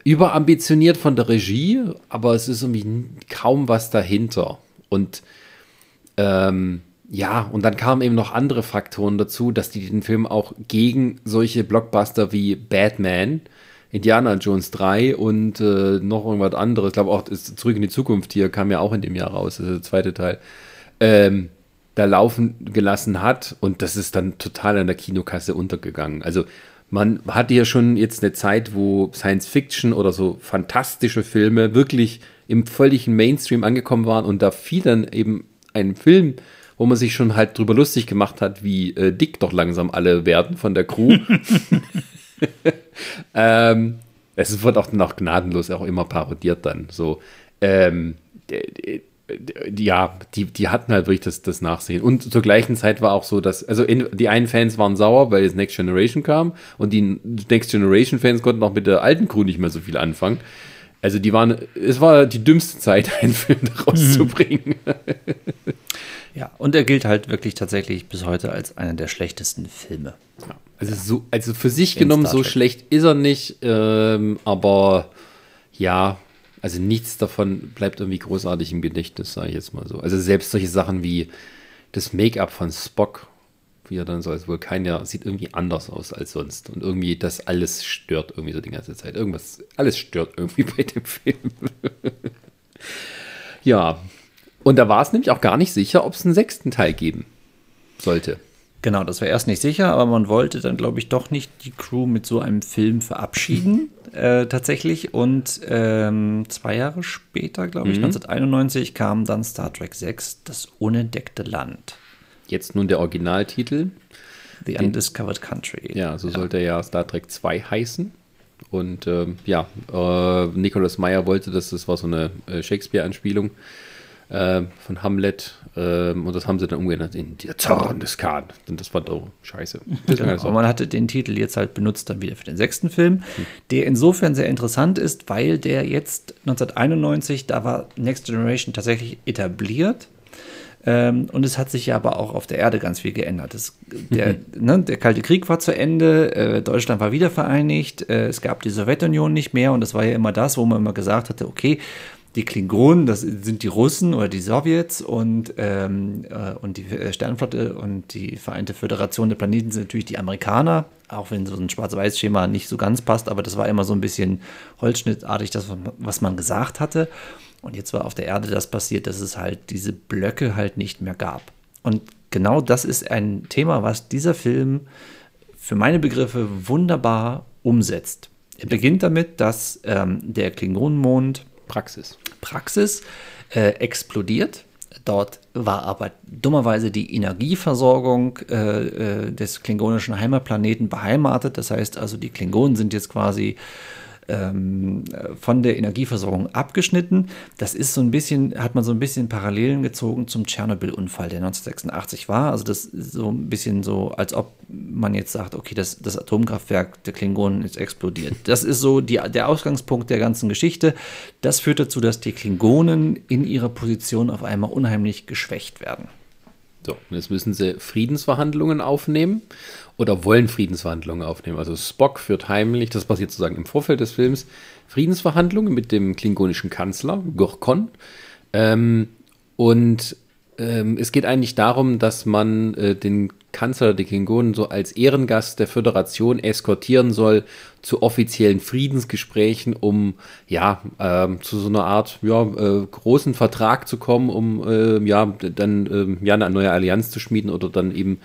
überambitioniert von der Regie, aber es ist irgendwie kaum was dahinter. Und ähm, ja, und dann kamen eben noch andere Faktoren dazu, dass die den Film auch gegen solche Blockbuster wie Batman Indiana Jones 3 und äh, noch irgendwas anderes. Ich glaube auch ist Zurück in die Zukunft hier kam ja auch in dem Jahr raus, ist der zweite Teil. Ähm, da laufen gelassen hat und das ist dann total an der Kinokasse untergegangen. Also man hatte ja schon jetzt eine Zeit, wo Science Fiction oder so fantastische Filme wirklich im völligen Mainstream angekommen waren und da fiel dann eben ein Film, wo man sich schon halt drüber lustig gemacht hat, wie äh, dick doch langsam alle werden von der Crew. ähm, es wird auch noch gnadenlos auch immer parodiert dann. So, ähm, ja, die, die hatten halt wirklich das, das Nachsehen. Und zur gleichen Zeit war auch so, dass, also in, die einen Fans waren sauer, weil jetzt Next Generation kam und die Next Generation Fans konnten auch mit der alten Crew nicht mehr so viel anfangen. Also die waren, es war die dümmste Zeit, einen Film rauszubringen. Ja, und er gilt halt wirklich tatsächlich bis heute als einer der schlechtesten Filme. Ja. Also, so, also für sich genommen, so schlecht ist er nicht, ähm, aber ja, also nichts davon bleibt irgendwie großartig im Gedächtnis, sage ich jetzt mal so. Also selbst solche Sachen wie das Make-up von Spock, wie er dann so als Vulkanier, sieht irgendwie anders aus als sonst. Und irgendwie das alles stört irgendwie so die ganze Zeit. Irgendwas, alles stört irgendwie bei dem Film. ja, und da war es nämlich auch gar nicht sicher, ob es einen sechsten Teil geben sollte. Genau, das war erst nicht sicher, aber man wollte dann, glaube ich, doch nicht die Crew mit so einem Film verabschieden, äh, tatsächlich. Und ähm, zwei Jahre später, glaube ich, mhm. 1991, kam dann Star Trek 6, das unentdeckte Land. Jetzt nun der Originaltitel. The Undiscovered Country. Ja, so ja. sollte ja Star Trek 2 heißen. Und ähm, ja, äh, Nicholas Meyer wollte, dass das war so eine äh, Shakespeare-Anspielung äh, von Hamlet. Äh, und das haben sie dann umgeändert in Der Zorn des Khan. Und das war doch scheiße. Genau. Aber man hatte den Titel jetzt halt benutzt dann wieder für den sechsten Film, hm. der insofern sehr interessant ist, weil der jetzt 1991, da war Next Generation tatsächlich etabliert. Ähm, und es hat sich ja aber auch auf der Erde ganz viel geändert. Das, der, ne, der Kalte Krieg war zu Ende, äh, Deutschland war wieder vereinigt, äh, es gab die Sowjetunion nicht mehr und das war ja immer das, wo man immer gesagt hatte, okay, die Klingonen, das sind die Russen oder die Sowjets und, ähm, äh, und die äh, Sternenflotte und die Vereinte Föderation der Planeten sind natürlich die Amerikaner, auch wenn so ein Schwarz-Weiß-Schema nicht so ganz passt, aber das war immer so ein bisschen holzschnittartig, das, was man gesagt hatte. Und jetzt war auf der Erde das passiert, dass es halt diese Blöcke halt nicht mehr gab. Und genau das ist ein Thema, was dieser Film für meine Begriffe wunderbar umsetzt. Er beginnt damit, dass ähm, der Klingonenmond Praxis. Praxis äh, explodiert. Dort war aber dummerweise die Energieversorgung äh, äh, des klingonischen Heimatplaneten beheimatet. Das heißt also, die Klingonen sind jetzt quasi ähm, von der Energieversorgung abgeschnitten. Das ist so ein bisschen, hat man so ein bisschen Parallelen gezogen zum Tschernobyl-Unfall, der 1986 war. Also das ist so ein bisschen so, als ob man jetzt sagt, okay, das, das Atomkraftwerk der Klingonen ist explodiert. Das ist so die, der Ausgangspunkt der ganzen Geschichte. Das führt dazu, dass die Klingonen in ihrer Position auf einmal unheimlich geschwächt werden. So, jetzt müssen sie Friedensverhandlungen aufnehmen oder wollen Friedensverhandlungen aufnehmen. Also Spock führt heimlich, das passiert sozusagen im Vorfeld des Films, Friedensverhandlungen mit dem klingonischen Kanzler Gorkon. Ähm, und ähm, es geht eigentlich darum, dass man äh, den Kanzler der Klingonen so als Ehrengast der Föderation eskortieren soll zu offiziellen Friedensgesprächen, um ja äh, zu so einer Art ja, äh, großen Vertrag zu kommen, um äh, ja dann ähm, ja eine neue Allianz zu schmieden oder dann eben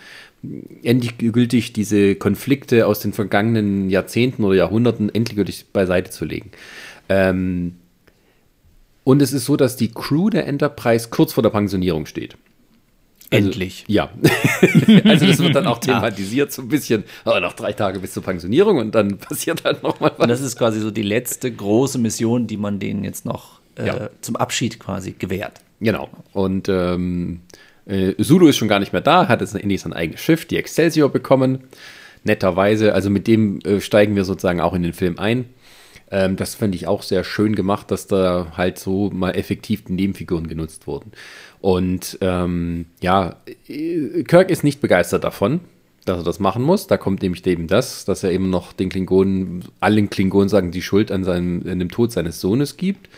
endgültig diese Konflikte aus den vergangenen Jahrzehnten oder Jahrhunderten endgültig beiseite zu legen. Ähm, und es ist so, dass die Crew der Enterprise kurz vor der Pensionierung steht. Also, Endlich. Ja. also das wird dann auch thematisiert, so ein bisschen, aber noch drei Tage bis zur Pensionierung und dann passiert halt nochmal was. Und das ist quasi so die letzte große Mission, die man denen jetzt noch äh, ja. zum Abschied quasi gewährt. Genau. Und ähm, äh, ist schon gar nicht mehr da, hat jetzt endlich sein eigenes Schiff, die Excelsior, bekommen. Netterweise, also mit dem äh, steigen wir sozusagen auch in den Film ein. Ähm, das fände ich auch sehr schön gemacht, dass da halt so mal effektiv die Nebenfiguren genutzt wurden. Und ähm, ja, äh, Kirk ist nicht begeistert davon, dass er das machen muss. Da kommt nämlich eben das, dass er eben noch den Klingonen, allen Klingonen sagen, die Schuld an, seinem, an dem Tod seines Sohnes gibt.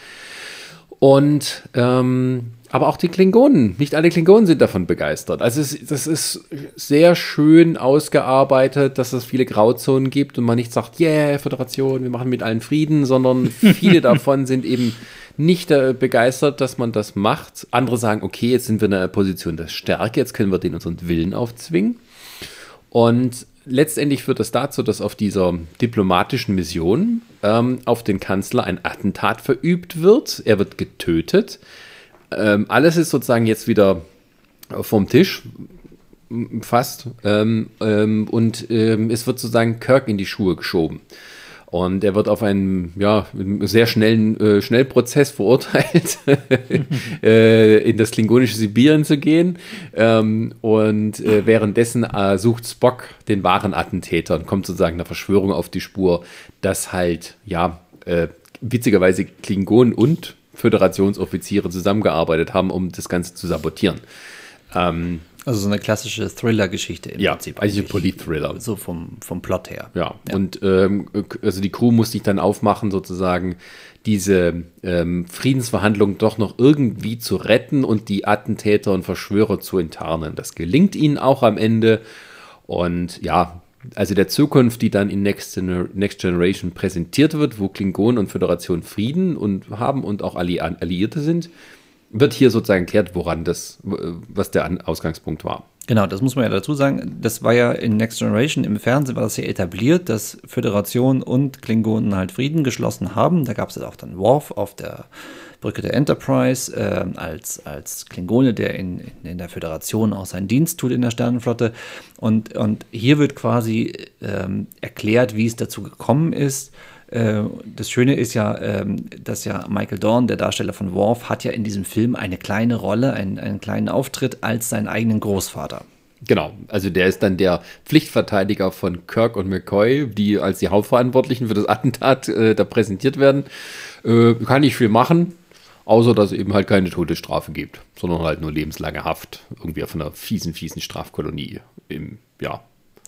Und ähm, aber auch die Klingonen, nicht alle Klingonen sind davon begeistert. Also es, das ist sehr schön ausgearbeitet, dass es viele Grauzonen gibt und man nicht sagt, yeah, Föderation, wir machen mit allen Frieden, sondern viele davon sind eben nicht äh, begeistert, dass man das macht. Andere sagen, okay, jetzt sind wir in einer Position der Stärke, jetzt können wir den unseren Willen aufzwingen. Und letztendlich führt das dazu, dass auf dieser diplomatischen Mission ähm, auf den Kanzler ein Attentat verübt wird. Er wird getötet. Ähm, alles ist sozusagen jetzt wieder vom Tisch, fast. Ähm, ähm, und ähm, es wird sozusagen Kirk in die Schuhe geschoben. Und er wird auf einen ja, sehr schnellen äh, Schnellprozess verurteilt, äh, in das klingonische Sibirien zu gehen. Ähm, und äh, währenddessen äh, sucht Spock den wahren Attentäter und kommt sozusagen einer Verschwörung auf die Spur, dass halt, ja, äh, witzigerweise Klingonen und Föderationsoffiziere zusammengearbeitet haben, um das Ganze zu sabotieren. Ähm, also so eine klassische Thriller-Geschichte im ja, Prinzip. Also ein Polit-Thriller. So vom, vom Plot her. Ja, ja. und ähm, also die Crew musste sich dann aufmachen, sozusagen diese ähm, Friedensverhandlungen doch noch irgendwie zu retten und die Attentäter und Verschwörer zu enttarnen. Das gelingt ihnen auch am Ende. Und ja, also der Zukunft, die dann in Next, Gener Next Generation präsentiert wird, wo Klingonen und Föderation Frieden und haben und auch Alli Alliierte sind, wird hier sozusagen erklärt, woran das, was der Ausgangspunkt war. Genau, das muss man ja dazu sagen. Das war ja in Next Generation im Fernsehen war das ja etabliert, dass Föderation und Klingonen halt Frieden geschlossen haben. Da gab es auch dann Worf auf der Brücke der Enterprise äh, als, als Klingone, der in, in, der Föderation auch seinen Dienst tut in der Sternenflotte. Und, und hier wird quasi ähm, erklärt, wie es dazu gekommen ist. Äh, das Schöne ist ja, ähm, dass ja Michael Dorn, der Darsteller von Worf, hat ja in diesem Film eine kleine Rolle, einen, einen kleinen Auftritt als seinen eigenen Großvater. Genau, also der ist dann der Pflichtverteidiger von Kirk und McCoy, die als die Hauptverantwortlichen für das Attentat äh, da präsentiert werden. Äh, kann nicht viel machen, Außer, dass es eben halt keine Todesstrafe gibt, sondern halt nur lebenslange Haft. Irgendwie auf einer fiesen, fiesen Strafkolonie im, ja,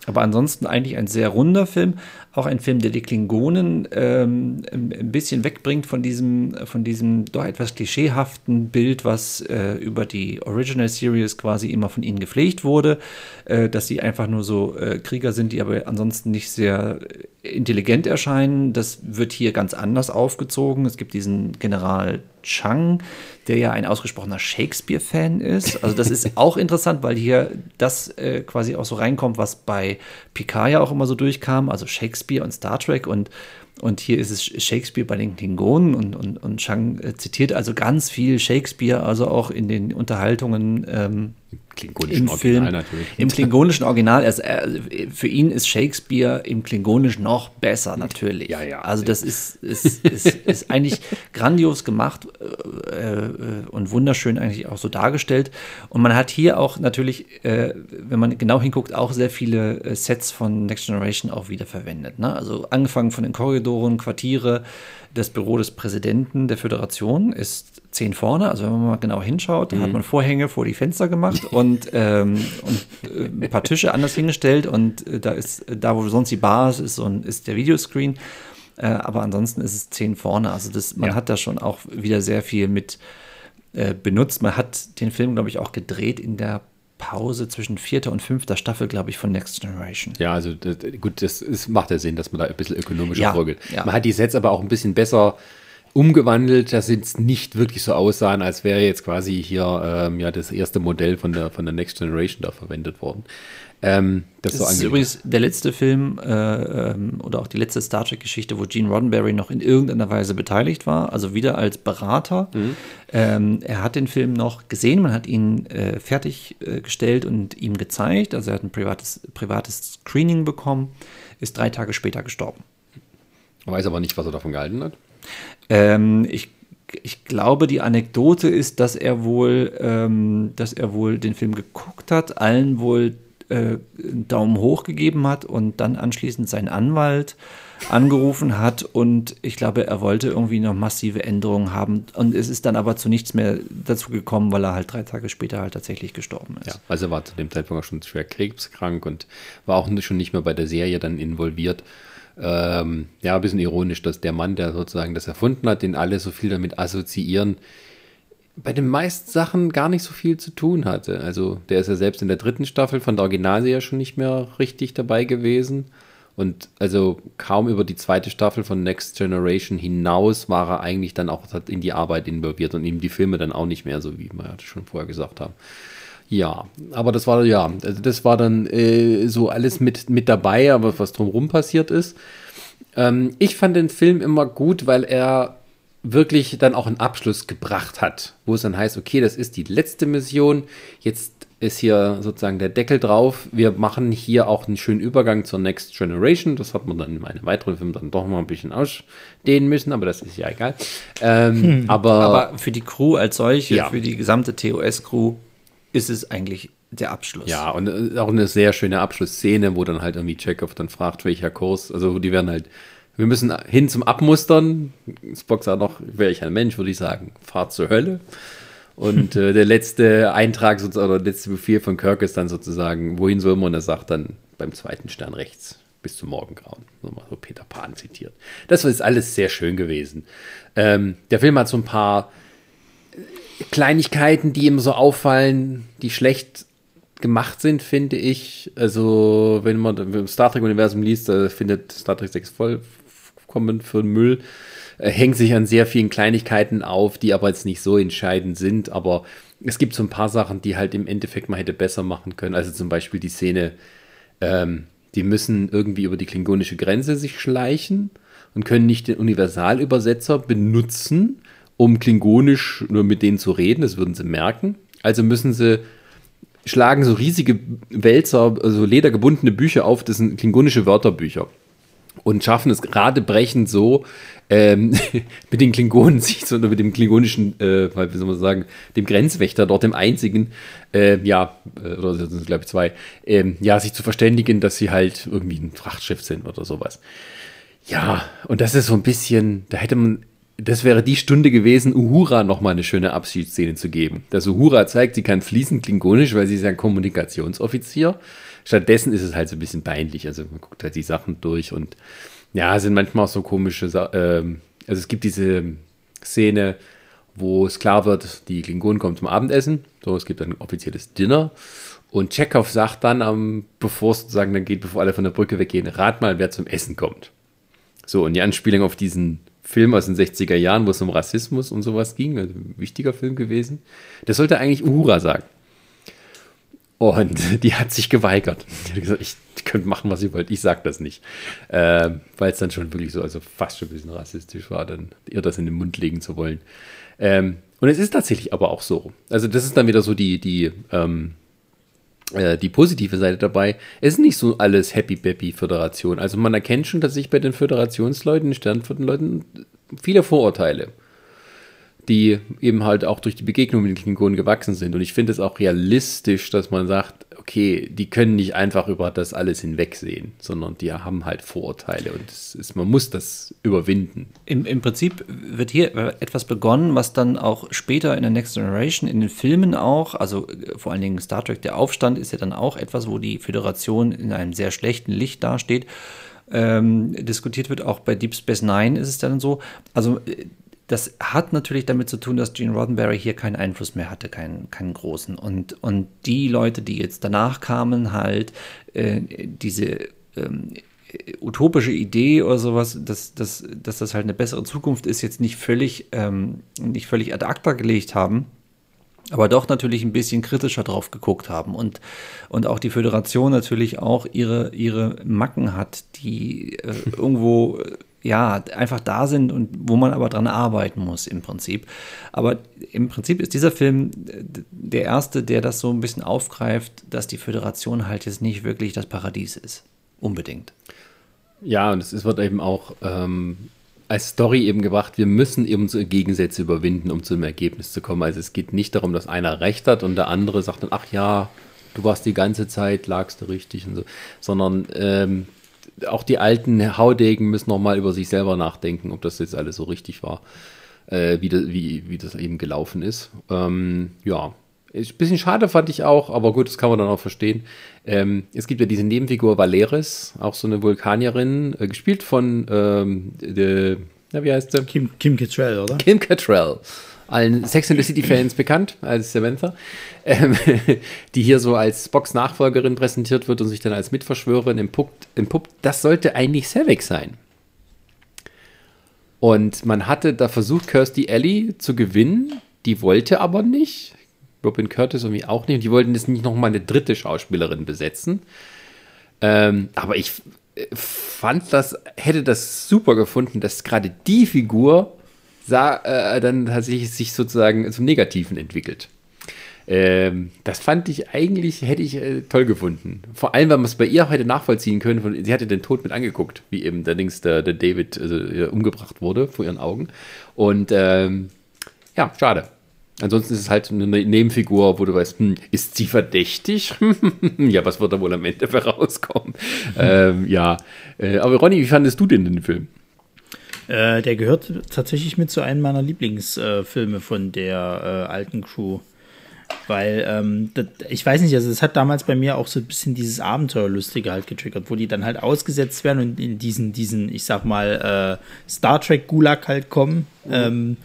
aber ansonsten eigentlich ein sehr runder Film. Auch ein Film, der die Klingonen ähm, ein bisschen wegbringt von diesem, von diesem doch etwas klischeehaften Bild, was äh, über die Original Series quasi immer von ihnen gepflegt wurde. Äh, dass sie einfach nur so äh, Krieger sind, die aber ansonsten nicht sehr intelligent erscheinen. Das wird hier ganz anders aufgezogen. Es gibt diesen General Chang, der ja ein ausgesprochener Shakespeare-Fan ist. Also das ist auch interessant, weil hier das äh, quasi auch so reinkommt, was bei Picard ja auch immer so durchkam, also Shakespeare und Star Trek und und hier ist es Shakespeare bei den Klingonen und, und, und Chang äh, zitiert also ganz viel Shakespeare, also auch in den Unterhaltungen ähm, klingonischen im Original Film, natürlich. Im klingonischen Original, also, äh, für ihn ist Shakespeare im klingonischen noch besser natürlich. Ja, ja. Also das ist, ist, ist, ist eigentlich grandios gemacht äh, äh, und wunderschön eigentlich auch so dargestellt. Und man hat hier auch natürlich, äh, wenn man genau hinguckt, auch sehr viele äh, Sets von Next Generation auch wieder verwendet. Ne? Also angefangen von den Korridoren, Quartiere, das Büro des Präsidenten der Föderation ist zehn vorne. Also wenn man mal genau hinschaut, mhm. hat man Vorhänge vor die Fenster gemacht und, ähm, und äh, ein paar Tische anders hingestellt und äh, da ist, da wo sonst die Bar ist, ist, so ein, ist der Videoscreen. Äh, aber ansonsten ist es zehn vorne. Also das, man ja. hat da schon auch wieder sehr viel mit äh, benutzt. Man hat den Film, glaube ich, auch gedreht in der Pause zwischen vierter und fünfter Staffel, glaube ich, von Next Generation. Ja, also das, gut, das ist, macht ja Sinn, dass man da ein bisschen ökonomischer ja, vorgeht. Ja. Man hat die Sets aber auch ein bisschen besser umgewandelt, dass sie jetzt nicht wirklich so aussahen, als wäre jetzt quasi hier ähm, ja das erste Modell von der von der Next Generation da verwendet worden. Ähm, das, das so ist übrigens der letzte Film äh, ähm, oder auch die letzte Star Trek-Geschichte, wo Gene Roddenberry noch in irgendeiner Weise beteiligt war, also wieder als Berater. Mhm. Ähm, er hat den Film noch gesehen, man hat ihn äh, fertiggestellt äh, und ihm gezeigt. Also er hat ein privates, privates Screening bekommen, ist drei Tage später gestorben. Weiß aber nicht, was er davon gehalten hat. Ähm, ich ich glaube, die Anekdote ist, dass er wohl, ähm, dass er wohl den Film geguckt hat, allen wohl äh, Daumen hoch gegeben hat und dann anschließend seinen Anwalt angerufen hat und ich glaube, er wollte irgendwie noch massive Änderungen haben und es ist dann aber zu nichts mehr dazu gekommen, weil er halt drei Tage später halt tatsächlich gestorben ist. Ja, also er war zu dem Zeitpunkt auch schon schwer krebskrank und war auch schon nicht mehr bei der Serie dann involviert. Ähm, ja, ein bisschen ironisch, dass der Mann, der sozusagen das erfunden hat, den alle so viel damit assoziieren, bei den meisten Sachen gar nicht so viel zu tun hatte. Also der ist ja selbst in der dritten Staffel von der Originalserie schon nicht mehr richtig dabei gewesen. Und also kaum über die zweite Staffel von Next Generation hinaus war er eigentlich dann auch in die Arbeit involviert und ihm die Filme dann auch nicht mehr, so wie wir schon vorher gesagt haben. Ja, aber das war ja, also das war dann äh, so alles mit, mit dabei, aber was drumherum passiert ist. Ähm, ich fand den Film immer gut, weil er wirklich dann auch einen Abschluss gebracht hat, wo es dann heißt, okay, das ist die letzte Mission, jetzt ist hier sozusagen der Deckel drauf. Wir machen hier auch einen schönen Übergang zur Next Generation. Das hat man dann in einem weiteren Film dann doch mal ein bisschen ausdehnen müssen, aber das ist ja egal. Ähm, hm. aber, aber, für die Crew als solche, ja. für die gesamte TOS-Crew, ist es eigentlich der Abschluss. Ja, und äh, auch eine sehr schöne Abschlussszene, wo dann halt irgendwie Chekhov dann fragt, welcher Kurs. Also die werden halt wir müssen hin zum Abmustern. Spock sagt noch, wäre ich ein Mensch, würde ich sagen, fahrt zur Hölle. Und äh, der letzte Eintrag oder der letzte Befehl von Kirk ist dann sozusagen, wohin soll man? Und er sagt dann beim zweiten Stern rechts bis zum Morgengrauen. Nochmal so Peter Pan zitiert. Das ist alles sehr schön gewesen. Ähm, der Film hat so ein paar Kleinigkeiten, die ihm so auffallen, die schlecht gemacht sind, finde ich. Also, wenn man im Star Trek-Universum liest, findet Star Trek 6 voll, kommen für Müll, äh, hängt sich an sehr vielen Kleinigkeiten auf, die aber jetzt nicht so entscheidend sind. Aber es gibt so ein paar Sachen, die halt im Endeffekt man hätte besser machen können. Also zum Beispiel die Szene, ähm, die müssen irgendwie über die klingonische Grenze sich schleichen und können nicht den Universalübersetzer benutzen, um klingonisch nur mit denen zu reden. Das würden sie merken. Also müssen sie schlagen so riesige Wälzer, also ledergebundene Bücher auf, das sind klingonische Wörterbücher und schaffen es gerade brechend so, ähm, mit den Klingonen sich so, oder mit dem klingonischen, äh, wie soll man sagen, dem Grenzwächter dort, dem einzigen, äh, ja, oder sind es glaube ich zwei, ähm, ja, sich zu verständigen, dass sie halt irgendwie ein Frachtschiff sind oder sowas. Ja, und das ist so ein bisschen, da hätte man das wäre die Stunde gewesen, Uhura nochmal eine schöne Abschiedsszene zu geben. Dass Uhura zeigt, sie kann fließend klingonisch, weil sie ist ja ein Kommunikationsoffizier. Stattdessen ist es halt so ein bisschen peinlich. Also man guckt halt die Sachen durch und ja, sind manchmal auch so komische Sachen. Ähm, also es gibt diese Szene, wo es klar wird, die Klingonen kommen zum Abendessen. So, es gibt ein offizielles Dinner. Und Chekhov sagt dann, um, bevor es sozusagen dann geht, bevor alle von der Brücke weggehen, rat mal, wer zum Essen kommt. So, und die Anspielung auf diesen Film aus den 60er Jahren, wo es um Rassismus und sowas ging, also ein wichtiger Film gewesen. Das sollte eigentlich Uhura sagen. Und die hat sich geweigert. Die hat gesagt, ich könnt machen, was ihr wollt, ich sag das nicht. Äh, Weil es dann schon wirklich so, also fast schon ein bisschen rassistisch war, dann ihr das in den Mund legen zu wollen. Ähm, und es ist tatsächlich aber auch so. Also das ist dann wieder so die, die, ähm, äh, die positive Seite dabei. Es ist nicht so alles Happy Baby Föderation. Also man erkennt schon, dass sich bei den Föderationsleuten, den Sternflottenleuten viele Vorurteile die eben halt auch durch die Begegnung mit den Klingonen gewachsen sind. Und ich finde es auch realistisch, dass man sagt, okay, die können nicht einfach über das alles hinwegsehen, sondern die haben halt Vorurteile und ist, man muss das überwinden. Im, Im Prinzip wird hier etwas begonnen, was dann auch später in der Next Generation, in den Filmen auch, also äh, vor allen Dingen Star Trek, der Aufstand ist ja dann auch etwas, wo die Föderation in einem sehr schlechten Licht dasteht. Ähm, diskutiert wird. Auch bei Deep Space Nine ist es dann so. Also äh, das hat natürlich damit zu tun, dass Gene Roddenberry hier keinen Einfluss mehr hatte, keinen, keinen großen. Und, und die Leute, die jetzt danach kamen, halt äh, diese ähm, utopische Idee oder sowas, dass, dass, dass das halt eine bessere Zukunft ist, jetzt nicht völlig, ähm, nicht völlig ad acta gelegt haben aber doch natürlich ein bisschen kritischer drauf geguckt haben und, und auch die Föderation natürlich auch ihre, ihre Macken hat, die äh, irgendwo ja, einfach da sind und wo man aber dran arbeiten muss im Prinzip. Aber im Prinzip ist dieser Film äh, der erste, der das so ein bisschen aufgreift, dass die Föderation halt jetzt nicht wirklich das Paradies ist. Unbedingt. Ja, und es wird eben auch ähm, als Story eben gebracht, wir müssen eben so Gegensätze überwinden, um zu einem Ergebnis zu kommen. Also es geht nicht darum, dass einer recht hat und der andere sagt dann, ach ja, du warst die ganze Zeit, lagst du richtig und so, sondern ähm, auch die alten Haudegen müssen nochmal über sich selber nachdenken, ob das jetzt alles so richtig war, äh, wie, das, wie, wie das eben gelaufen ist. Ähm, ja, ist ein bisschen schade fand ich auch, aber gut, das kann man dann auch verstehen. Ähm, es gibt ja diese Nebenfigur Valeris, auch so eine Vulkanierin, äh, gespielt von, ähm, de, na, wie heißt sie? Kim, Kim Cattrall, oder? Kim Cattrall allen Sex and the City-Fans bekannt als Samantha, ähm, die hier so als Box-Nachfolgerin präsentiert wird und sich dann als Mitverschwörerin entpuppt. entpuppt. Das sollte eigentlich Savik sein. Und man hatte da versucht, Kirsty Alley zu gewinnen. Die wollte aber nicht. Robin Curtis irgendwie auch nicht. Und die wollten jetzt nicht nochmal eine dritte Schauspielerin besetzen. Ähm, aber ich äh, fand das, hätte das super gefunden, dass gerade die Figur sah, äh, dann tatsächlich sich sozusagen zum Negativen entwickelt. Ähm, das fand ich eigentlich, hätte ich äh, toll gefunden. Vor allem, weil man es bei ihr heute nachvollziehen können. Von, sie hatte den Tod mit angeguckt, wie eben der Dings, der, der David also, umgebracht wurde vor ihren Augen. Und ähm, ja, schade. Ansonsten ist es halt eine Nebenfigur, wo du weißt, hm, ist sie verdächtig? ja, was wird da wohl am Ende rauskommen? ähm, ja, äh, aber Ronny, wie fandest du denn den Film? Äh, der gehört tatsächlich mit zu einem meiner Lieblingsfilme äh, von der äh, alten Crew. Weil, ähm, das, ich weiß nicht, also es hat damals bei mir auch so ein bisschen dieses Abenteuerlustige halt getriggert, wo die dann halt ausgesetzt werden und in diesen, diesen, ich sag mal, äh, Star Trek Gulag halt kommen. Mhm. Ähm,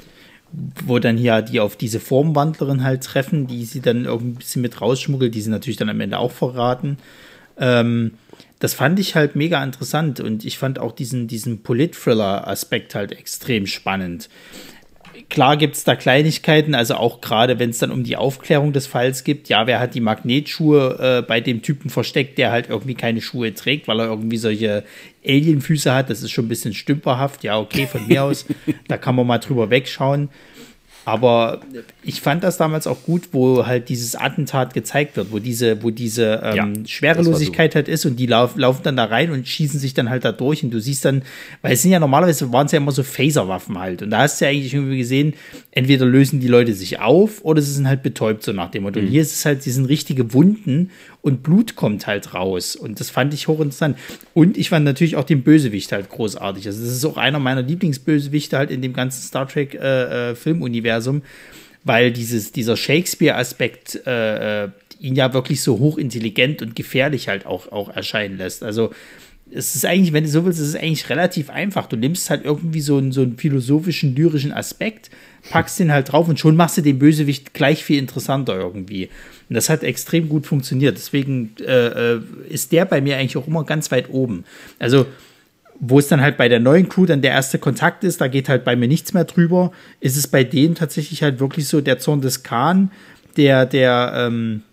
wo dann hier die auf diese Formwandlerin halt treffen, die sie dann irgendwie ein bisschen mit rausschmuggelt, die sie natürlich dann am Ende auch verraten. Ähm, das fand ich halt mega interessant und ich fand auch diesen, diesen Polit-Thriller-Aspekt halt extrem spannend. Klar gibt es da Kleinigkeiten, also auch gerade wenn es dann um die Aufklärung des Falls geht, ja, wer hat die Magnetschuhe äh, bei dem Typen versteckt, der halt irgendwie keine Schuhe trägt, weil er irgendwie solche Alienfüße hat, das ist schon ein bisschen stümperhaft, ja, okay, von mir aus, da kann man mal drüber wegschauen. Aber ich fand das damals auch gut, wo halt dieses Attentat gezeigt wird, wo diese, wo diese ähm, ja, Schwerelosigkeit halt ist und die lauf, laufen dann da rein und schießen sich dann halt da durch und du siehst dann, weil es sind ja normalerweise waren es ja immer so Phaserwaffen halt und da hast du ja eigentlich irgendwie gesehen, entweder lösen die Leute sich auf oder sie sind halt betäubt so nach dem Motto. Mhm. Und hier ist es halt, die sind richtige Wunden und Blut kommt halt raus und das fand ich hochinteressant. Und ich fand natürlich auch den Bösewicht halt großartig. Also das ist auch einer meiner Lieblingsbösewichte halt in dem ganzen Star Trek äh, äh, weil dieses, dieser Shakespeare-Aspekt äh, äh, ihn ja wirklich so hochintelligent und gefährlich halt auch, auch erscheinen lässt. Also es ist eigentlich, wenn du so willst, es ist eigentlich relativ einfach. Du nimmst halt irgendwie so einen, so einen philosophischen, lyrischen Aspekt, packst den halt drauf und schon machst du den Bösewicht gleich viel interessanter irgendwie. Und das hat extrem gut funktioniert. Deswegen äh, äh ist der bei mir eigentlich auch immer ganz weit oben. Also wo es dann halt bei der neuen Crew dann der erste Kontakt ist, da geht halt bei mir nichts mehr drüber, ist es bei denen tatsächlich halt wirklich so der Zorn des Khan, der, der ähm,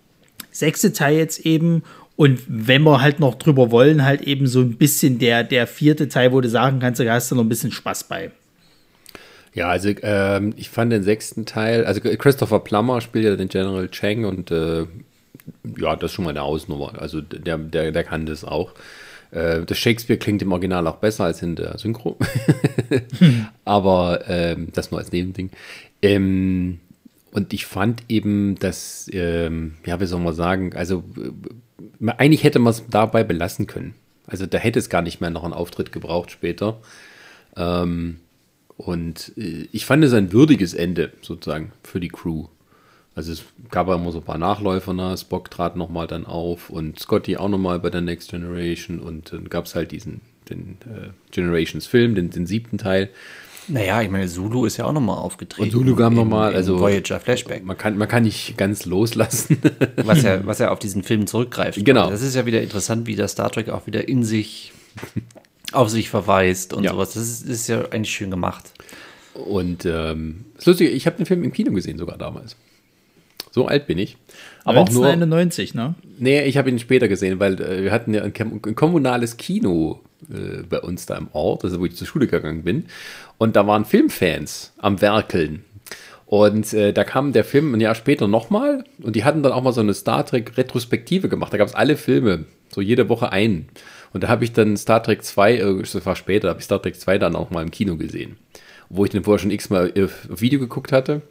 sechste Teil jetzt eben und wenn wir halt noch drüber wollen, halt eben so ein bisschen der, der vierte Teil, wo du sagen kannst, da hast du noch ein bisschen Spaß bei. Ja, also ähm, ich fand den sechsten Teil, also Christopher Plummer spielt ja den General Chang und äh, ja, das ist schon mal eine Ausnummer. Also der, der, der kann das auch. Äh, das Shakespeare klingt im Original auch besser als in der Synchro. hm. Aber ähm, das nur als Nebending. Ähm, und ich fand eben, dass, ähm, ja, wie soll man sagen, also eigentlich hätte man es dabei belassen können. Also da hätte es gar nicht mehr noch einen Auftritt gebraucht später. Ähm, und äh, ich fand es ein würdiges Ende sozusagen für die Crew. Also es gab ja immer so ein paar Nachläufer, ne? Spock trat nochmal dann auf und Scotty auch nochmal bei der Next Generation und dann gab es halt diesen den äh, Generations Film, den, den siebten Teil. Naja, ich meine, Zulu ist ja auch nochmal aufgetreten. Und Zulu kam nochmal, also Voyager Flashback. Man kann, man kann nicht ganz loslassen. was, ja, was ja auf diesen Film zurückgreift. Genau. Das ist ja wieder interessant, wie der Star Trek auch wieder in sich, auf sich verweist und ja. sowas. Das ist, ist, ja eigentlich schön gemacht. Und ähm, das Lustige, ich habe den Film im Kino gesehen sogar damals. So alt bin ich. Aber 1991, auch nur, ne? Nee, ich habe ihn später gesehen, weil äh, wir hatten ja ein, ein kommunales Kino äh, bei uns da im Ort, also wo ich zur Schule gegangen bin. Und da waren Filmfans am Werkeln. Und äh, da kam der Film ein Jahr später nochmal und die hatten dann auch mal so eine Star Trek Retrospektive gemacht. Da gab es alle Filme, so jede Woche einen. Und da habe ich dann Star Trek 2, äh, das war später, habe ich Star Trek 2 dann auch mal im Kino gesehen. Wo ich den vorher schon x-mal äh, Video geguckt hatte.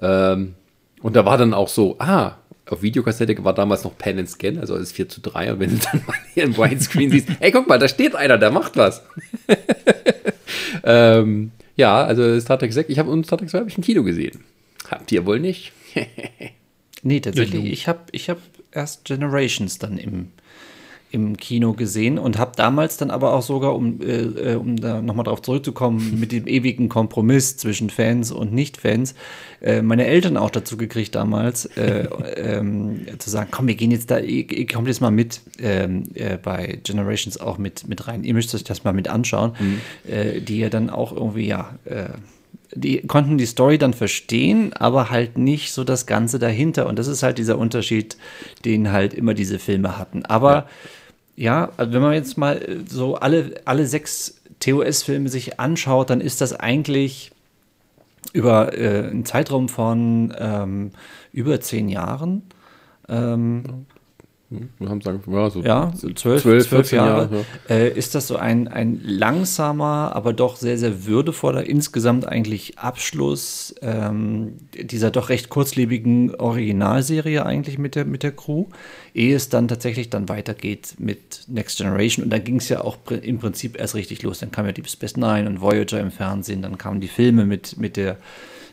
Ähm, und da war dann auch so, ah, auf Videokassette war damals noch Pen and Scan, also alles 4 zu 3. Und wenn du dann mal hier im Widescreen siehst, ey, guck mal, da steht einer, der macht was. ähm, ja, also Star Trek 6, ich habe Star Trek 2 habe ich im Kino gesehen. Habt ihr wohl nicht? nee, tatsächlich. Ich habe ich hab erst Generations dann im, im Kino gesehen und habe damals dann aber auch sogar, um, äh, äh um da nochmal drauf zurückzukommen, mit dem ewigen Kompromiss zwischen Fans und Nicht-Fans, äh, meine Eltern auch dazu gekriegt damals, äh, ähm, zu sagen, komm, wir gehen jetzt da, ihr, ihr kommt jetzt mal mit ähm, äh, bei Generations auch mit, mit rein. Ihr müsst euch das mal mit anschauen, mhm. Äh, die ja dann auch irgendwie, ja, die konnten die Story dann verstehen, aber halt nicht so das Ganze dahinter. Und das ist halt dieser Unterschied, den halt immer diese Filme hatten. Aber ja ja, also wenn man jetzt mal äh, so alle, alle sechs TOS-Filme sich anschaut, dann ist das eigentlich über äh, einen Zeitraum von ähm, über zehn Jahren. Ähm, wir haben sagen, ja, so ja, zwölf, zwölf, zwölf Jahre, Jahre ja. äh, ist das so ein, ein langsamer, aber doch sehr, sehr würdevoller, insgesamt eigentlich Abschluss ähm, dieser doch recht kurzlebigen Originalserie eigentlich mit der, mit der Crew, ehe es dann tatsächlich dann weitergeht mit Next Generation. Und da ging es ja auch im Prinzip erst richtig los. Dann kam ja Deep Space Nine und Voyager im Fernsehen, dann kamen die Filme mit, mit der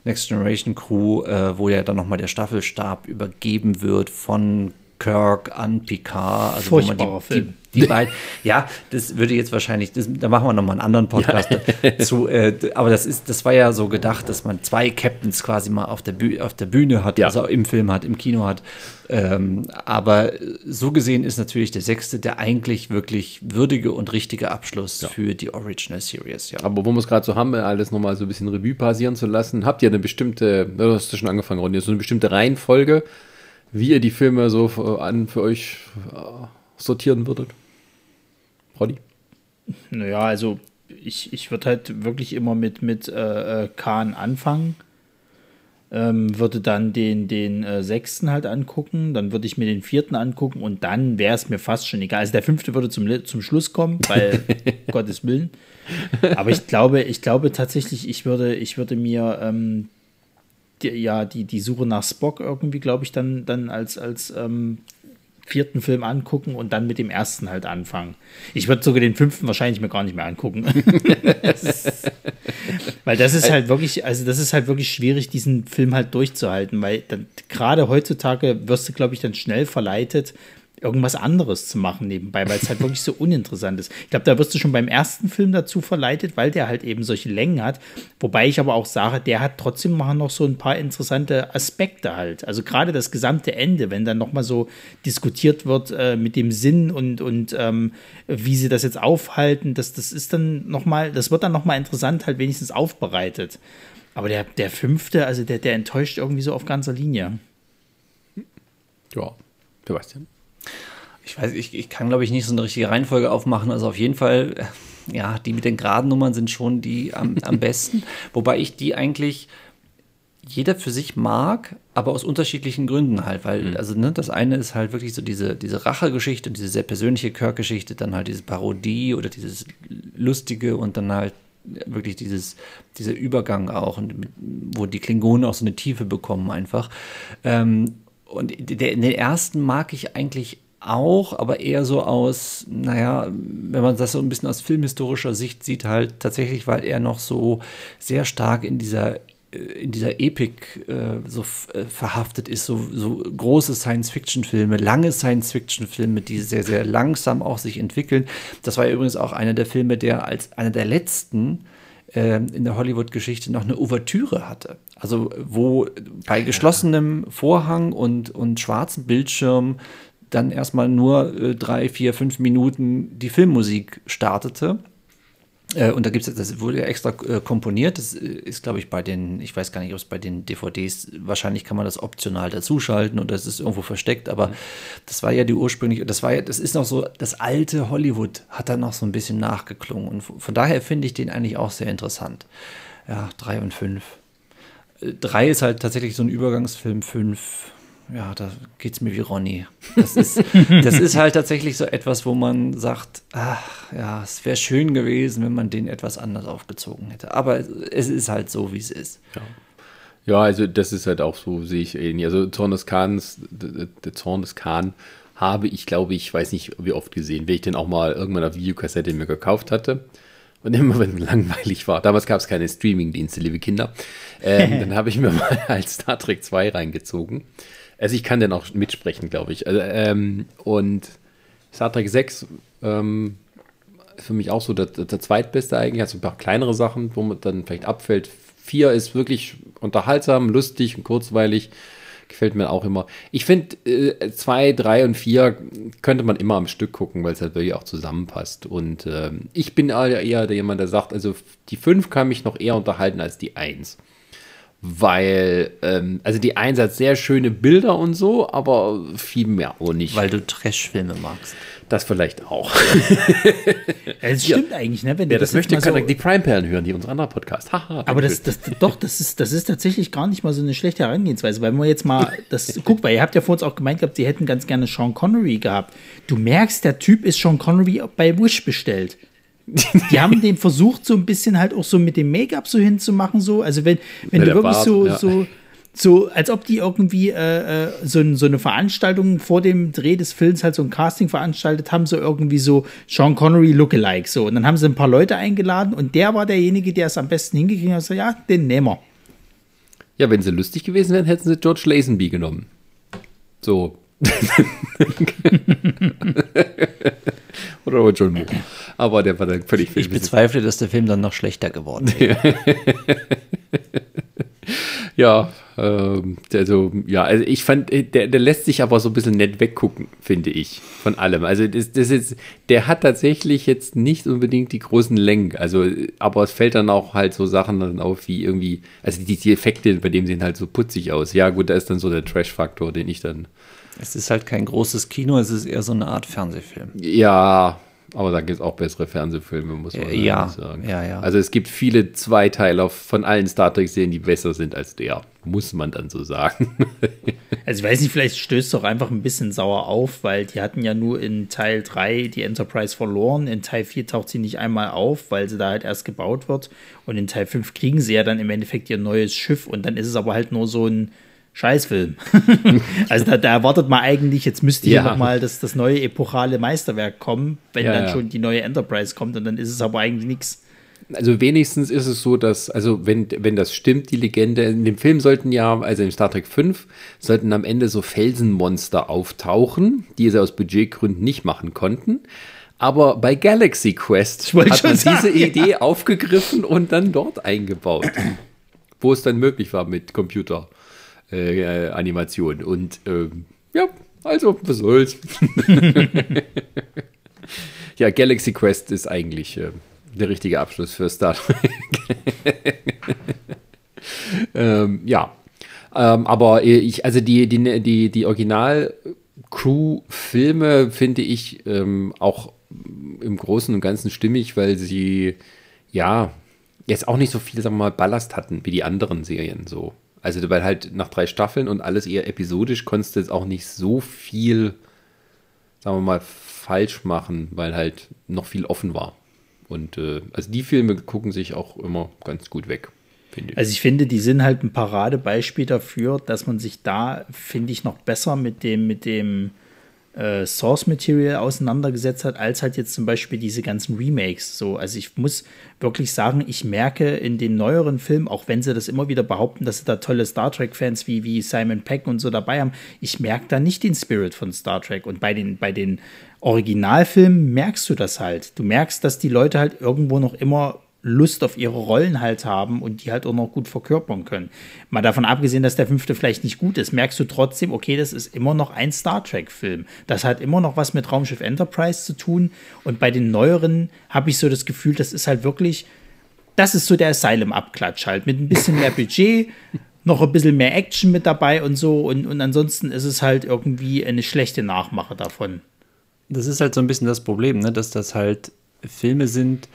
Next Generation Crew, äh, wo ja dann nochmal der Staffelstab übergeben wird von Kirk an Picard. Also Furchtbarer wo man die, Film. Die, die beiden, ja, das würde jetzt wahrscheinlich, das, da machen wir nochmal einen anderen Podcast ja. zu, äh, aber das ist, das war ja so gedacht, dass man zwei Captains quasi mal auf der, Bühne, auf der Bühne hat, ja. also im Film hat, im Kino hat. Ähm, aber so gesehen ist natürlich der sechste der eigentlich wirklich würdige und richtige Abschluss ja. für die Original Series, ja. Aber wo wir es gerade so haben, alles nochmal so ein bisschen Revue passieren zu lassen, habt ihr eine bestimmte, du hast schon angefangen, Ronny, so eine bestimmte Reihenfolge, wie ihr die Filme so für, an für euch äh, sortieren würdet? Roddy? Naja, also ich, ich würde halt wirklich immer mit, mit äh, äh, Khan anfangen. ähm, würde dann den, den äh, sechsten halt angucken, dann würde ich mir den vierten angucken und dann wäre es mir fast schon egal. Also der fünfte würde zum, zum Schluss kommen, weil Gottes Willen. Aber ich glaube, ich glaube tatsächlich, ich würde, ich würde mir ähm, die, ja die, die Suche nach Spock irgendwie, glaube ich, dann, dann als, als ähm, vierten Film angucken und dann mit dem ersten halt anfangen. Ich würde sogar den fünften wahrscheinlich mir gar nicht mehr angucken. weil das ist halt wirklich, also das ist halt wirklich schwierig, diesen Film halt durchzuhalten, weil gerade heutzutage wirst du, glaube ich, dann schnell verleitet, irgendwas anderes zu machen nebenbei, weil es halt wirklich so uninteressant ist. Ich glaube, da wirst du schon beim ersten Film dazu verleitet, weil der halt eben solche Längen hat. Wobei ich aber auch sage, der hat trotzdem noch so ein paar interessante Aspekte halt. Also gerade das gesamte Ende, wenn dann nochmal so diskutiert wird äh, mit dem Sinn und, und ähm, wie sie das jetzt aufhalten, das, das ist dann nochmal, das wird dann nochmal interessant halt wenigstens aufbereitet. Aber der, der fünfte, also der, der enttäuscht irgendwie so auf ganzer Linie. Ja, Sebastian ich weiß, ich, ich kann, glaube ich, nicht so eine richtige Reihenfolge aufmachen. Also auf jeden Fall, äh, ja, die mit den geraden Nummern sind schon die am, am besten. Wobei ich die eigentlich jeder für sich mag, aber aus unterschiedlichen Gründen halt, weil, mhm. also, ne, das eine ist halt wirklich so diese, diese Rachegeschichte und diese sehr persönliche Kirk-Geschichte, dann halt diese Parodie oder dieses Lustige und dann halt wirklich dieses, dieser Übergang auch, und wo die Klingonen auch so eine Tiefe bekommen einfach. Ähm, und den ersten mag ich eigentlich auch, aber eher so aus, naja, wenn man das so ein bisschen aus filmhistorischer Sicht sieht, halt tatsächlich, weil er noch so sehr stark in dieser äh, in dieser Epik äh, so äh, verhaftet ist, so, so große Science-Fiction-Filme, lange Science-Fiction-Filme, die sehr, sehr langsam auch sich entwickeln. Das war ja übrigens auch einer der Filme, der als einer der letzten in der Hollywood-Geschichte noch eine Ouvertüre hatte. Also wo bei geschlossenem Vorhang und, und schwarzem Bildschirm dann erstmal nur äh, drei, vier, fünf Minuten die Filmmusik startete. Äh, und da gibt es, das wurde ja extra äh, komponiert. Das äh, ist, glaube ich, bei den, ich weiß gar nicht, ob es bei den DVDs, wahrscheinlich kann man das optional dazuschalten oder es ist irgendwo versteckt, aber mhm. das war ja die ursprüngliche, das war ja, das ist noch so, das alte Hollywood hat da noch so ein bisschen nachgeklungen. Und von daher finde ich den eigentlich auch sehr interessant. Ja, drei und fünf. Drei ist halt tatsächlich so ein Übergangsfilm, fünf ja, da geht es mir wie Ronny. Das ist, das ist halt tatsächlich so etwas, wo man sagt, ach ja, es wäre schön gewesen, wenn man den etwas anders aufgezogen hätte. Aber es ist halt so, wie es ist. Ja. ja. also das ist halt auch so, sehe ich ähnlich. Also Zorn des Kahns, der Zorn des Kahn habe ich, glaube ich, weiß nicht, wie oft gesehen, weil ich den auch mal irgendwann auf Videokassette mir gekauft hatte. Und immer wenn es langweilig war, damals gab es keine Streaming-Dienste, liebe Kinder, ähm, dann habe ich mir mal als Star Trek 2 reingezogen. Also ich kann den auch mitsprechen, glaube ich. Also, ähm, und Star Trek 6 ähm, ist für mich auch so der, der zweitbeste eigentlich. Also ein paar kleinere Sachen, wo man dann vielleicht abfällt. 4 ist wirklich unterhaltsam, lustig und kurzweilig. Gefällt mir auch immer. Ich finde, 2, äh, 3 und 4 könnte man immer am Stück gucken, weil es halt wirklich auch zusammenpasst. Und ähm, ich bin eher jemand, der sagt, also die 5 kann mich noch eher unterhalten als die 1 weil, ähm, also die Eins hat sehr schöne Bilder und so, aber viel mehr auch nicht. Weil du Trash-Filme magst. Das vielleicht auch. Es stimmt ja. eigentlich, ne? Wenn ja, das, das möchte so die Prime-Perlen hören, die unser anderer Podcast. Haha. aber das, das, doch, das ist, das ist tatsächlich gar nicht mal so eine schlechte Herangehensweise, weil man jetzt mal das guckt, weil ihr habt ja vor uns auch gemeint gehabt, sie hätten ganz gerne Sean Connery gehabt. Du merkst, der Typ ist Sean Connery bei Wish bestellt. Die haben den versucht, so ein bisschen halt auch so mit dem Make-up so hinzumachen, so. Also wenn, wenn du wirklich Bart, so, ja. so, so, als ob die irgendwie äh, äh, so, so eine Veranstaltung vor dem Dreh des Films halt so ein Casting veranstaltet haben, so irgendwie so Sean Connery Lookalike, so. Und dann haben sie ein paar Leute eingeladen und der war derjenige, der es am besten hingekriegt hat. So, ja, den nehmen wir. Ja, wenn sie lustig gewesen wären, hätten sie George Lazenby genommen. So. Oder John Moore. Aber der war dann völlig Ich bezweifle, dass der Film dann noch schlechter geworden ist. ja, ähm, also, ja, also ich fand, der, der lässt sich aber so ein bisschen nett weggucken, finde ich, von allem. Also das, das ist, der hat tatsächlich jetzt nicht unbedingt die großen Längen. Also, aber es fällt dann auch halt so Sachen dann auf, wie irgendwie, also die, die Effekte, bei dem sehen halt so putzig aus. Ja, gut, da ist dann so der Trash-Faktor, den ich dann. Es ist halt kein großes Kino, es ist eher so eine Art Fernsehfilm. Ja, Aber da gibt es auch bessere Fernsehfilme, muss man Äh, ja, sagen. ja, ja. Also es gibt viele Zweiteiler von allen Star Trek-Serien, die besser sind als der. Muss man dann so sagen. Also ich weiß nicht, vielleicht stößt doch einfach ein bisschen sauer auf, weil die hatten ja nur in Teil 3 die Enterprise verloren. In Teil 4 taucht sie nicht einmal auf, weil sie da halt erst gebaut wird. Und in Teil 5 kriegen sie ja dann im Endeffekt ihr neues Schiff und dann ist es aber halt nur so ein Scheißfilm. also da, da erwartet man eigentlich, jetzt müsste hier Ja. nochmal das, das neue epochale Meisterwerk kommen, wenn Ja, dann ja. schon die neue Enterprise kommt und dann ist es aber eigentlich nichts. Also wenigstens ist es so, dass, also wenn, wenn das stimmt, die Legende, in dem Film sollten ja, also in Star Trek 5, sollten am Ende so Felsenmonster auftauchen, die sie aus Budgetgründen nicht machen konnten. Aber bei Galaxy Quest hat man sagen, diese Idee aufgegriffen und dann dort eingebaut, wo es dann möglich war mit Computeranimation. Äh, Animation. und ähm, ja, also, was soll's. ja, Galaxy Quest ist eigentlich äh, der richtige Abschluss für Star Trek. ähm, ja. Ähm, aber ich, also die, die, die, die Original-Crew-Filme finde ich ähm, auch im Großen und Ganzen stimmig, weil sie ja jetzt auch nicht so viel, sagen wir mal, Ballast hatten wie die anderen Serien so. Also weil halt nach drei Staffeln und alles eher episodisch konntest du jetzt auch nicht so viel, sagen wir mal, falsch machen, weil halt noch viel offen war. Und äh, also die Filme gucken sich auch immer ganz gut weg, ich. Also ich finde, die sind halt ein Paradebeispiel dafür, dass man sich da, finde ich, noch besser mit dem, mit dem äh, Source Material auseinandergesetzt hat, als halt jetzt zum Beispiel diese ganzen Remakes. So, also ich muss wirklich sagen, ich merke in den neueren Filmen, auch wenn sie das immer wieder behaupten, dass sie da tolle Star Trek-Fans wie, wie Simon Peck und so dabei haben, ich merke da nicht den Spirit von Star Trek. Und bei den, bei den Originalfilmen merkst du das halt. Du merkst, dass die Leute halt irgendwo noch immer Lust auf ihre Rollen halt haben und die halt auch noch gut verkörpern können. Mal davon abgesehen, dass der fünfte vielleicht nicht gut ist, merkst du trotzdem, okay, das ist immer noch ein Star Trek-Film. Das hat immer noch was mit Raumschiff Enterprise zu tun. Und bei den neueren habe ich so das Gefühl, das ist halt wirklich, das ist so der Asylum-Abklatsch halt, mit ein bisschen mehr Budget, noch ein bisschen mehr Action mit dabei und so. Und, und ansonsten ist es halt irgendwie eine schlechte Nachmache davon. Das ist halt so ein bisschen das Problem, ne? dass das halt Filme sind,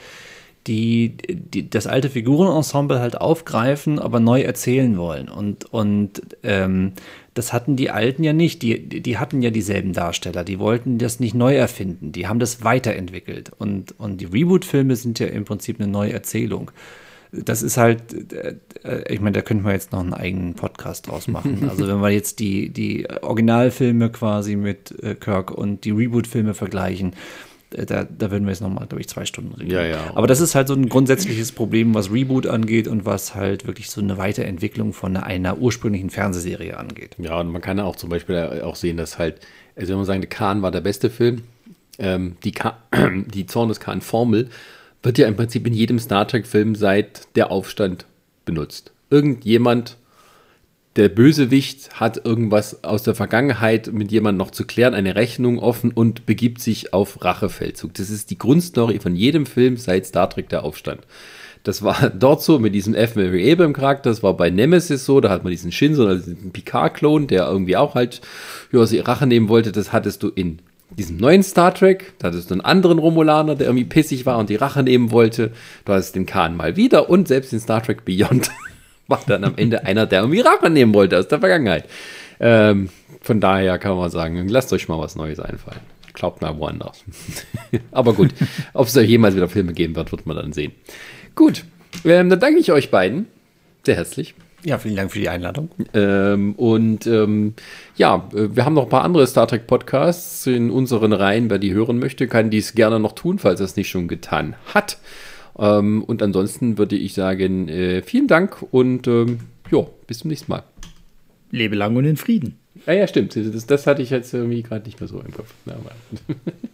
die, die das alte Figurenensemble halt aufgreifen, aber neu erzählen wollen. Und, und ähm, das hatten die Alten ja nicht. Die, die hatten ja dieselben Darsteller. Die wollten das nicht neu erfinden. Die haben das weiterentwickelt. Und, und die Reboot-Filme sind ja im Prinzip eine neue Erzählung. Das ist halt, äh, ich meine, da könnten wir jetzt noch einen eigenen Podcast draus machen. Also wenn wir jetzt die, die Originalfilme quasi mit äh, Kirk und die Reboot-Filme vergleichen, da, da würden wir jetzt nochmal, glaube ich, zwei Stunden reden. Ja, ja. Aber das ist halt so ein grundsätzliches Problem, was Reboot angeht und was halt wirklich so eine Weiterentwicklung von einer ursprünglichen Fernsehserie angeht. Ja, und man kann auch zum Beispiel auch sehen, dass halt, also wenn man sagen, der Kahn war der beste Film, ähm, die, Ka die Zorn des Kahn-Formel wird ja im Prinzip in jedem Star Trek-Film seit der Aufstand benutzt. Irgendjemand, der Bösewicht, hat irgendwas aus der Vergangenheit mit jemandem noch zu klären, eine Rechnung offen und begibt sich auf Rachefeldzug. Das ist die Grundstory von jedem Film seit Star Trek der Aufstand. Das war dort so mit diesem F. Mary Abram Charakter, das war bei Nemesis so, da hat man diesen Shinzo, also diesen Picard-Klon, der irgendwie auch halt ja, sie Rache nehmen wollte, das hattest du in diesem neuen Star Trek, da hattest du einen anderen Romulaner, der irgendwie pissig war und die Rache nehmen wollte, du hattest den Khan mal wieder und selbst in Star Trek Beyond war dann am Ende einer, der irgendwie Rache nehmen wollte aus der Vergangenheit. Ähm, von daher kann man sagen, lasst euch mal was Neues einfallen. Glaubt mal woanders. Aber gut, ob es da jemals wieder Filme geben wird, wird man dann sehen. Gut, ähm, dann danke ich euch beiden sehr herzlich. Ja, vielen Dank für die Einladung. Ähm, und ähm, ja, äh, wir haben noch ein paar andere Star Trek Podcasts in unseren Reihen. Wer die hören möchte, kann dies gerne noch tun, falls er es nicht schon getan hat. Ähm, und ansonsten würde ich sagen, äh, vielen Dank und ähm, ja, bis zum nächsten Mal. Lebe lang und in Frieden. Ah ja, stimmt. Das, das hatte ich jetzt irgendwie gerade nicht mehr so im Kopf. Na,